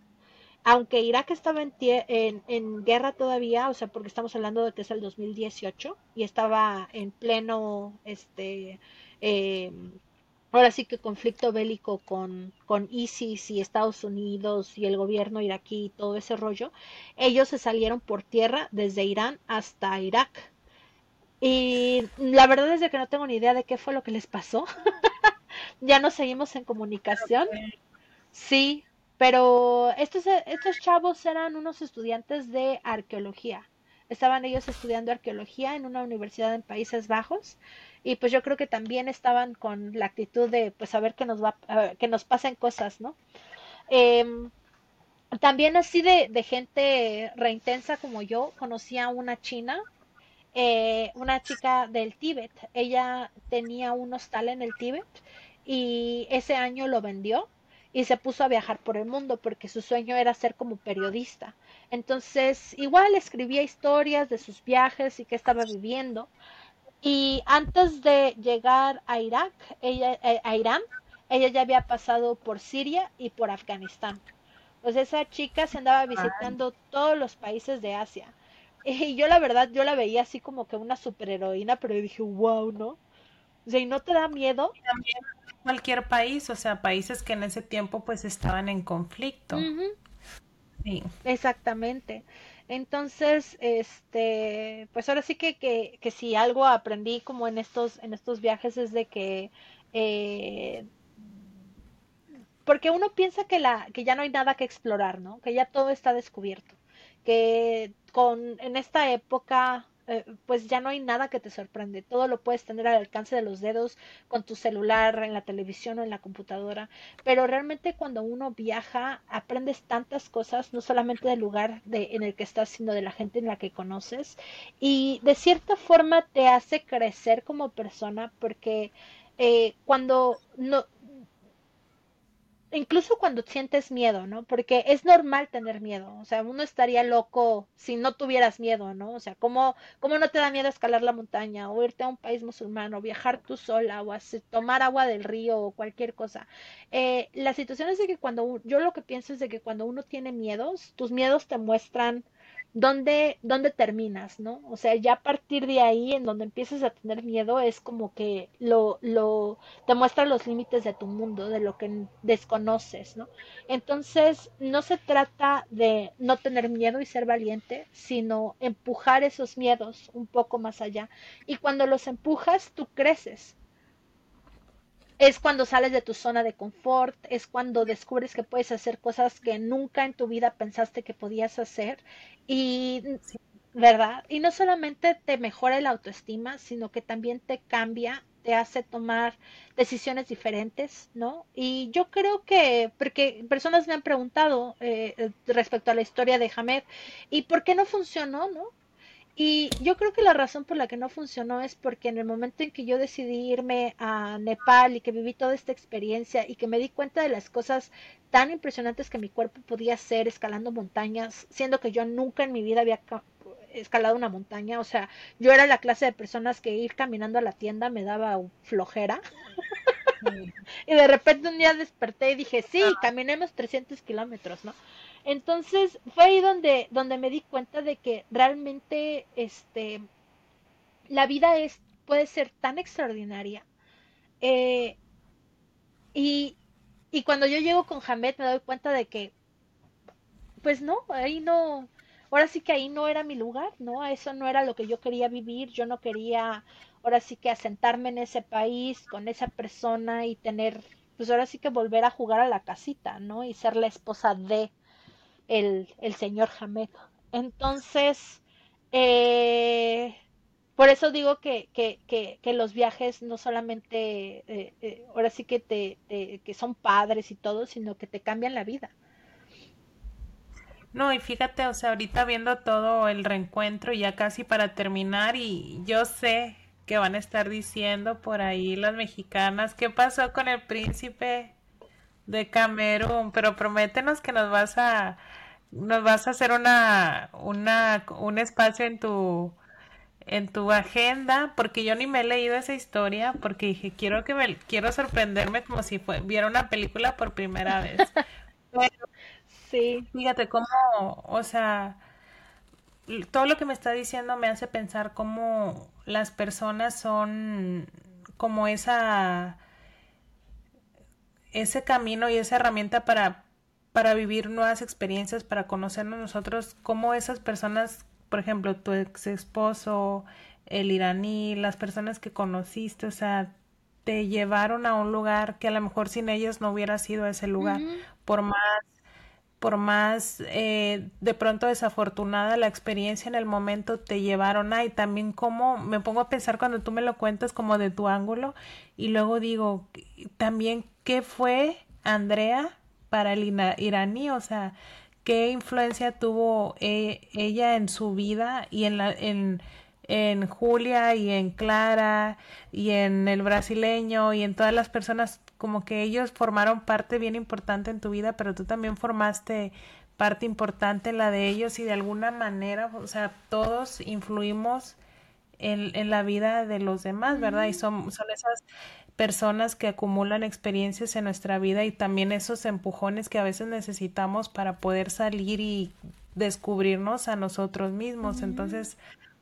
Aunque Irak estaba en, en, en, guerra todavía, o sea, porque estamos hablando de que es el 2018 y estaba en pleno este eh, ahora sí que conflicto bélico con, con ISIS y Estados Unidos y el gobierno iraquí y todo ese rollo, ellos se salieron por tierra desde Irán hasta Irak. Y la verdad es que no tengo ni idea de qué fue lo que les pasó. ya no seguimos en comunicación. Sí, pero estos, estos chavos eran unos estudiantes de arqueología. Estaban ellos estudiando arqueología en una universidad en Países Bajos y pues yo creo que también estaban con la actitud de pues saber que nos va que nos pasen cosas no em, también así de, de, gente reintensa como yo conocí a una china eh, una chica del Tíbet ella tenía un hostal en el Tíbet y ese año lo vendió y se puso a viajar por el mundo porque su sueño era ser como periodista. Entonces, igual escribía historias de sus viajes y qué estaba viviendo. Y antes de llegar a Irak, ella, eh, a Irán, ella ya había pasado por Siria y por Afganistán. Sea, esa chica se andaba visitando todos los países de Asia. Y yo la verdad, yo la veía así como que una superheroína, pero dije, wow, ¿no? O sea, ¿y no te da miedo? También cualquier país, o sea, países que en ese tiempo pues estaban en conflicto. Sí. Exactamente. Entonces, este, pues ahora sí que, que, que, si algo aprendí como en estos, en estos viajes es de que eh, porque uno piensa que la, que ya no hay nada que explorar, ¿no? Que ya todo está descubierto. Que con, en esta época eh, pues ya no hay nada que te sorprende. Todo lo puedes tener al alcance de los dedos con tu celular, en la televisión o en la computadora. Pero realmente cuando uno viaja, aprendes tantas cosas, no solamente del lugar de, en el que estás, sino de la gente en la que conoces. Y de cierta forma te hace crecer como persona porque eh, cuando no, incluso cuando sientes miedo, ¿no? Porque es normal tener miedo, o sea, uno estaría loco si no tuvieras miedo, ¿no? O sea, ¿cómo, cómo no te da miedo escalar la montaña o irte a un país musulmán o viajar tú sola o tomar agua del río o cualquier cosa? Eh, la situación es de que cuando, yo lo que pienso es de que cuando uno tiene miedos, tus miedos te muestran ¿dónde, dónde terminas, ¿no? O sea, ya a partir de ahí, en donde empiezas a tener miedo, es como que lo, lo, te muestra los límites de tu mundo, de lo que desconoces, ¿no? Entonces, no se trata de no tener miedo y ser valiente, sino empujar esos miedos un poco más allá. Y cuando los empujas, tú creces es cuando sales de tu zona de confort, es cuando descubres que puedes hacer cosas que nunca en tu vida pensaste que podías hacer y ¿verdad? Y no solamente te mejora la autoestima, sino que también te cambia, te hace tomar decisiones diferentes, ¿no? Y yo creo que, porque personas me han preguntado eh, respecto a la historia de Hamed, ¿y por qué no funcionó, no? Y yo creo que la razón por la que no funcionó es porque en el momento en que yo decidí irme a Nepal y que viví toda esta experiencia y que me di cuenta de las cosas tan impresionantes que mi cuerpo podía hacer escalando montañas, siendo que yo nunca en mi vida había escalado una montaña, o sea, yo era la clase de personas que ir caminando a la tienda me daba flojera. y de repente un día desperté y dije, sí, caminemos 300 kilómetros, ¿no? Entonces fue ahí donde, donde me di cuenta de que realmente este, la vida es, puede ser tan extraordinaria. Eh, y, y cuando yo llego con Hamed me doy cuenta de que, pues no, ahí no, ahora sí que ahí no era mi lugar, ¿no? Eso no era lo que yo quería vivir, yo no quería ahora sí que asentarme en ese país con esa persona y tener, pues ahora sí que volver a jugar a la casita, ¿no? Y ser la esposa de el, el señor Hamed. Entonces, eh, por eso digo que, que, que, los viajes no solamente, eh, eh, ahora sí que, te, que son padres y todo, sino que te cambian la vida. No, y fíjate, o sea, ahorita viendo todo el reencuentro, ya casi para terminar, y yo sé que van a estar diciendo por ahí las mexicanas, ¿qué pasó con el príncipe de Camerún? Pero prométenos que nos vas a, nos vas a hacer una, una, un espacio en tu, en tu agenda, porque yo ni me he leído esa historia, porque dije, quiero que me, quiero sorprenderme como si fue, viera una película por primera vez. sí. Fíjate cómo, o sea, todo lo que me está diciendo me hace pensar cómo las personas son como esa ese camino y esa herramienta para para vivir nuevas experiencias, para conocernos nosotros, cómo esas personas, por ejemplo, tu ex esposo, el iraní, las personas que conociste, o sea, te llevaron a un lugar que a lo mejor sin ellos no hubiera sido ese lugar, por más por más eh, de pronto desafortunada la experiencia en el momento te llevaron a y también como me pongo a pensar cuando tú me lo cuentas como de tu ángulo y luego digo también qué fue Andrea para el iraní, o sea, qué influencia tuvo e, ella en su vida y en, la, en, en Julia y en Clara y en el brasileño y en todas las personas, como que ellos formaron parte bien importante en tu vida, pero tú también formaste parte importante en la de ellos y de alguna manera, o sea, todos influimos en, en la vida de los demás, ¿verdad? Y son, son esas personas que acumulan experiencias en nuestra vida y también esos empujones que a veces necesitamos para poder salir y descubrirnos a nosotros mismos. Entonces,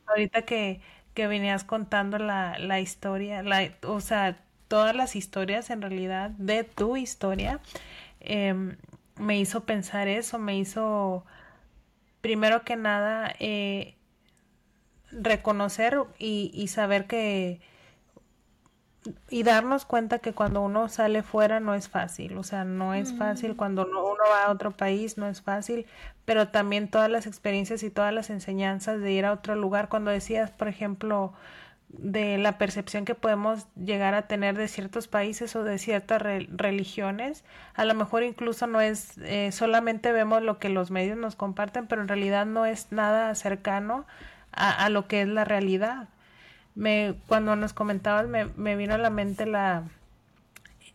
ahorita que, que venías contando la, la historia, la, o sea, todas las historias en realidad de tu historia, em, me hizo pensar eso, me hizo, primero que nada, eh, reconocer y, y saber que y darnos cuenta que cuando uno sale fuera no es fácil, o sea, no es fácil, cuando uno, va a otro país no es fácil, pero también todas las experiencias y todas las enseñanzas de ir a otro lugar, cuando decías, por ejemplo, de la percepción que podemos llegar a tener de ciertos países o de ciertas religiones, a lo mejor incluso no es, eh, solamente vemos lo que los medios nos comparten, pero en realidad no es nada cercano a lo que es la realidad me, cuando nos comentabas me, me vino a la mente la,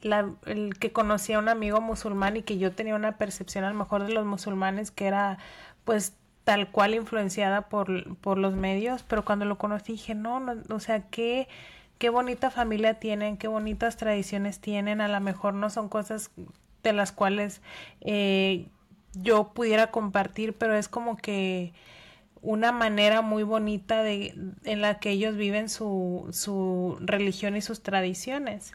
el que conocía a un amigo musulmán y que yo tenía una percepción a lo mejor de los musulmanes que era pues tal cual influenciada por, por los medios, pero cuando lo conocí dije, no, no o sea, qué, qué bonita familia tienen, qué bonitas tradiciones tienen, a lo mejor no son cosas de las cuales eh, yo pudiera compartir, pero es como que una manera muy bonita de, en la que ellos viven su, su religión y sus tradiciones.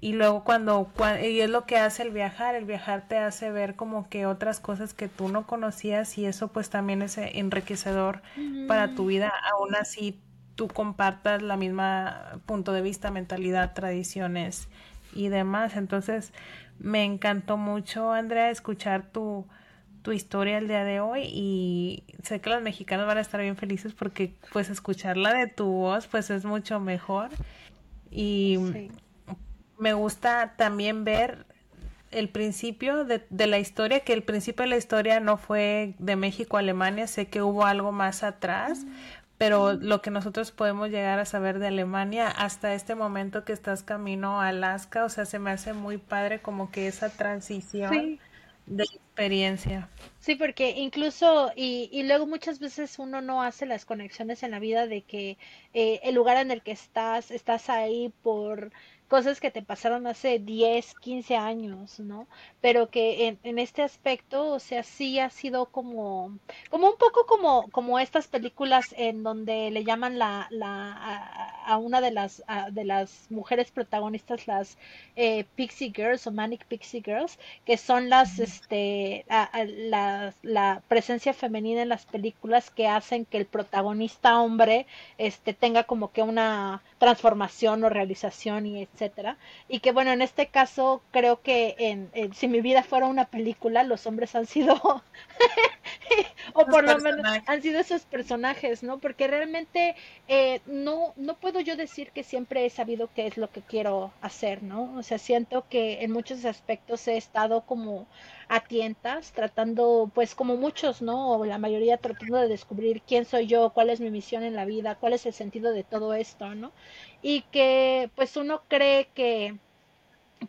Y luego cuando, y es lo que hace el viajar, el viajar te hace ver como que otras cosas que tú no conocías y eso pues también es enriquecedor para tu vida, aún así tú compartas la misma punto de vista, mentalidad, tradiciones y demás. Entonces me encantó mucho, Andrea, escuchar tu, tu historia el día de hoy y sé que los mexicanos van a estar bien felices porque pues escucharla de tu voz pues es mucho mejor. Y me gusta también ver el principio de, de, la historia, que el principio de la historia no fue de México a Alemania, sé que hubo algo más atrás, pero lo que nosotros podemos llegar a saber de Alemania hasta este momento que estás camino a Alaska, o sea, se me hace muy padre como que esa transición de experiencia. Sí, porque incluso, y, y luego muchas veces uno no hace las conexiones en la vida de que eh, el lugar en el que estás, estás ahí por cosas que te pasaron hace 10, 15 años, ¿no? Pero que en, en, este aspecto, o sea, sí ha sido como, como un poco como, como estas películas en donde le llaman la, la, a, una de las, de las mujeres protagonistas, las eh, Pixie Girls o Manic Pixie Girls, que son las, este, la, la presencia femenina en las películas que hacen que el protagonista hombre, este, tenga como que una transformación o realización y etcétera. Y que bueno, en este caso creo que en, si mi vida fuera una película, los hombres han sido o por lo menos han sido esos personajes, ¿no? Porque realmente eh, no no puedo yo decir que siempre he sabido qué es lo que quiero hacer, ¿no? O sea, siento que en muchos aspectos he estado como a tientas, tratando, pues como muchos, ¿no? O la mayoría tratando de descubrir quién soy yo, cuál es mi misión en la vida, cuál es el sentido de todo esto, ¿no? Y que pues uno cree que,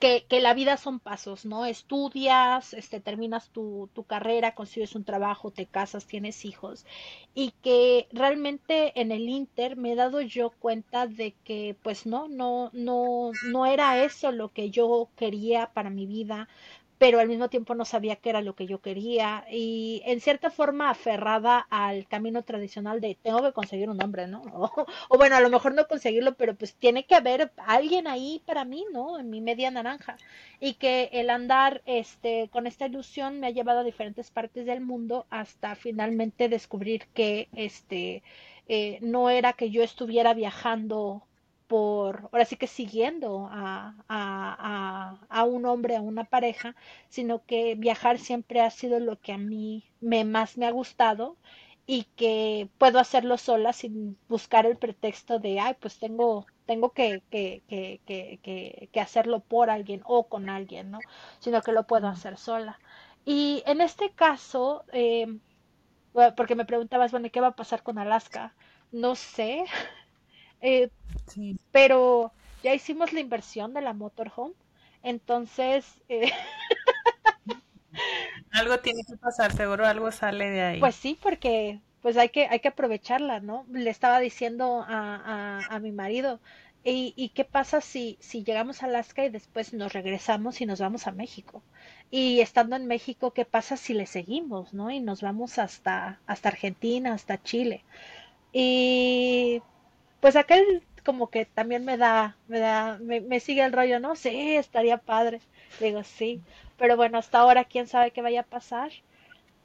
que, que, la vida son pasos, ¿no? Estudias, este, terminas tu, tu, carrera, consigues un trabajo, te casas, tienes hijos. Y que realmente en el Inter me he dado yo cuenta de que, pues no, no, no, no era eso lo que yo quería para mi vida pero al mismo tiempo no sabía qué era lo que yo quería y en cierta forma aferrada al camino tradicional de tengo que conseguir un hombre, ¿no? O, bueno, a lo mejor no conseguirlo, pero pues tiene que haber alguien ahí para mí, ¿no? En mi media naranja y que el andar este con esta ilusión me ha llevado a diferentes partes del mundo hasta finalmente descubrir que este eh, no era que yo estuviera viajando por, ahora sí que siguiendo a, a, a, un hombre, a una pareja, sino que viajar siempre ha sido lo que a mí me, más me ha gustado y que puedo hacerlo sola sin buscar el pretexto de, ay, pues tengo, tengo que, que, que, que, que hacerlo por alguien o con alguien, ¿no? Sino que lo puedo hacer sola. Y en este caso, eh, porque me preguntabas, bueno, ¿qué va a pasar con Alaska? No sé, eh, pero ya hicimos la inversión de la motorhome, entonces... Eh, algo tiene que pasar, seguro algo sale de ahí. Pues sí, porque pues hay que, hay que aprovecharla, ¿no? Le estaba diciendo a, a, a mi marido, ¿Y, qué pasa si, si llegamos a Alaska y después nos regresamos y nos vamos a México? Y estando en México, ¿qué pasa si le seguimos, no? Y nos vamos hasta, hasta Argentina, hasta Chile. Y pues aquel como que también me da, me da, me, me sigue el rollo, ¿no? Sí, estaría padre. Digo, sí. Pero bueno, hasta ahora, quién sabe qué vaya a pasar.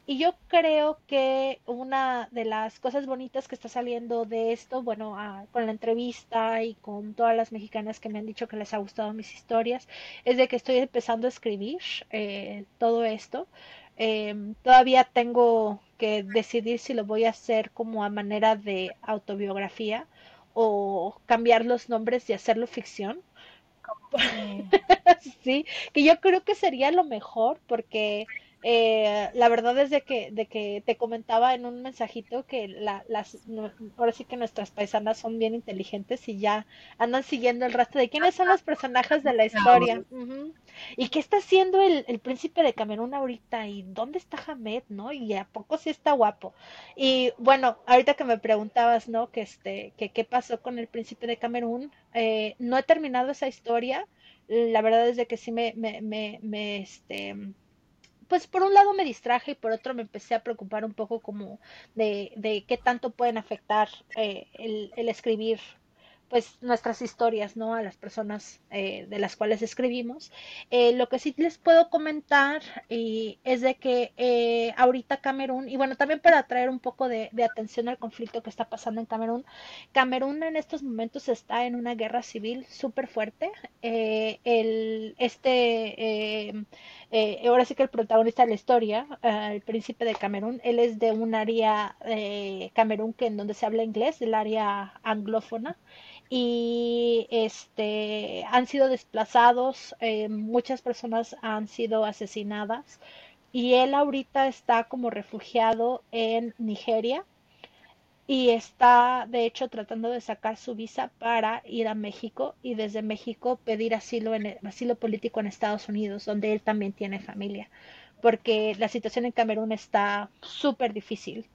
Y yo creo que una de las cosas bonitas que está saliendo de esto, bueno, con la entrevista y con todas las mexicanas que me han dicho que les ha gustado mis historias, es de que estoy empezando a escribir eh, todo esto. Em, todavía tengo que decidir si lo voy a hacer como a manera de autobiografía o cambiar los nombres y hacerlo ficción. sí, que yo creo que sería lo mejor porque eh, la verdad es de que, de que te comentaba en un mensajito que la, las, ahora sí que nuestras paisanas son bien inteligentes y ya andan siguiendo el rastro de quiénes son los personajes de la historia. ¿Y qué está haciendo el, el, príncipe de Camerún ahorita? ¿Y dónde está Hamed? ¿No? Y a poco sí está guapo. Y bueno, ahorita que me preguntabas, ¿no? Que este, que qué pasó con el príncipe de Camerún, eh, no he terminado esa historia. La verdad es de que sí me, me, me, me este, pues por un lado me distraje y por otro me empecé a preocupar un poco como de, de qué tanto pueden afectar eh, el, el, escribir pues nuestras historias, ¿no? A las personas eh, de las cuales escribimos. Eh, lo que sí les puedo comentar es de que eh, ahorita Camerún, y bueno, también para traer un poco de, de, atención al conflicto que está pasando en Camerún, Camerún en estos momentos está en una guerra civil súper fuerte. el, este, ahora sí que el protagonista de la historia, el príncipe de Camerún, él es de un área, Camerún, que en donde se habla inglés, del área anglófona y este han sido desplazados, eh, muchas personas han sido asesinadas y él ahorita está como refugiado en Nigeria y está de hecho tratando de sacar su visa para ir a México y desde México pedir asilo en asilo político en Estados Unidos donde él también tiene familia porque la situación en Camerún está súper difícil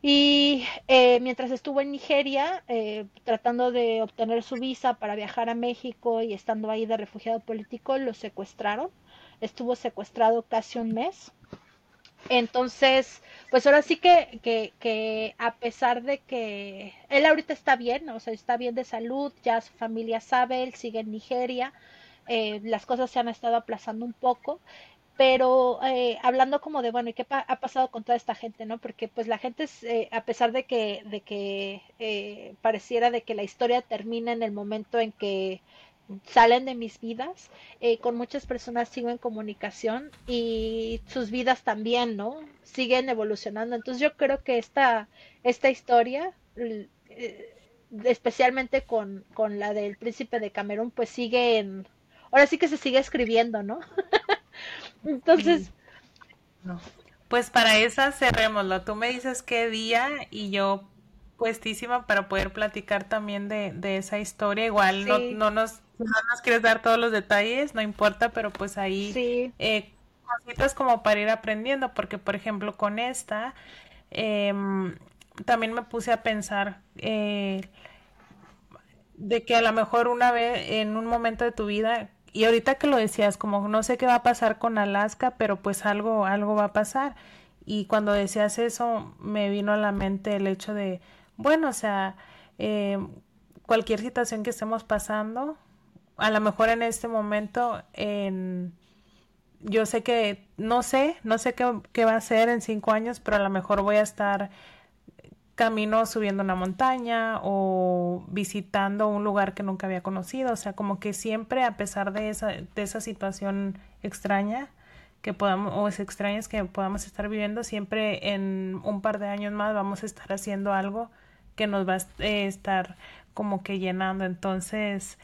y eh, mientras estuvo en Nigeria, eh, tratando de obtener su visa para viajar a México y estando ahí de refugiado político, lo secuestraron. Estuvo secuestrado casi un mes. Entonces, pues ahora sí que, que, que a pesar de que él ahorita está bien, o sea, está bien de salud, ya su familia sabe, él sigue en Nigeria, eh, las cosas se han estado aplazando un poco, pero eh, hablando como de, bueno, ¿y qué ha pasado con toda esta gente, no? Porque pues la gente, es, eh, a pesar de que, de que eh, pareciera de que la historia termina en el momento en que salen de mis vidas, eh, con muchas personas sigo en comunicación y sus vidas también, ¿no? Siguen evolucionando. Entonces yo creo que esta, esta historia, especialmente con, con la del príncipe de Camerún, pues sigue en... Ahora sí que se sigue escribiendo, ¿no? Entonces. No. Pues para esa cerrémoslo. Tú me dices qué día y yo puestísima para poder platicar también de, de esa historia. Igual no, no, nos, no nos quieres dar todos los detalles, no importa, pero pues ahí sí. eh, cositas como para ir aprendiendo, porque por ejemplo con esta eh, también me puse a pensar eh, de que a lo mejor una vez en un momento de tu vida y ahorita que lo decías, como no sé qué va a pasar con Alaska, pero pues algo, algo va a pasar. Y cuando decías eso, me vino a la mente el hecho de, bueno, o sea, eh, cualquier situación que estemos pasando, a lo mejor en este momento, en, yo sé que, no sé, no sé qué, qué va a ser en cinco años, pero a lo mejor voy a estar camino subiendo una montaña o visitando un lugar que nunca había conocido. O sea, como que siempre, a pesar de esa, de esa situación extraña que podamos, o es extrañas que podamos estar viviendo, siempre en un par de años más vamos a estar haciendo algo que nos va a eh, estar como que llenando. Entonces,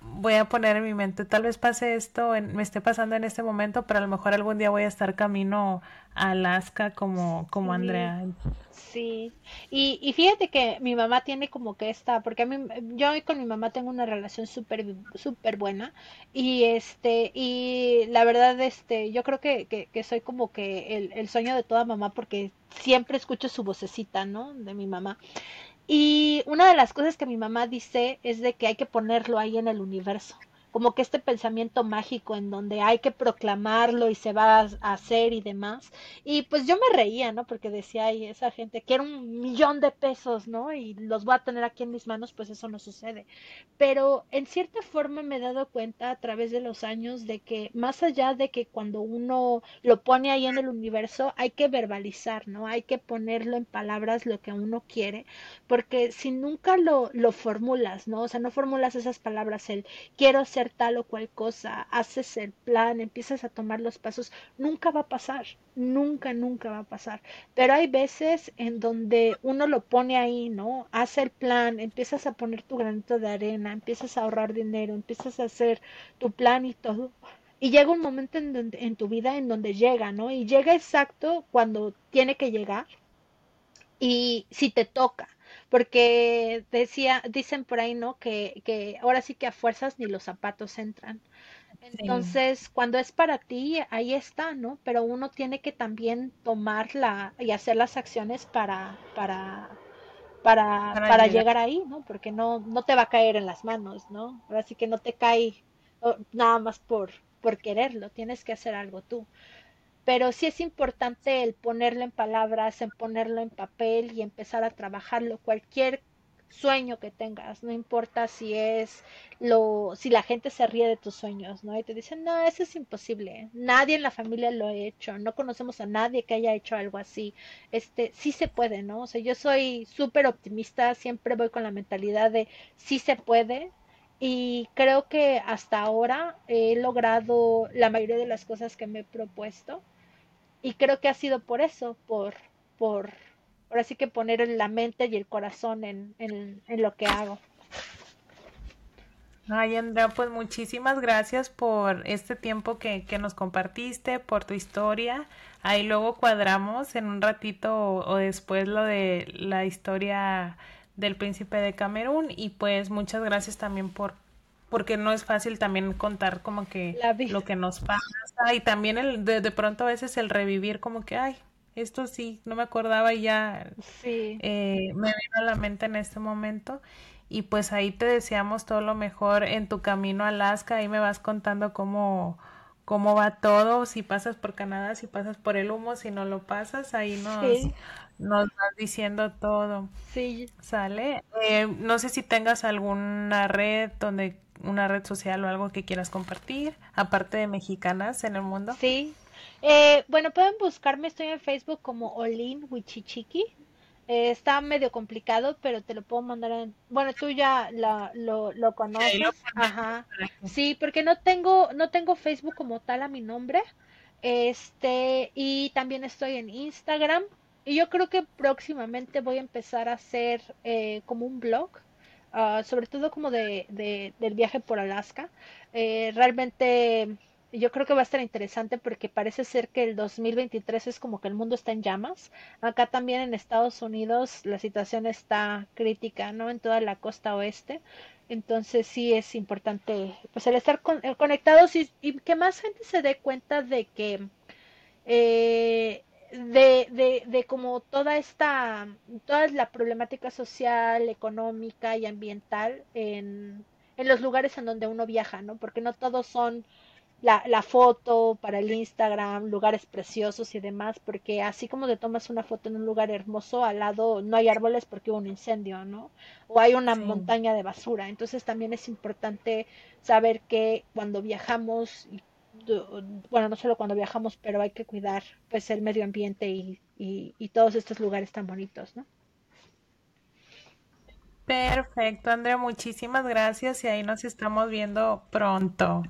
voy a poner en mi mente, tal vez pase esto, en, me esté pasando en este momento, pero a lo mejor algún día voy a estar camino a Alaska como, como Andrea. Sí, y, y fíjate que mi mamá tiene como que esta, porque a mí, yo con mi mamá tengo una relación súper súper buena y este, y la verdad, este, yo creo que, que, que soy como que el, el sueño de toda mamá porque siempre escucho su vocecita, ¿no? De mi mamá. Y una de las cosas que mi mamá dice es de que hay que ponerlo ahí en el universo como que este pensamiento mágico en donde hay que proclamarlo y se va a hacer y demás. Y pues yo me reía, ¿no? Porque decía, ay, esa gente quiere un millón de pesos, ¿no? Y los voy a tener aquí en mis manos, pues eso no sucede. Pero en cierta forma me he dado cuenta a través de los años de que más allá de que cuando uno lo pone ahí en el universo, hay que verbalizar, ¿no? Hay que ponerlo en palabras lo que uno quiere, porque si nunca lo, lo formulas, ¿no? O sea, no formulas esas palabras, el quiero tal o cual cosa, haces el plan, empiezas a tomar los pasos, nunca va a pasar, nunca, nunca va a pasar. Pero hay veces en donde uno lo pone ahí, ¿no? Hace el plan, empiezas a poner tu granito de arena, empiezas a ahorrar dinero, empiezas a hacer tu plan y todo. Y llega un momento en, donde, en tu vida en donde llega, ¿no? Y llega exacto cuando tiene que llegar. Y si te toca, porque decía, dicen por ahí, ¿no? Que, que ahora sí que a fuerzas ni los zapatos entran. Entonces, cuando es para ti, ahí está, ¿no? Pero uno tiene que también tomarla y hacer las acciones para, para, para, para, llegar. ahí, ¿no? Porque no, no te va a caer en las manos, ¿no? Ahora sí que no te cae nada más por, por quererlo, tienes que hacer algo tú pero sí es importante el ponerlo en palabras, en ponerlo en papel y empezar a trabajarlo. Cualquier sueño que tengas, no importa si es lo, si la gente se ríe de tus sueños, ¿no? Y te dicen, no, eso es imposible, nadie en la familia lo ha hecho, no conocemos a nadie que haya hecho algo así, este, sí se puede, ¿no? O sea, yo soy súper optimista, siempre voy con la mentalidad de sí se puede, y creo que hasta ahora he logrado la mayoría de las cosas que me he propuesto y creo que ha sido por eso, por, por, ahora sí que poner la mente y el corazón en, en, lo que hago. Ay, Andrea, pues muchísimas gracias por este tiempo que, que, nos compartiste, por tu historia. Ahí luego cuadramos en un ratito o, después lo de la historia del príncipe de Camerún y pues muchas gracias también por porque no es fácil también contar como que lo que nos pasa y también el de, de, pronto a veces el revivir como que ay esto sí no me acordaba y ya eh, me vino a la mente en este momento y pues ahí te deseamos todo lo mejor en tu camino a Alaska ahí me vas contando cómo cómo va todo si pasas por Canadá si pasas por el humo si no lo pasas ahí nos nos vas diciendo todo. Sí. Sale eh, no sé si tengas alguna red donde una red social o algo que quieras compartir, aparte de mexicanas en el mundo. Sí. Eh, bueno, pueden buscarme, estoy en Facebook como Olin Wichichiki. Eh, está medio complicado, pero te lo puedo mandar en... Bueno, tú ya lo, lo conoces. Ajá. Sí, porque no tengo, no tengo Facebook como tal a mi nombre. Este, y también estoy en Instagram. Y yo creo que próximamente voy a empezar a hacer eh, como un blog Ah, sobre todo como de, del viaje por Alaska. Eh, realmente yo creo que va a estar interesante porque parece ser que el 2023 es como que el mundo está en llamas. Acá también en Estados Unidos la situación está crítica, ¿no? En toda la costa oeste. Entonces sí es importante pues el estar conectados y, y, que más gente se dé cuenta de que eh, de, de, de como toda esta, toda la problemática social, económica y ambiental en, en los lugares en donde uno viaja, ¿no? Porque no todos son la, la foto para el Instagram, lugares preciosos y demás, porque así como te tomas una foto en un lugar hermoso, al lado no hay árboles porque hubo un incendio, ¿no? O hay una montaña de basura. Entonces también es importante saber que cuando viajamos y bueno, no solo cuando viajamos, pero hay que cuidar pues el medio ambiente y, y, todos estos lugares tan bonitos, ¿no? Perfecto, Andrea, muchísimas gracias y ahí nos estamos viendo pronto.